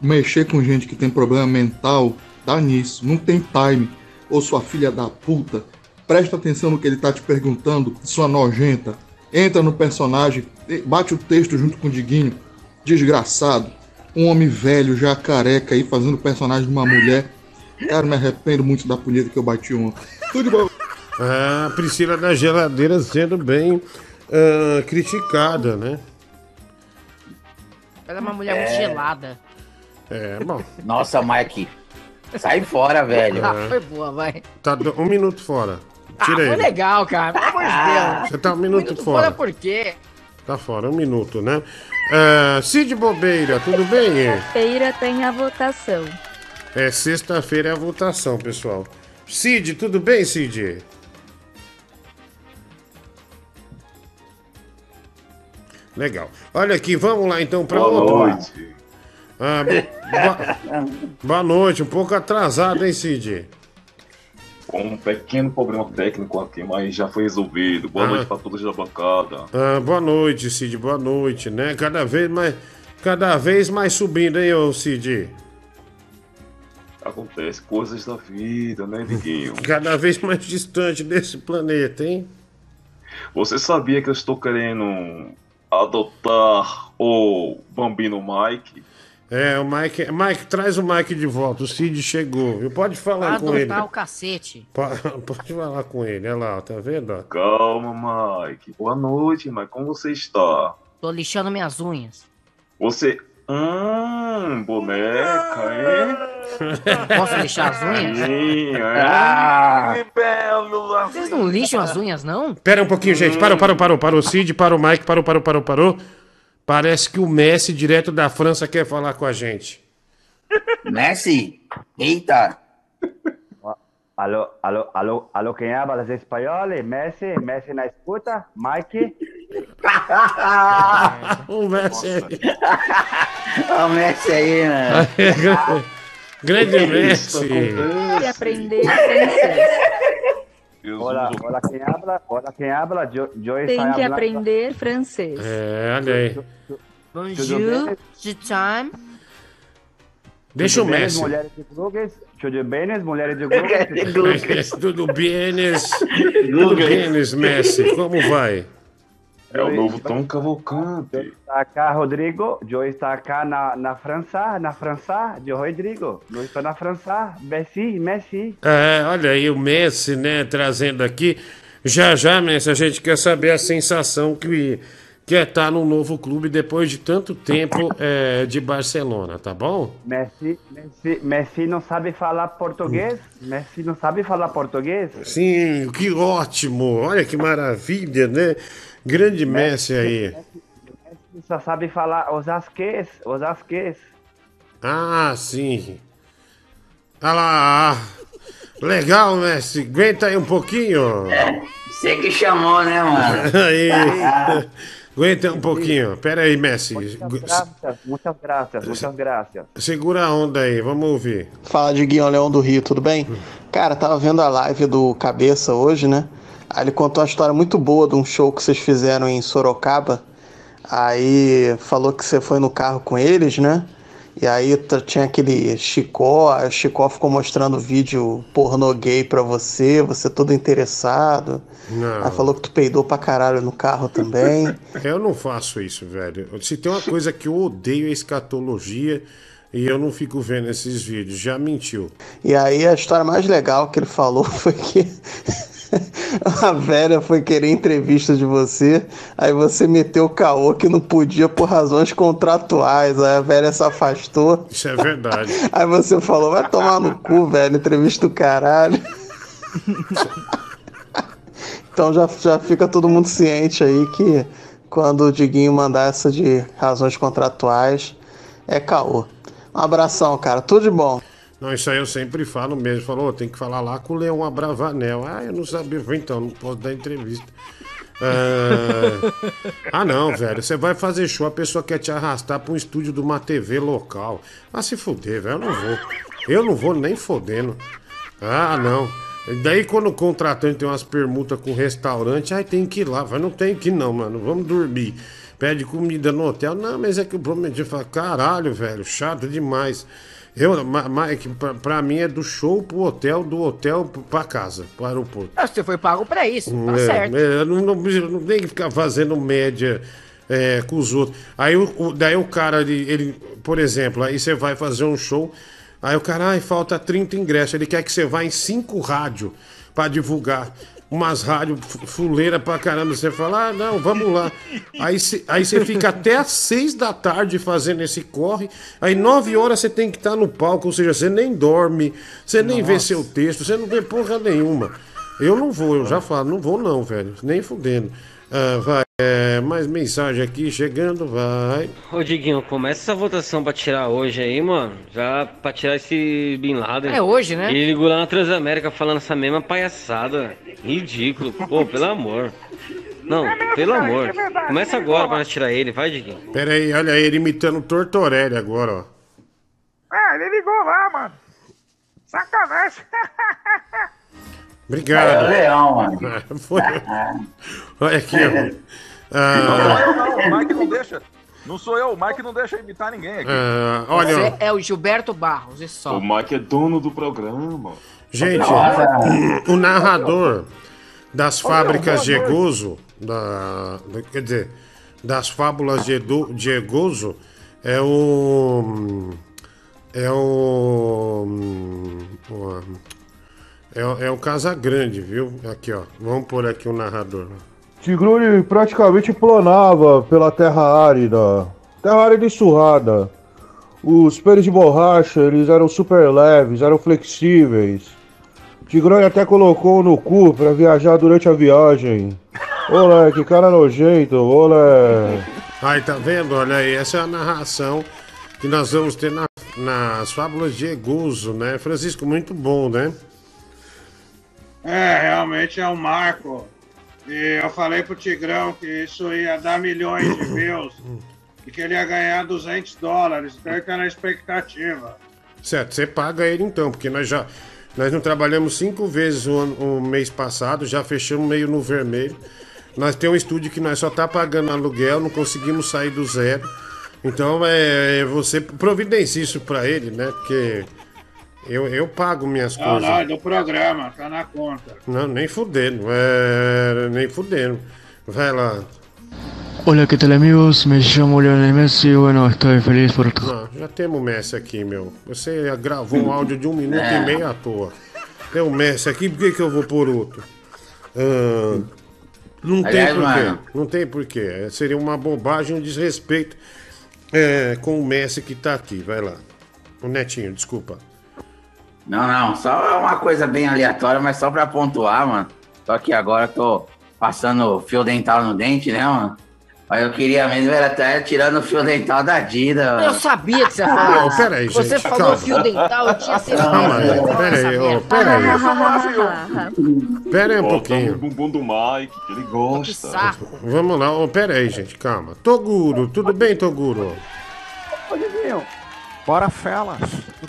Mexer com gente que tem problema mental, dá nisso, não tem time. Ô, sua filha da puta, presta atenção no que ele tá te perguntando, sua nojenta. Entra no personagem, bate o texto junto com o Diguinho. Desgraçado. Um homem velho, já careca aí, fazendo personagem de uma mulher. Cara, me arrependo muito da punheta que eu bati ontem. Tudo bom. A Priscila da geladeira sendo bem ah, criticada, né? Ela é uma mulher muito É. gelada. É, bom. Nossa, Mike. Sai fora, velho. Ah, foi boa, vai. Tá um minuto fora. Ah, Tira foi ele. legal, cara. Pelo amor de Deus. Você tá um minuto Fora fora. por quê? Tá fora, um minuto, né? Ah, Cid Bobeira, tudo bem? Feira tem a votação. É sexta-feira é a votação, pessoal. Cid, tudo bem, Cid? Legal. Olha aqui, vamos lá então para Boa outro. noite. Ah, bo- bo- boa noite, um pouco atrasado, hein, Cid? Com um pequeno problema técnico aqui, mas já foi resolvido. Boa Ah. noite para todos da bancada. Ah, boa noite, Cid, boa noite, né? Cada vez mais, cada vez mais subindo, hein, ô Cid? Acontece coisas da vida, né, Diguinho? Cada vez mais distante desse planeta, hein? Você sabia que eu estou querendo adotar o Bambino Mike? É, o Mike. Mike, traz o Mike de volta. O Cid chegou. viu? Pode falar com ele. Adotar o cacete. Po- Pode falar com ele. Olha lá, tá vendo? Calma, Mike. Boa noite, Mike. Como você está? Tô lixando minhas unhas. Você. Hum, boneca, hein? Posso lixar as unhas? Sim, é. Ah. Que belo Vocês não lixam as unhas, não? Pera um pouquinho, gente. Parou, parou, parou. Parou o Cid, parou o Mike, parou, parou, parou, parou. Parece que o Messi, direto da França, quer falar com a gente. Messi, eita. Alô, alô, alô, alô, quem habla es espanhol? Messi, Messi na escuta? Mike? o Messi aí. Olha o Messi aí, né? Grande Messi. E aprender francês. Hola, hola, quem habla? Hola, quem habla? Yo, yo Tem que aprender francês. É, olha aí. Bonjour, je time. Deixa o bem, Messi. Mulheres de Glugas? Tudo bem, mulheres de Glugas? Tudo bienes. Tudo bienes, Messi. Como vai? É o novo Tom Cavalcante. Está acá, Rodrigo. Eu está acá na, na França, na França, eu, Rodrigo. Eu estou na França. Messi, Messi. É, olha aí o Messi, né, trazendo aqui. Já já, Messi, a gente quer saber a sensação que, que é estar num novo clube depois de tanto tempo é, de Barcelona, tá bom? Messi, Messi, Messi não sabe falar português? Messi não sabe falar português? Sim, que ótimo! Olha que maravilha, né? Grande Messi aí. Messi só sabe falar os asquês, os asquês. Ah, sim. Olha lá. ah. Legal, Messi. Aguenta aí um pouquinho. Você que chamou, né, mano? Aí. Aguenta um pouquinho. Pera aí, Messi. Graças, muitas graças, muitas graças. Segura a onda aí, vamos ouvir. Fala de Guião Leão do Rio, tudo bem? Cara, tava vendo a live do Cabeça hoje, né? Aí ele contou uma história muito boa de um show que vocês fizeram em Sorocaba. Aí falou que você foi no carro com eles, né? E aí tinha aquele Chicó, o Chicó ficou mostrando vídeo pornô gay pra você, você todo interessado. Não. Aí falou que tu peidou pra caralho no carro também. Eu não faço isso, velho. Se tem uma coisa que eu odeio é escatologia e eu não fico vendo esses vídeos. Já mentiu. E aí a história mais legal que ele falou foi que a velha foi querer entrevista de você, aí você meteu o caô que não podia por razões contratuais, aí a velha se afastou. Isso é verdade. Aí você falou, vai tomar no cu, velho, entrevista do caralho. Então já, já fica todo mundo ciente aí que quando o Diguinho mandar essa de razões contratuais, é caô. Um abração, cara. Tudo de bom. Não, isso aí eu sempre falo mesmo. Falou, tem que falar lá com o Leão Abravanel. Ah, eu não sabia. Então, não posso dar entrevista. Ah, ah, não, velho. Você vai fazer show, a pessoa quer te arrastar pra um estúdio de uma TV local. Ah, se fuder, velho. Eu não vou. Eu não vou nem fodendo. Ah, não. Daí quando o contratante tem umas permutas com restaurante, aí tem que ir lá. Vai, não tem que não, mano. Vamos dormir. Pede comida no hotel. Não, mas é que o prometi fala, caralho, velho, chato demais. Eu, que pra, pra mim é do show pro hotel, do hotel pra casa, pro aeroporto. Ah, Você foi pago pra isso, tá É, certo. é, não, não, não tem que ficar fazendo média é, com os outros. Aí o, daí o cara, ele, ele, por exemplo, aí você vai fazer um show, aí o cara, ai, falta 30 ingressos. Ele quer que você vá em cinco rádios pra divulgar. Umas rádios fu- fuleira pra caramba. Você fala, ah, não, vamos lá. Aí você aí você fica até às seis da tarde fazendo esse corre. Aí nove horas você tem que estar no palco, ou seja, você nem dorme, você nem vê seu texto, você não vê porra nenhuma. Eu não vou, eu já falo, não vou não, velho. Nem fudendo. Ah, vai, é, mais mensagem aqui chegando, vai. Ô Diguinho, começa essa votação pra tirar hoje aí, mano. Já pra tirar esse Bin Laden. É hoje, né? Ele ligou lá na Transamérica falando essa mesma palhaçada. Ridículo. Pô, pelo amor. Não, É pelo amor. é Começa é agora pra nós tirar ele, vai, Diguinho. Pera aí, olha ele imitando o Tortorelli agora, ó. Ah, ele ligou lá, mano. Sacanagem. Obrigado. É o leão, mano. Foi. Olha aqui, ó. Não, Ah, eu não, o Mike não deixa. Não sou eu, o Mike não deixa imitar ninguém aqui. ah, olha, Você é o Gilberto Barros, e só. O Mike é dono do programa. Gente, o narrador das fábricas de Egozo, da, da- quer dizer, das fábulas de, Edu, de Egozo, é o. É o. o- É, o- é o Casagrande, viu? Aqui, ó. Vamos pôr aqui o narrador. Tigrone praticamente planava pela terra árida, terra árida e surrada. Os pênis de borracha, eles eram super leves, eram flexíveis. Tigrone até colocou no cu pra viajar durante a viagem. Olé, que cara nojento, olé. Aí, tá vendo? Olha aí, essa é a narração que nós vamos ter na- nas fábulas de Egozo, né? Francisco, muito bom, né? É, realmente é um marco. E eu falei pro Tigrão que isso ia dar milhões de views e que ele ia ganhar 200 dólares. Então ele tá na expectativa. Certo, você paga ele então, porque nós já nós não trabalhamos cinco vezes o, ano- o mês passado, já fechamos meio no vermelho. Nós temos um estúdio que nós só tá pagando aluguel, não conseguimos sair do zero. Então é, é você providencia isso pra ele, né? Porque eu, eu pago minhas Não, coisas. não, é do programa, tá na conta. Não, nem fudendo, é, nem fudendo. Vai lá. Hola, ¿qué tal amigos? Me llamo Lionel Messi y bueno, estoy feliz por Não, já temos o Messi aqui, meu. Você gravou um áudio de um minuto É. e meio à toa. Tem o Messi aqui, por que, que eu vou por outro? Ah, não tem Aliás, porquê. mano. Não tem porquê. É, Seria uma bobagem, um desrespeito é, com o Messi que tá aqui. Vai lá. O Netinho, desculpa. Não, não, só uma coisa bem aleatória, mas só pra pontuar, mano. Só que agora eu tô passando fio dental no dente, né, mano? Mas eu queria mesmo era até tirando o fio dental da Dida, mano. Eu sabia que você ia falar Não, isso. peraí, Você gente, falou calma. fio dental, eu tinha certeza. Calma aí, que pera aí, essa ô, merda. pera aí. Pera Pera aí um o pouquinho. bumbum do Mike, que ele gosta. Vamos lá, ô, pera aí, gente, calma. Toguro, tudo bem, Toguro? Ô, Diguinho, bora, Felas.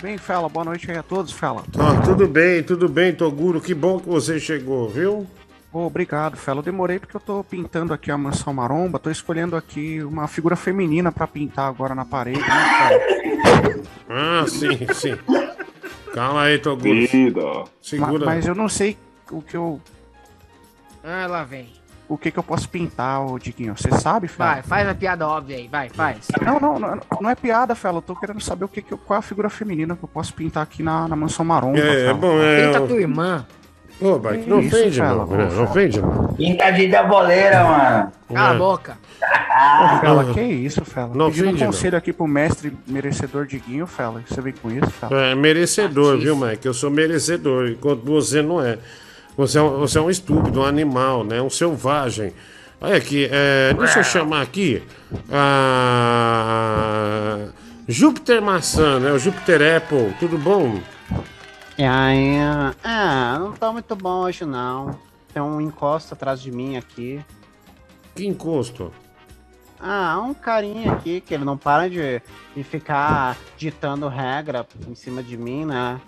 Tudo bem, Fela? Boa noite aí a todos, Fela. Ah, tudo bem, tudo bem, Toguro. Que bom que você chegou, viu? Ô, obrigado, Fela. Eu demorei porque eu tô pintando aqui a mansão maromba. Tô escolhendo aqui uma figura feminina pra pintar agora na parede, né, Fela? Ah, sim, sim. Calma aí, Toguro. Vida. Segura. Ma- Mas eu não sei o que eu. Ah, lá vem. O que que eu posso pintar, ô Diguinho? Você sabe, Fela? Vai, faz a piada óbvia aí, vai, faz. Não, não, não, não é piada, Fela. Eu tô querendo saber o que que eu- qual é a figura feminina que eu posso pintar aqui na, na mansão maromba. É, é bom, é. Pinta tua irmã. Ô, Bike, não Isso, ofende, Fela, não. pô, Não, Fela. ofende, não. Pinta de boleira, mano. Cala a boca. Ô, Fela, que isso, Fela? Não Pedindo um ofende, não. conselho aqui pro mestre merecedor Diguinho, Fela. Você vem com isso, Fela? É merecedor, viu, Mike? Eu sou merecedor, enquanto você não é. Você é um, você é um estúpido, um animal, né? Um selvagem. Olha aqui, é, deixa eu chamar aqui. a Júpiter Maçã, né? O Júpiter Apple, tudo bom? Aí, ah, não tá muito bom hoje não. Tem um encosto atrás de mim aqui. Que encosto? Ah, um carinha aqui que ele não para de, de ficar ditando regra em cima de mim, né?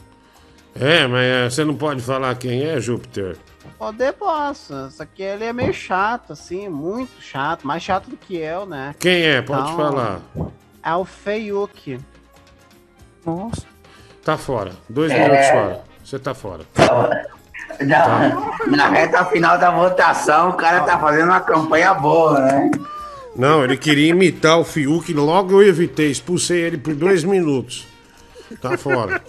É, mas é, você não pode falar quem é, Júpiter. Poder posso, só que ele é meio chato, assim, muito chato, mais chato do que eu, né? Quem é? Pode Então, falar. É o Feiuki. Nossa. Tá fora. Dois É. minutos fora. Você tá fora. Na, na reta final da votação, o cara tá fazendo uma campanha boa, né? Não, ele queria imitar o Fiuk, logo eu evitei, expulsei ele por dois minutos. Tá fora.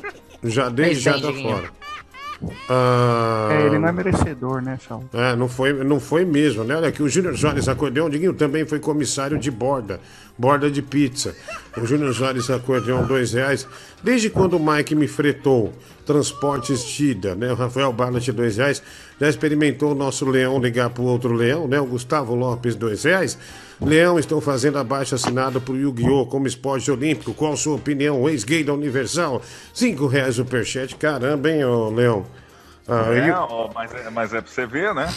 Já desde já tá fora. Ah, É, ele não é merecedor, né, Fela? É, não foi, não foi mesmo, né? Olha aqui, o Júnior Soares Acordeão, Diguinho, também foi comissário de borda, borda de pizza. O Júnior Soares Acordeão, dois reais. Desde quando o Mike me fretou, transportes Tida, né? O Rafael Barnett, dois reais. Já experimentou o nosso leão ligar pro outro leão, né? O Gustavo Lopes, dois reais. Leão, estou fazendo abaixo assinado pro Yu-Gi-Oh! como esporte olímpico. Qual a sua opinião? Ex-gay da Universal? Cinco reais o superchat. Caramba, hein, ô Leão? Ah, É, e- ó, mas, é, mas é pra você ver, né?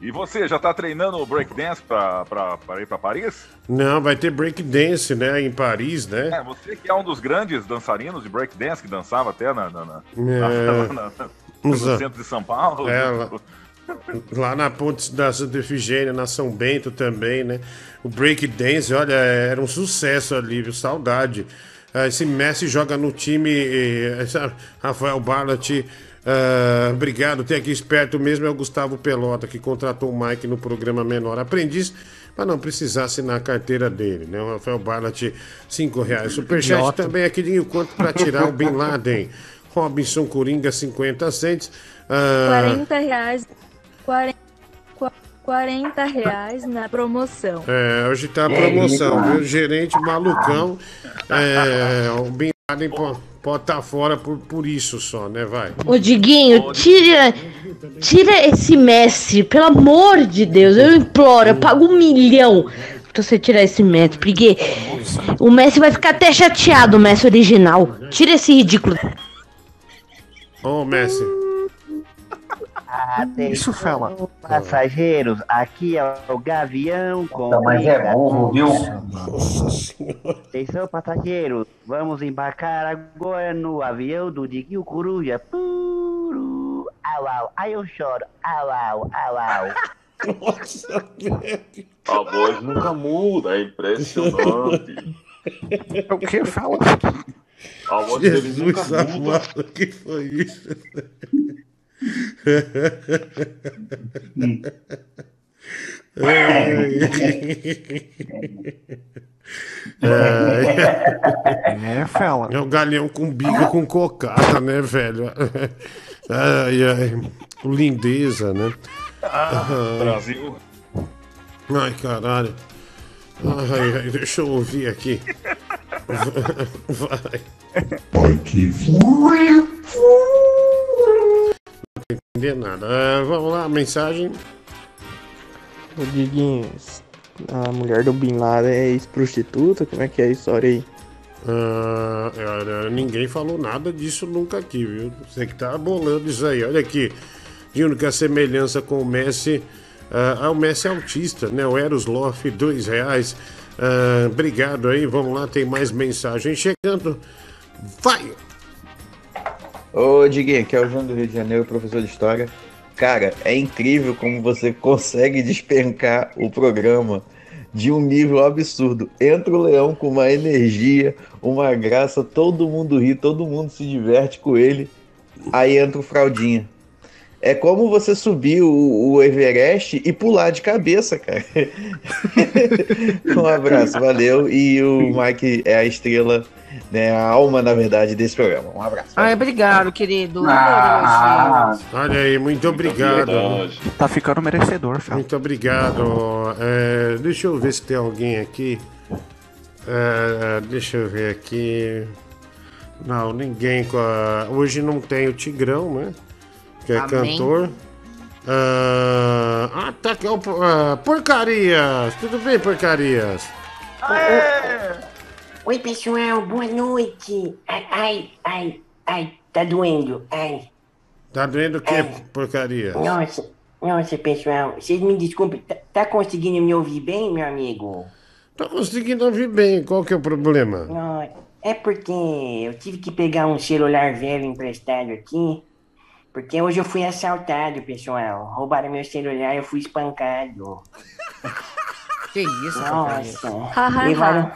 E você, já tá treinando o breakdance pra, pra, pra ir pra Paris? Não, vai ter breakdance, né, em Paris, né? É, você que é um dos grandes dançarinos de breakdance, que dançava até na, na, na, É. na- na- no Usa- centro de São Paulo. É, lá, lá na Ponte da Santa Efigênia, na São Bento também, né? O breakdance, olha, era um sucesso ali, viu? Saudade. Ah, Esse Messi joga no time, Rafael Barlat. ah, obrigado, tem aqui esperto mesmo, é o Gustavo Pelota, que contratou o Mike no programa Menor Aprendiz, para não precisar assinar a carteira dele, né? O Rafael Barlat, 5 reais. Superchat Idiota. também aqui de quanto para tirar o Bin Laden. Robinson Coringa, 50 cents. Ah, 40 reais. 40, 40 reais na promoção. É, hoje tá a promoção, viu? Gerente malucão. É, o Bin Laden po- pode estar fora por, por isso só, né? Vai. Ô Diguinho, tira, tira esse Messi, pelo amor de Deus, eu imploro, eu pago um milhão pra você tirar esse Messi, porque o Messi vai ficar até chateado, o Messi original. Tira esse ridículo. Ô, Messi. Isso, fala. Passageiros, aqui é o Gavião com. Não, mas é burro, viu? Nossa senhora. Atenção, passageiros, vamos embarcar agora no avião do Diguinho Coruja. Puru, au, au, ai eu choro, au, au, au, au. Nossa, velho. A voz nunca muda, é impressionante. O que fala? A voz dele nunca Jesus muda. amado, o que foi isso? É, fela. É o galinhão com bico com cocada, né, velho? Ai, ai. Lindeza, né? Ah, Brasil. Ai, caralho. Ai, ai, deixa eu ouvir aqui. Vai. Ai, que entender nada. Ah, vamos lá, mensagem. Ô Diguinho, a mulher do Bin Laden é ex-prostituta? Como é que é a história aí? Olha, ninguém falou nada disso nunca aqui, viu? Você que tá bolando isso aí. Olha aqui. Dizendo que a semelhança com o Messi. ah, o Messi é autista, né? O Eros Loff, dois reais. Ah, obrigado aí. Vamos lá, tem mais mensagem chegando. Vai! Ô, Diguinho, aqui é o João do Rio de Janeiro, professor de História. Cara, é incrível como você consegue despencar o programa de um nível absurdo. Entra o Leão com uma energia, uma graça, todo mundo ri, todo mundo se diverte com ele. Aí entra o Fraldinha. É como você subir o, o Everest e pular de cabeça, cara. um abraço, valeu. E o Mike é a estrela, né, a alma, na verdade, desse programa. Um abraço. Ai, obrigado, querido. Ah, olha aí, muito obrigado. Tá ficando merecedor, fela. Muito obrigado. É, deixa eu ver se tem alguém aqui. É, deixa eu ver aqui. Não, ninguém. com a- Hoje não tem o Tigrão, né? Que é Amém. cantor. Ah, ah, tá aqui. ah, porcarias! Tudo bem, porcarias? Oi, pessoal, boa noite. Ai, ai, ai, ai, tá doendo. Ai, Tá doendo o que, porcaria? nossa, nossa, pessoal, vocês me desculpem, tá, tá conseguindo me ouvir bem, meu amigo? Tô conseguindo ouvir bem. Qual que é o problema? Não, é porque eu tive que pegar um celular velho emprestado aqui, porque hoje eu fui assaltado, pessoal. Roubaram meu celular e eu fui espancado. Que isso, Nossa, levaram,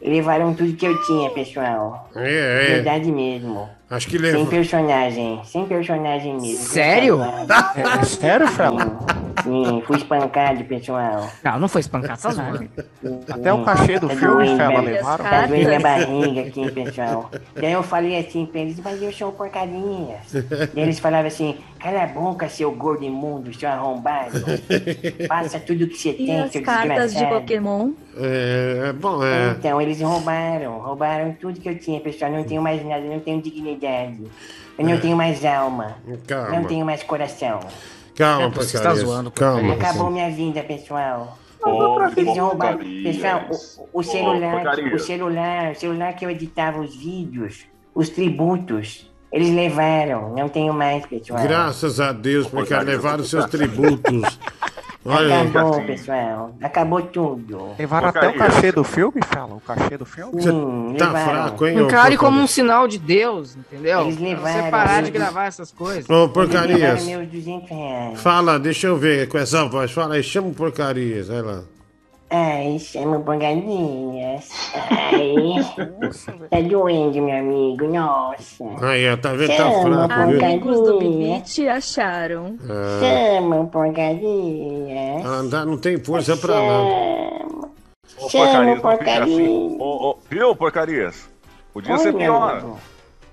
levaram tudo que eu tinha, pessoal. É, é. Verdade mesmo. Acho que Sem levou. personagem, sem personagem mesmo. Sério? É sério, Fela? Sim, fui espancado, pessoal. Não, não foi espancar, tá zoando. Até o cachê do Tá filme, Fela, né? levaram. Tá doendo minha barriga aqui, pessoal. Daí eu falei assim pra eles, mas eu sou porcarinhas. E eles falavam assim, cala a boca, seu gordo imundo, seu arrombado. Passa tudo que você E tem, as seu cartas de. Pokémon? É, é bom, é. Então, eles roubaram, roubaram tudo que eu tinha, pessoal. Não tenho mais nada, não tenho dignidade. Eu não É. tenho mais alma. Calma. Não tenho mais coração. Calma, Você porcaria. está zoando, Calma. Acabou minha vida, pessoal. Ô, Eles roubaram. Pessoal, o, o celular, porcaria. o celular, o celular que eu editava os vídeos, os tributos, eles levaram. Não tenho mais, pessoal. Graças a Deus, porque levaram seus tributos. Olha aí. Acabou, pessoal. Acabou tudo. Levaram até o cachê do filme, Fela? O cachê do filme? Hum, Tá levaram. fraco, hein, Encare como um sinal de Deus, entendeu? Eles Pra você levaram, parar de gravar essas coisas. Ô, porcarias. levaram meus 200 reais. Fala, deixa eu ver com essa voz. Fala aí, chama o porcarias. Vai lá. Ai, chama porcarias. Ai, tá doendo, meu amigo. Nossa. Aí, ó, tá vendo? Tá Chama fraco, viu? Amigos do. Bibite acharam. Ah, Chama porcaria. ah, não dá- não tem força pra nada. Ô, Chama porcarias, fica porcaria. assim. Ô, ô, viu, porcarias? Podia Oi, ser pior.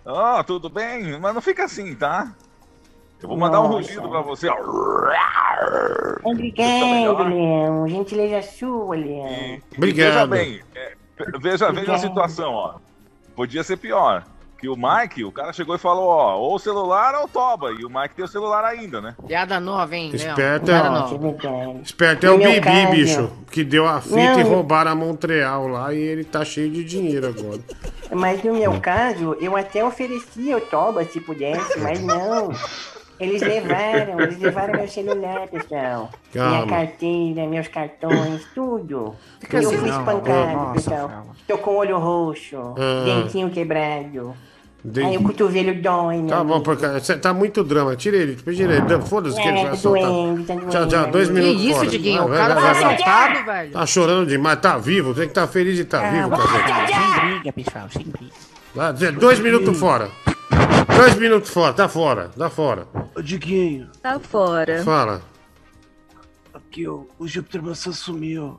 Ah, tudo bem, mas não fica assim, tá? Eu vou mandar um Nossa. rugido pra você, ó. Obrigado, Leão. Gentileza sua, Leão. Obrigado. Veja bem, é, veja, veja a situação, ó. Podia ser pior. Que o Mike, o cara chegou e falou, ó, ou o celular ou toba. E o Mike tem o celular ainda, né? Piada nova, hein, Leão? Esperto é, nova. esperto é o Bibi, caso- bicho. Que deu a fita Não. e roubaram a Montreal lá e ele tá cheio de dinheiro agora. Mas no meu caso, eu até oferecia o Toba se pudesse, mas não. Eles levaram, eles levaram meu celular, pessoal. Calma. Minha carteira, meus cartões, tudo. Fica eu assim, fui espancado, Nossa, pessoal. Fela. Tô com o olho roxo, Ah. dentinho quebrado. De- Aí o cotovelo dói, meu Tá bom. Cê- Tá muito drama. Tira ele, tira ele. Foda-se que ele É, vai tá soltar. doendo, tá doendo. Tchau, tchau. Dois Que minutos Que isso. Diguinho? O cara vai. assaltado, velho. Tá chorando demais, tá vivo, tem que estar feliz de estar vivo, cara. Sem briga, pessoal, sem briga. Dois minutos fora. Dois minutos fora, tá fora, tá fora. Ô, Diguinho, Tá fora. Fala. aqui ó, o Júpiter Maçã sumiu.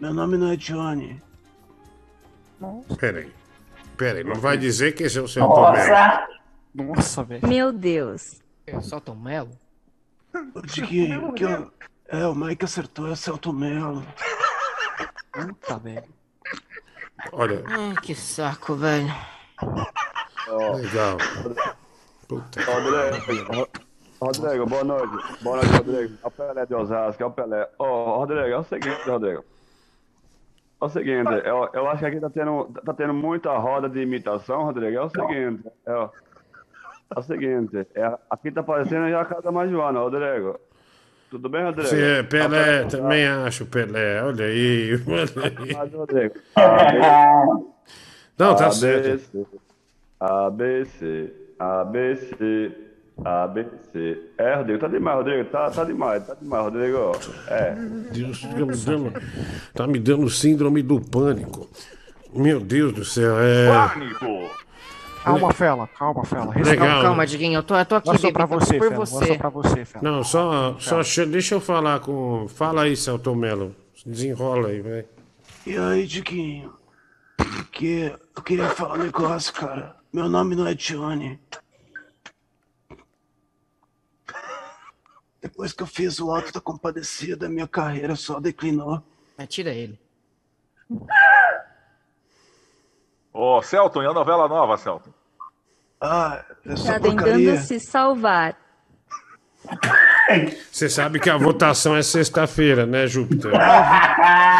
Meu nome não é Johnny. Peraí. Peraí, não vai dizer que esse é o seu Tomé. Nossa, velho. Meu Deus. É, Solta o Melo? Ô, Diguinho, aqui ó. É, o Mike acertou, é o Celto Melo. Puta, velho. Olha, Ai, que saco, velho. legal. Puta. Rodrigo, Rodrigo, boa noite. Boa noite, Rodrigo. É o Pelé de Osasco, é o Pelé. Ô, Rodrigo, é o seguinte, Rodrigo. É o seguinte, eu, eu acho que aqui tá tendo, tá tendo muita roda de imitação, Rodrigo. É o seguinte, é, o- é o seguinte, é, aqui tá parecendo já a casa da Marijuana, Rodrigo. Tudo bem, Rodrigo? Você é Pelé, também acho Pelé. Olha aí, olha aí. Não, tá ABC, certo. ABC, ABC, ABC. É, Rodrigo, tá demais, Rodrigo. Tá, tá demais, tá demais, Rodrigo. É. Deus, tá me dando, tá me dando síndrome do pânico. Meu Deus do céu, é. Pânico! Calma, Fela, calma, Fela. Legal. Calma, Diguinho, eu tô, eu tô aqui, Vou só pra tô você, por Fela. Vou você. só pra você, Fela. Não, só, só che- deixa eu falar com. Fala aí, Celton Mello. Desenrola aí, vai. E aí, Diguinho? Que eu queria falar um negócio, cara. Meu nome não é Johnny. Depois que eu fiz o Alto da Compadecida, minha carreira só declinou. É, tira ele. Ô, Celton, e a novela nova, Celton? Ah, essa Tá porcaria. tentando se salvar. Você sabe que a votação é sexta-feira, né, Júpiter?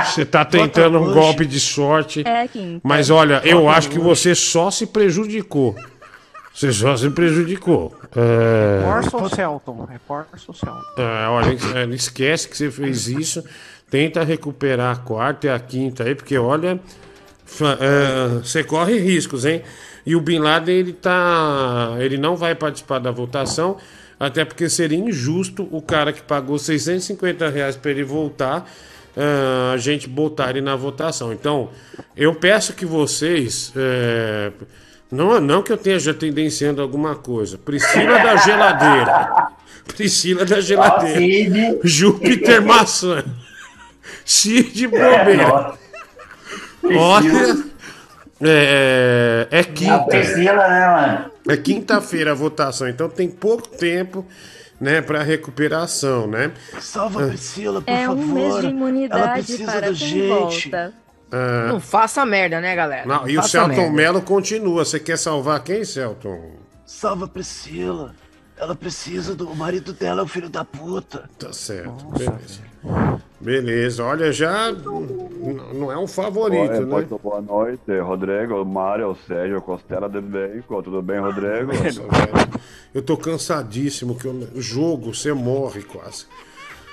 Você tá tentando um golpe de sorte. É, quinta. Mas olha, eu acho que você só se prejudicou. Você só se prejudicou. É... Reforça o Celton. Reforça o Celton. É, olha, é, não esquece que você fez isso. Tenta recuperar a quarta e a quinta aí, porque olha, é, você corre riscos, hein? E o Bin Laden, ele tá. Ele não vai participar da votação, até porque seria injusto o cara que pagou 650 reais para ele voltar. é, a gente botar ele na votação. Então, eu peço que vocês. é, não, não que eu esteja tendenciando alguma coisa. Priscila da geladeira. Priscila da geladeira. Júpiter maçã. Cid bobeira. Olha. É, é quinta. A Priscila, né, mano? É quinta-feira a votação, então tem pouco tempo, né, para recuperação, né? Salva a Priscila, por É um favor. mês de Ela imunidade precisa para da gente. volta. Ah, Não faça merda, né, galera? não, e o Celton. Mello continua. Você quer salvar quem, Celton? Salva a Priscila. Ela precisa do o marido dela, é o filho da puta. Tá certo. Beleza. Beleza, olha, já não é um favorito, né? muito boa noite, Rodrigo, Mário, Sérgio, Costela de Bacon, tudo bem, Rodrigo? Nossa, eu tô cansadíssimo, que o jogo você morre quase.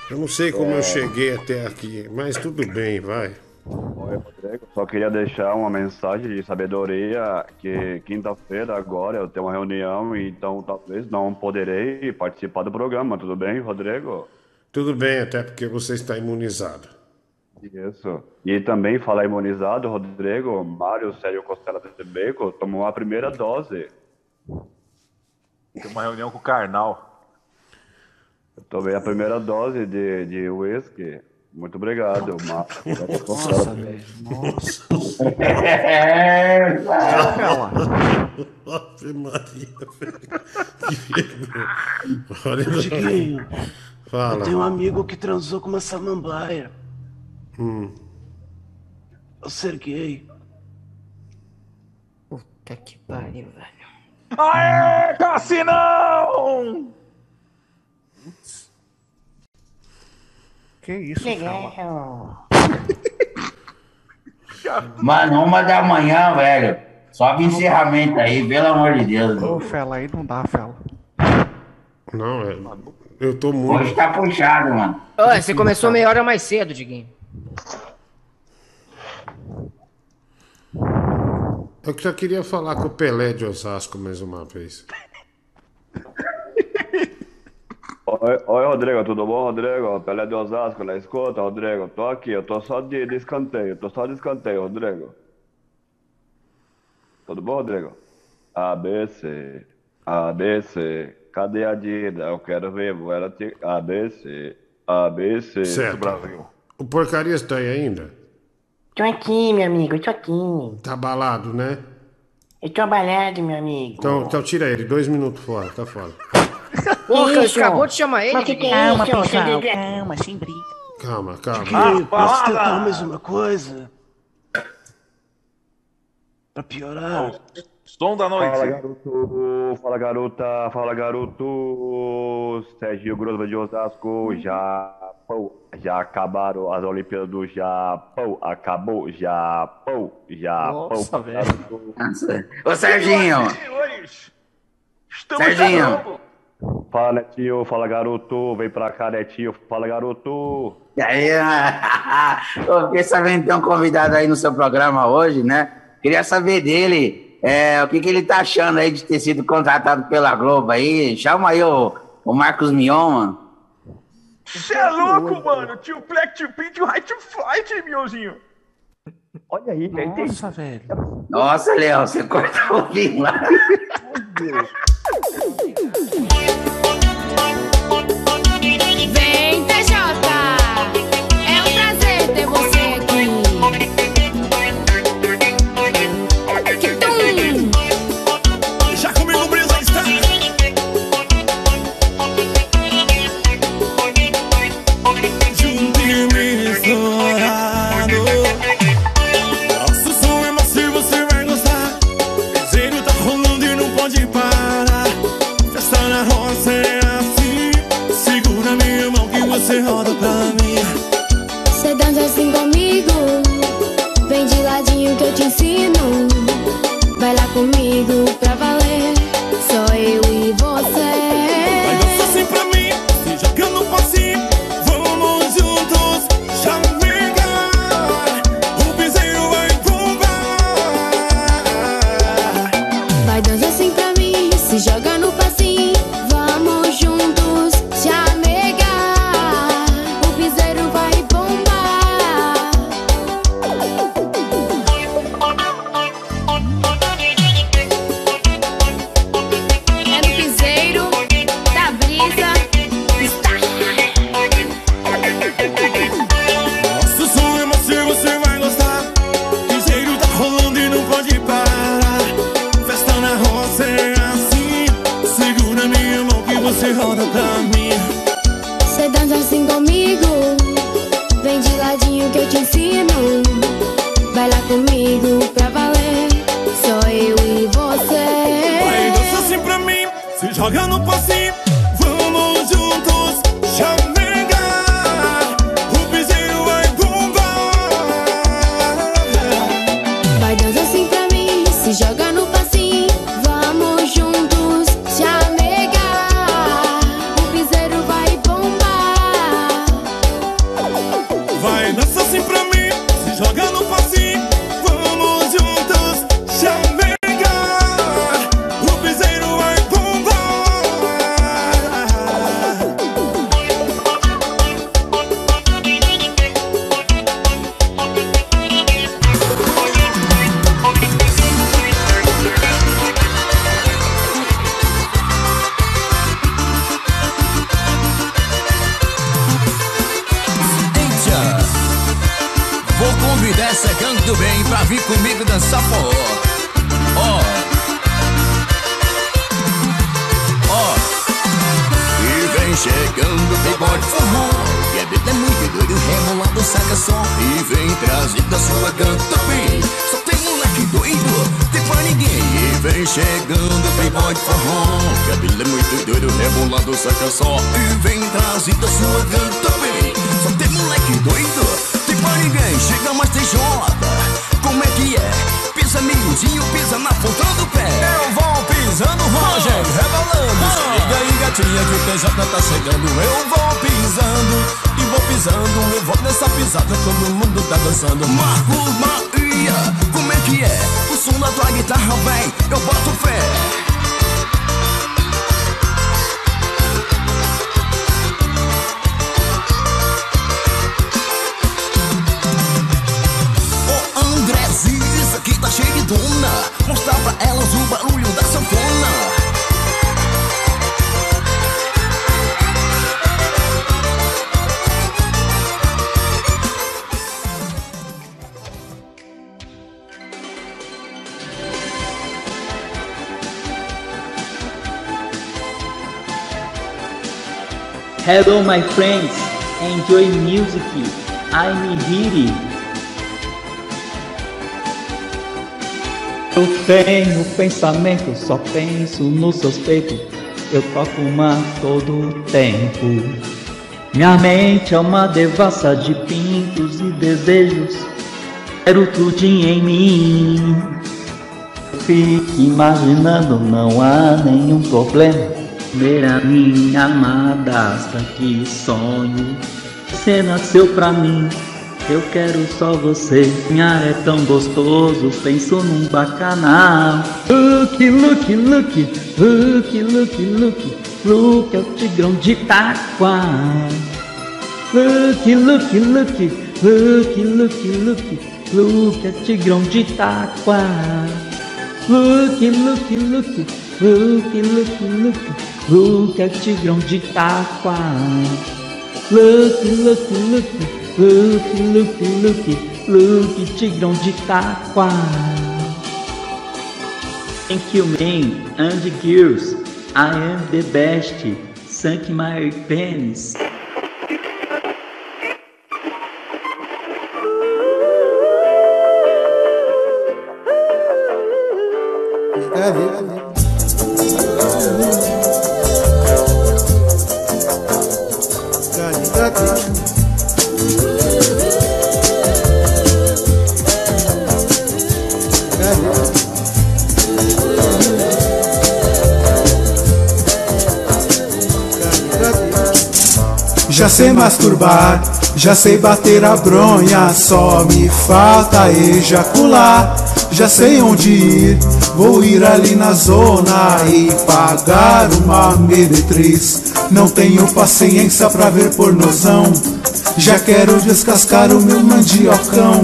Eu não sei como É. eu cheguei até aqui, mas tudo bem, vai. Oi, Rodrigo. Só queria deixar uma mensagem de sabedoria que quinta-feira agora eu tenho uma reunião, então talvez não poderei participar do programa. Tudo bem, Rodrigo? Tudo bem, até porque você está imunizado. Isso. E também falar imunizado, Rodrigo, Mário Sérgio Costela de Beco tomou a primeira dose. Tem uma reunião com o Karnal. Eu tomei a primeira dose de, de whisky. Muito obrigado, Mário Sérgio Costela. Ave Maria, velho. Que vergonha. Olha, Fala. eu tenho um amigo que transou com uma samambaia. Hum. Eu Serguei. Puta que pariu, velho. Aê, Cassinão! Que isso, Legal. Mano, uma da manhã, velho. Sobe encerramento aí, pelo amor de Deus. Ô, Fela, aí não dá, Fela. Não, é. Eu tô muito. Hoje tá puxado, mano. Ô, você começou meia hora mais cedo, Diguinho. Eu só queria falar com o Pelé de Osasco mais uma vez. Oi, oi, Rodrigo, tudo bom, Rodrigo? Pelé de Osasco, na escuta, Rodrigo. Tô aqui, eu tô só de, de escanteio, tô só de escanteio, Rodrigo. Tudo bom, Rodrigo? ABC, ABC, cadê a Dida? Eu quero ver, ela te... ABC, ABC, Certo. Brasil. O porcaria está aí ainda? Tô aqui, meu amigo, tô aqui. Tá abalado, né? Eu tô abalado, meu amigo. Então, então tira ele, dois minutos fora, tá fora. Isso. acabou de chamar ele. Mas que que é Calma, pessoal, Dedé? calma, sem briga. Calma, calma. Chiquinho, posso tentar mais uma coisa? Pra piorar? Som da noite. Fala, garoto, fala, garota, fala, garoto. Serginho Grosso de Osasco, Japão. Já acabaram as Olimpíadas do Japão. Acabou, Japão, Japão. Nossa, velho. Ô, Serginho. Serginho. Fala, Netinho, fala, garoto. Vem pra cá, Netinho, fala, garoto. E aí, eu fiquei sabendo que tem um convidado aí no seu programa hoje, né? Queria saber dele, é, o que, que ele tá achando aí de ter sido contratado pela Globo aí. Chama aí o, o Marcos Mion, mano. Você é louco, mano. Tio Black, tio Pink, o High to Flight, miozinho. Olha aí, Nossa, velho. Nossa, Léo, você cortou o vinho lá. Vem, sua canta bem. Só tem moleque doido, tem pra ninguém. E vem chegando playboy forró. Que a vida é muito doido, rebolado saca só. E vem trazendo a sua canta bem. Só tem moleque doido, tem pra ninguém. Chega mais jota. Como é que é? Pisa miudinho, pisa na ponta do pé. Eu vou pisando, Roger, rebolando. Se liga aí, gatinha, que o TJ tá chegando. Eu vou pisando pisando. Eu vou nessa pisada, todo mundo tá dançando. Marcos Maria, como é que é? O som da tua guitarra vem, eu boto fé. Ô Andrezinho, isso aqui tá cheio de dona Mostrar pra elas Hello my friends, enjoy music. I'm Hiri. Eu tenho pensamento, só penso nos seus peitos. Eu toco uma todo tempo. Minha mente é uma devassa de pintos e desejos. Quero tudinho em mim. Fique imaginando, não há nenhum problema. Ver a minha amada, que sonho. Você nasceu pra mim, eu quero só você. Minha é tão gostoso, penso num bacanal. Look, look, look, look, look, look. Look é o tigrão de Itaquá. Look, look, look, look, look, look. Look é o tigrão de Itaquá. Look, look, look, look, look, look. Look é o tigrão de Itaquá. Look, look, look, look, look, look, look, tigrão de Itaquá. Thank you, man, and girls. I am the best. Sank my penis. Masturbar, já sei bater a bronha, só me falta ejacular. Já sei onde ir, vou ir ali na zona e pagar uma meretriz. Não tenho paciência pra ver pornozão, já quero descascar o meu mandiocão.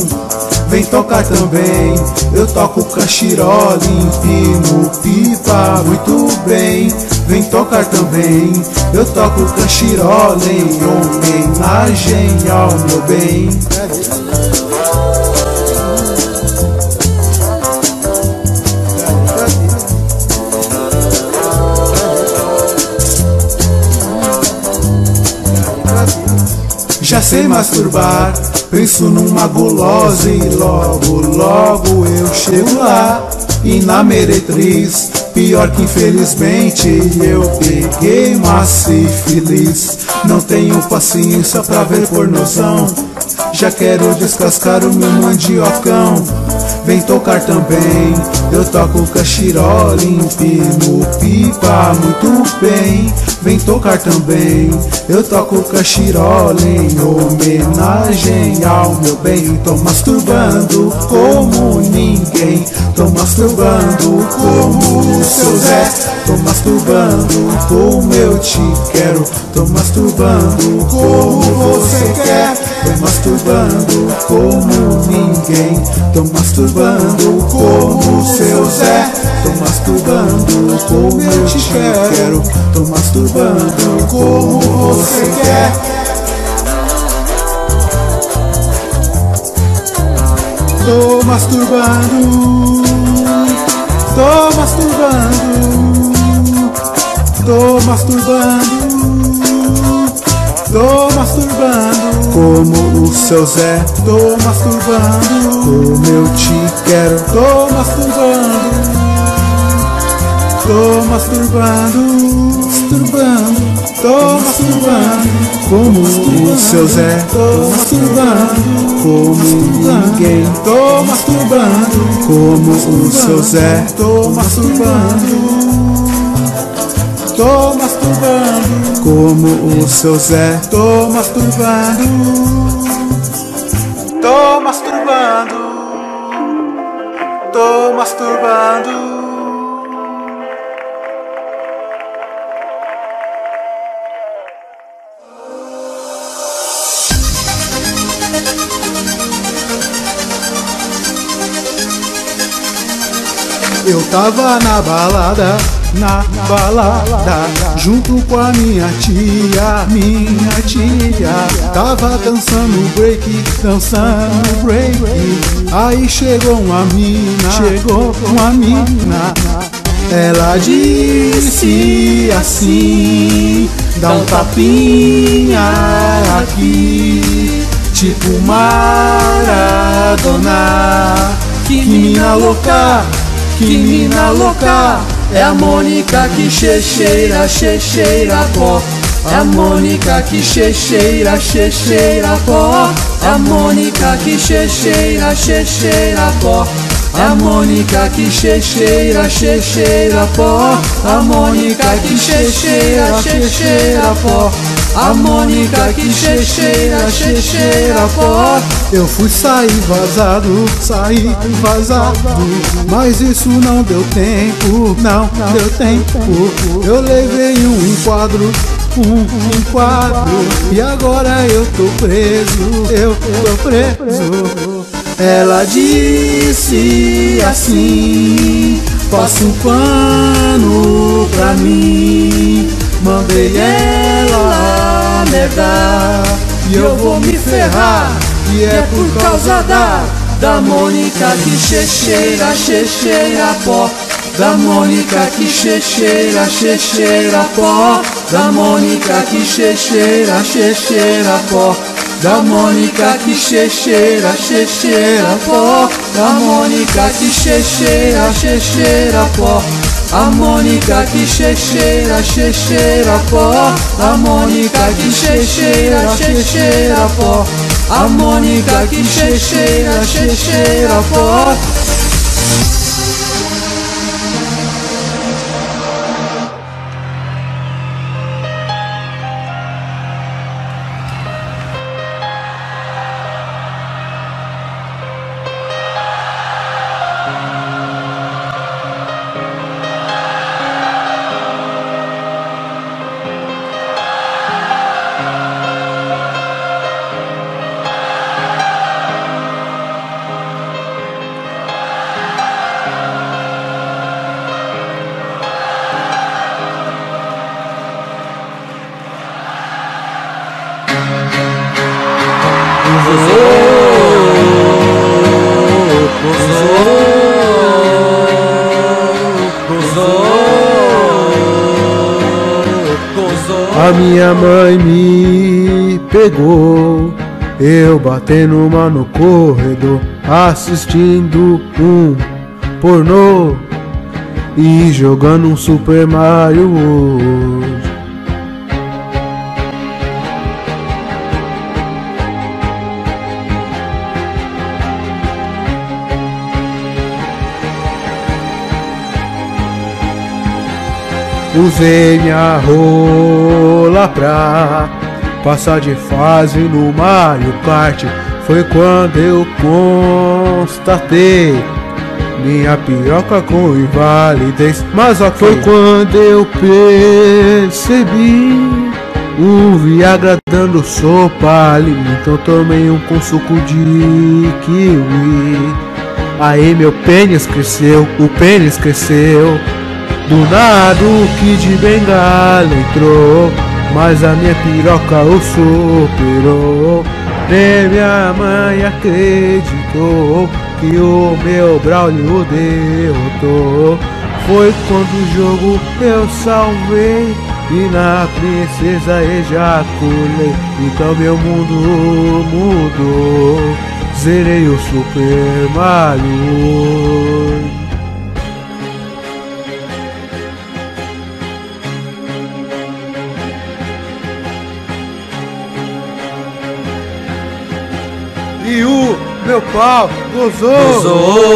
Vem tocar também, eu toco cachiró, empino pipa muito bem. Vem tocar também, eu toco cachiró em homenagem ao meu bem. Já sei masturbar, penso numa gulosa e logo, logo eu chego lá. E na meretriz, pior que infelizmente eu peguei uma sífilis. Não tenho paciência pra ver pornozão, já quero descascar o meu mandiocão. Vem tocar também, eu toco cachiró, empino pipa muito bem. Vem tocar também, eu toco cachiró em homenagem ao meu bem. Tô masturbando como ninguém, tô masturbando como o seu Zé. Tô masturbando como eu te quero, tô masturbando como você quer. Tô masturbando como ninguém, tô masturbando como o seu Zé. Tô masturbando como eu te quero, tô masturbando como você quer. Tô masturbando, tô masturbando, tô masturbando, tô masturbando. Como o seu Zé, tô masturbando. Como eu te quero, tô masturbando. Tô masturbando, masturbando, tô masturbando. Como o seu Zé, tô masturbando. Como ninguém, tô masturbando. Como o seu Zé, tô masturbando. Tô masturbando. Como o seu Zé, tô masturbando. Tô masturbando. Tô masturbando. Eu tava na balada, na balada, junto com a minha tia, minha tia. Tava dançando break, dançando break. Aí chegou uma mina, chegou uma mina. Ela disse assim: dá um tapinha aqui, tipo Maradona. Que mina louca, que mina louca. É a Mônica que checheira, checheira pó. É a Mônica que checheira, checheira pó. É a Mônica que checheira, checheira pó. É a Mônica que checheira, checheira pó. A Mônica que checheira, checheira pó. A Mônica que checheira, checheira pó. Eu fui sair vazado, sair vazado. Mas isso não deu tempo, não deu tempo. Eu levei um enquadro, um enquadro. E agora eu tô preso, eu tô preso. Ela disse assim: Passa um pano pra mim. Mandei ela merda e eu vou me ferrar. E é por causa da da Mônica que checheira, checheira pó. Da Mônica que checheira, checheira pó. Da Mônica que checheira, checheira pó. Da Mônica que checheira, checheira pó. Da Mônica que checheira, checheira pó. A Mônica que checheira, checheira pó. A Mônica que checheira, checheira pó. A Mônica que checheira, checheira pó. Eu batendo uma no corredor, assistindo um pornô e jogando um Super Mario World. Usei minha rola pra passar de fase no Mario Kart. Foi quando eu constatei minha piroca com invalidez. Mas foi quando eu percebi o Viagra dando sopa ali. Então tomei um com suco de kiwi. Aí meu pênis cresceu, o pênis cresceu. Do nada o Kid Bengala entrou Mas a minha piroca o superou Nem minha mãe acreditou que o meu Braulio derrotou. Foi quando o jogo eu salvei e na princesa ejaculei. Então meu mundo mudou. Zerei o Super Mario. Meu pau gozou. Gozou.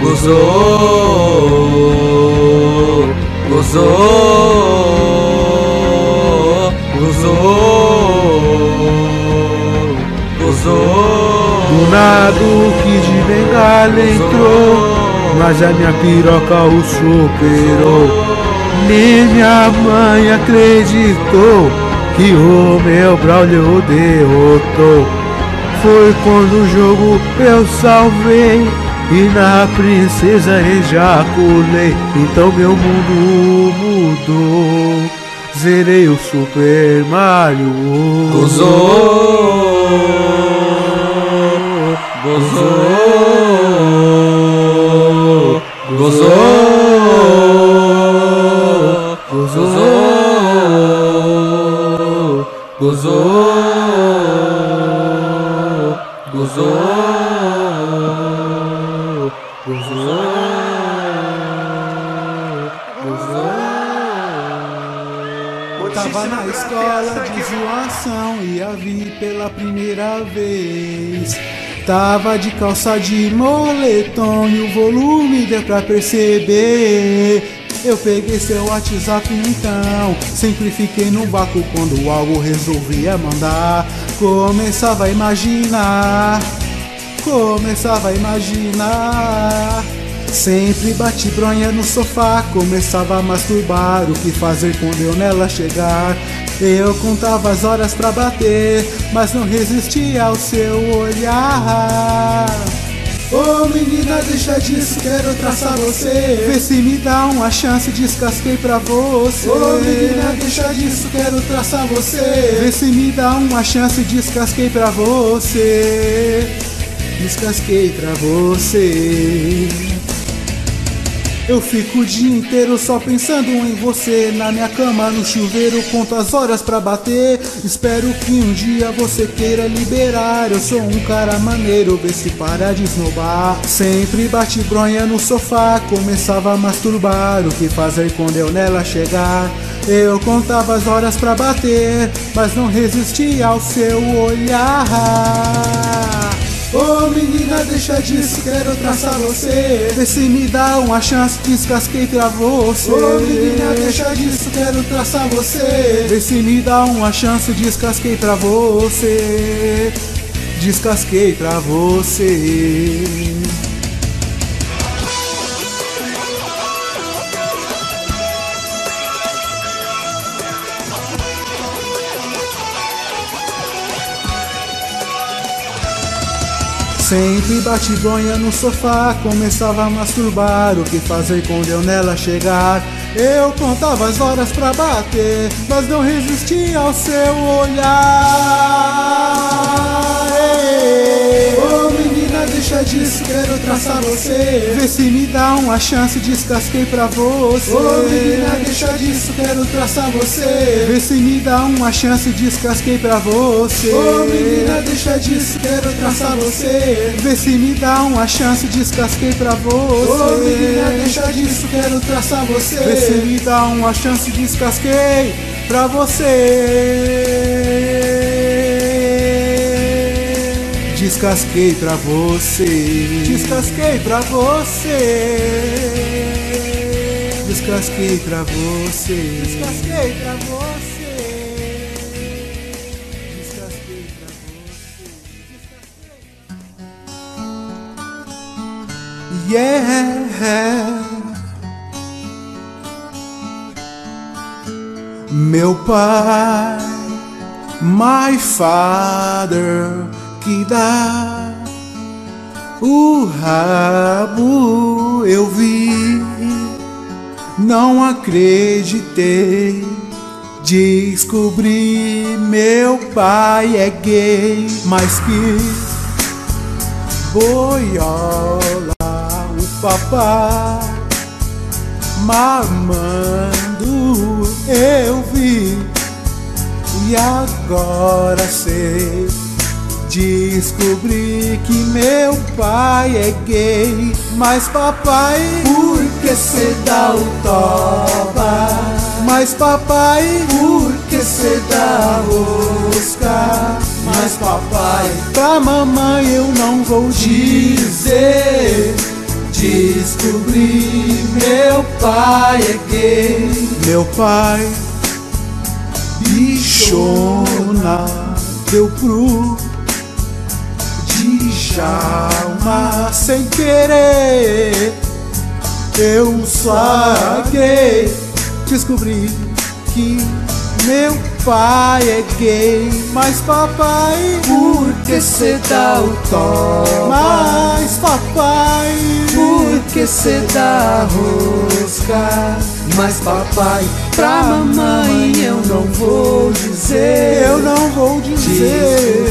Gozou. Gozou. Gozou. Gozou. Do nada o Kid Bengala entrou, mas a minha piroca o superou. Nem minha mãe acreditou que o meu Braulio derrotou. Foi quando o jogo eu salvei e na princesa ejaculei. Então meu mundo mudou. Zerei o Super Mario. Gozou. Tava de calça de moletom e o volume deu pra perceber. Eu peguei seu WhatsApp então, sempre fiquei no vácuo quando algo resolvia mandar. Começava a imaginar, começava a imaginar. Sempre bati bronha no sofá, começava a masturbar. O que fazer quando eu nela chegar? Eu contava as horas pra bater, mas não resistia ao seu olhar. Ô menina, deixa disso, quero traçar você. Vê se me dá uma chance, descasquei pra você. Ô menina, deixa disso, quero traçar você. Vê se me dá uma chance, descasquei pra você. Descasquei pra você. Eu fico o dia inteiro só pensando em você Na minha cama, no chuveiro, conto as horas pra bater. Espero que um dia você queira liberar. Eu sou um cara maneiro, vê se para de esnobar. Sempre bate bronha no sofá, começava a masturbar. O que fazer quando eu nela chegar? Eu contava as horas pra bater Mas não resistia ao seu olhar Ô menina, deixa disso, quero traçar você. Vê se me dá uma chance, descasquei pra você. Ô menina, deixa disso, quero traçar você. Vê se me dá uma chance, descasquei pra você. Descasquei pra você. Sempre bate bronha no sofá, começava a masturbar. O que fazer quando eu nela chegar? Eu contava as horas pra bater, mas não resistia ao seu olhar. Deixa disso, quero traçar você. Vê se me dá uma chance, descasquei pra você. Ô menina, deixa disso, quero traçar você. Vê se me dá uma chance, descasquei pra você. Ô menina, deixa disso, quero traçar você. Vê se me dá uma chance, descasquei pra você. Ô menina, deixa disso, quero traçar você. Vê se me dá uma chance, descasquei pra você. Descasquei pra você. Descasquei pra você. Descasquei pra você. Descasquei pra você. Descasquei pra você. Yeah. Meu pai, my father, que dá o rabo eu vi, não acreditei, Descobri meu pai é gay, mas que boiola o papai mamando eu vi e agora sei. Descobri que meu pai é gay, mas papai, por que cê dá o toba? Mas papai, por que cê dá rosca? Mas papai, pra mamãe eu não vou dizer. Descobri meu pai é gay, meu pai bichona deu pro Djalma sem querer. Eu saquei, descobri que meu pai é gay, mas papai, por que cê dá o tom? Mas papai, por que cê dá rosca? Mas papai, pra mamãe eu não vou dizer, eu não vou dizer.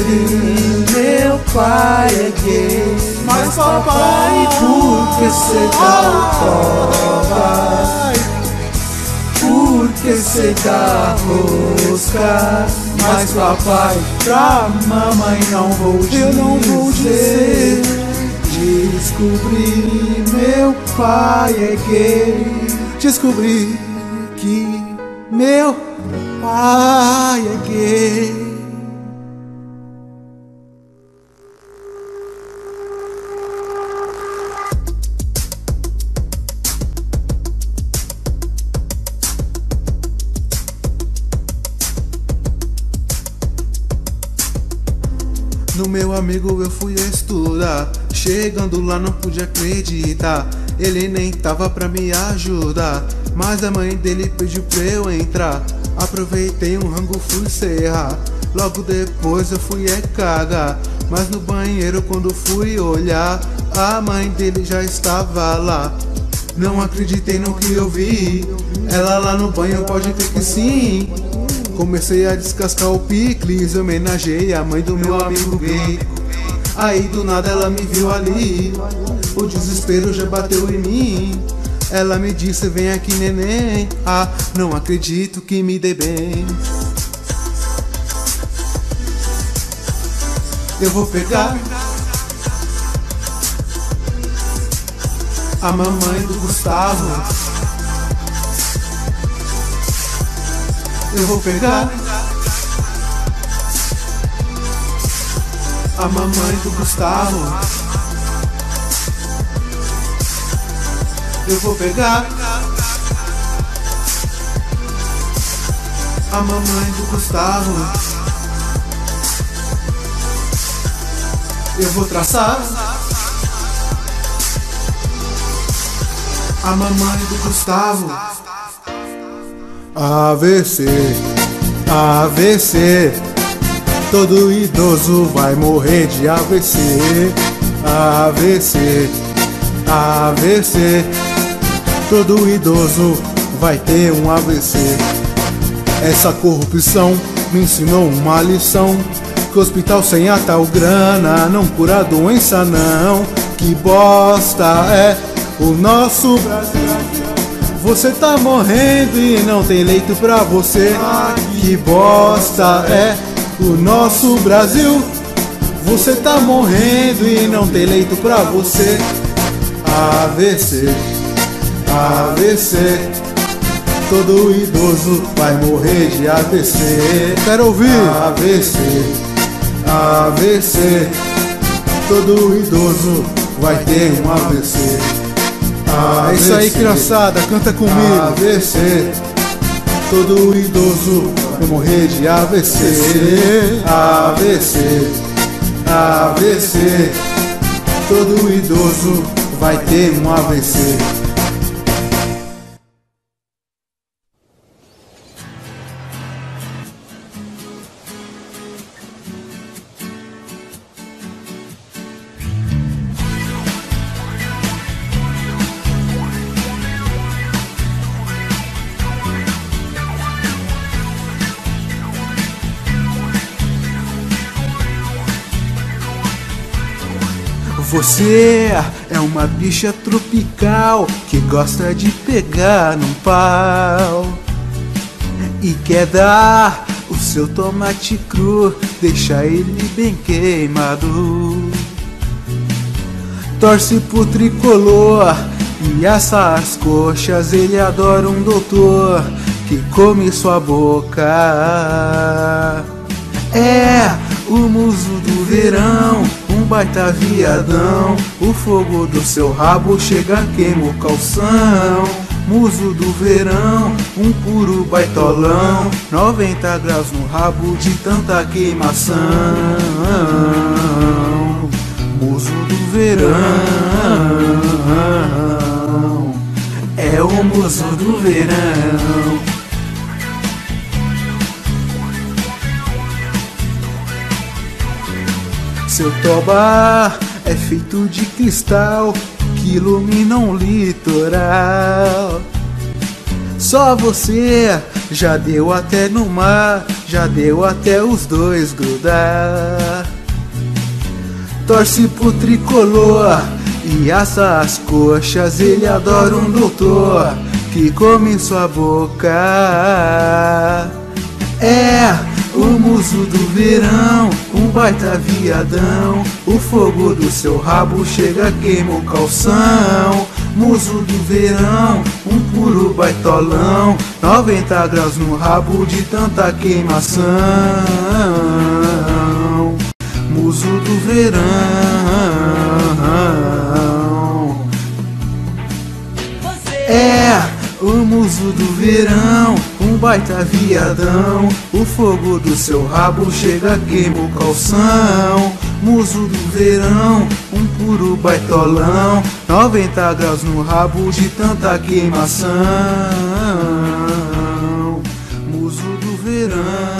Meu pai é gay, mas papai, por que cê dá o tom? Cê dá rosca? Mas papai, pra mamãe não vou dizer. Eu não vou dizer. Descobri meu pai é gay. Descobri que meu pai é gay. No meu amigo eu fui estudar. Chegando lá não pude acreditar. Ele nem tava pra me ajudar. Mas a mãe dele pediu pra eu entrar. Aproveitei um rango, fui serrar. Logo depois eu fui é cagar. Mas no banheiro quando fui olhar, a mãe dele já estava lá. Não acreditei no que eu vi. Ela lá no banho pode ter que sim. Comecei a descascar o picles, homenageei a mãe do meu amigo gay. Aí do nada ela me viu ali, o desespero já bateu em mim. Ela me disse: Vem aqui, neném. Ah, não acredito que me dê bem. Eu vou pegar a mamãe do Gustavo. Eu vou pegar a mamãe do Gustavo. Eu vou pegar a mamãe do Gustavo. Eu vou traçar a mamãe do Gustavo. AVC, AVC. Todo idoso vai morrer de AVC. AVC, AVC. Todo idoso vai ter um AVC. Essa corrupção me ensinou uma lição. Que hospital sem a tal grana não cura doença, não. Que bosta é o nosso Brasil. Você tá morrendo e não tem leito pra você. Que bosta é o nosso Brasil. Você tá morrendo e não tem leito pra você. AVC, AVC. Todo idoso vai morrer de AVC. Quero ouvir. AVC, AVC. Todo idoso vai ter um AVC. É isso aí, criançada, canta comigo. AVC, todo idoso vai morrer de AVC. AVC, AVC, todo idoso vai ter um AVC. Você é uma bicha tropical que gosta de pegar num pau e quer dar o seu tomate cru, deixar ele bem queimado. Torce pro tricolor e assa as coxas, ele adora um doutor que come sua boca. É o muso do verão, um baita viadão. O fogo do seu rabo chega, queima o calção. Muso do verão, um puro baitolão. 90 graus no rabo de tanta queimação. Muso do verão, é o muso do verão. Seu toba é feito de cristal que ilumina um litoral. Só você já deu até no mar, já deu até os dois grudar. Torce pro tricolor e assa as coxas, ele adora um doutor que come em sua boca. É o muso do verão, um baita viadão. O fogo do seu rabo chega, queima o calção. Muso do verão, um puro baitolão. 90 graus no rabo de tanta queimação. Muso do verão. É o muso do verão, um baita viadão. O fogo do seu rabo chega, queima o calção. Muso do verão, um puro baitolão. 90 graus no rabo de tanta queimação. Muso do verão.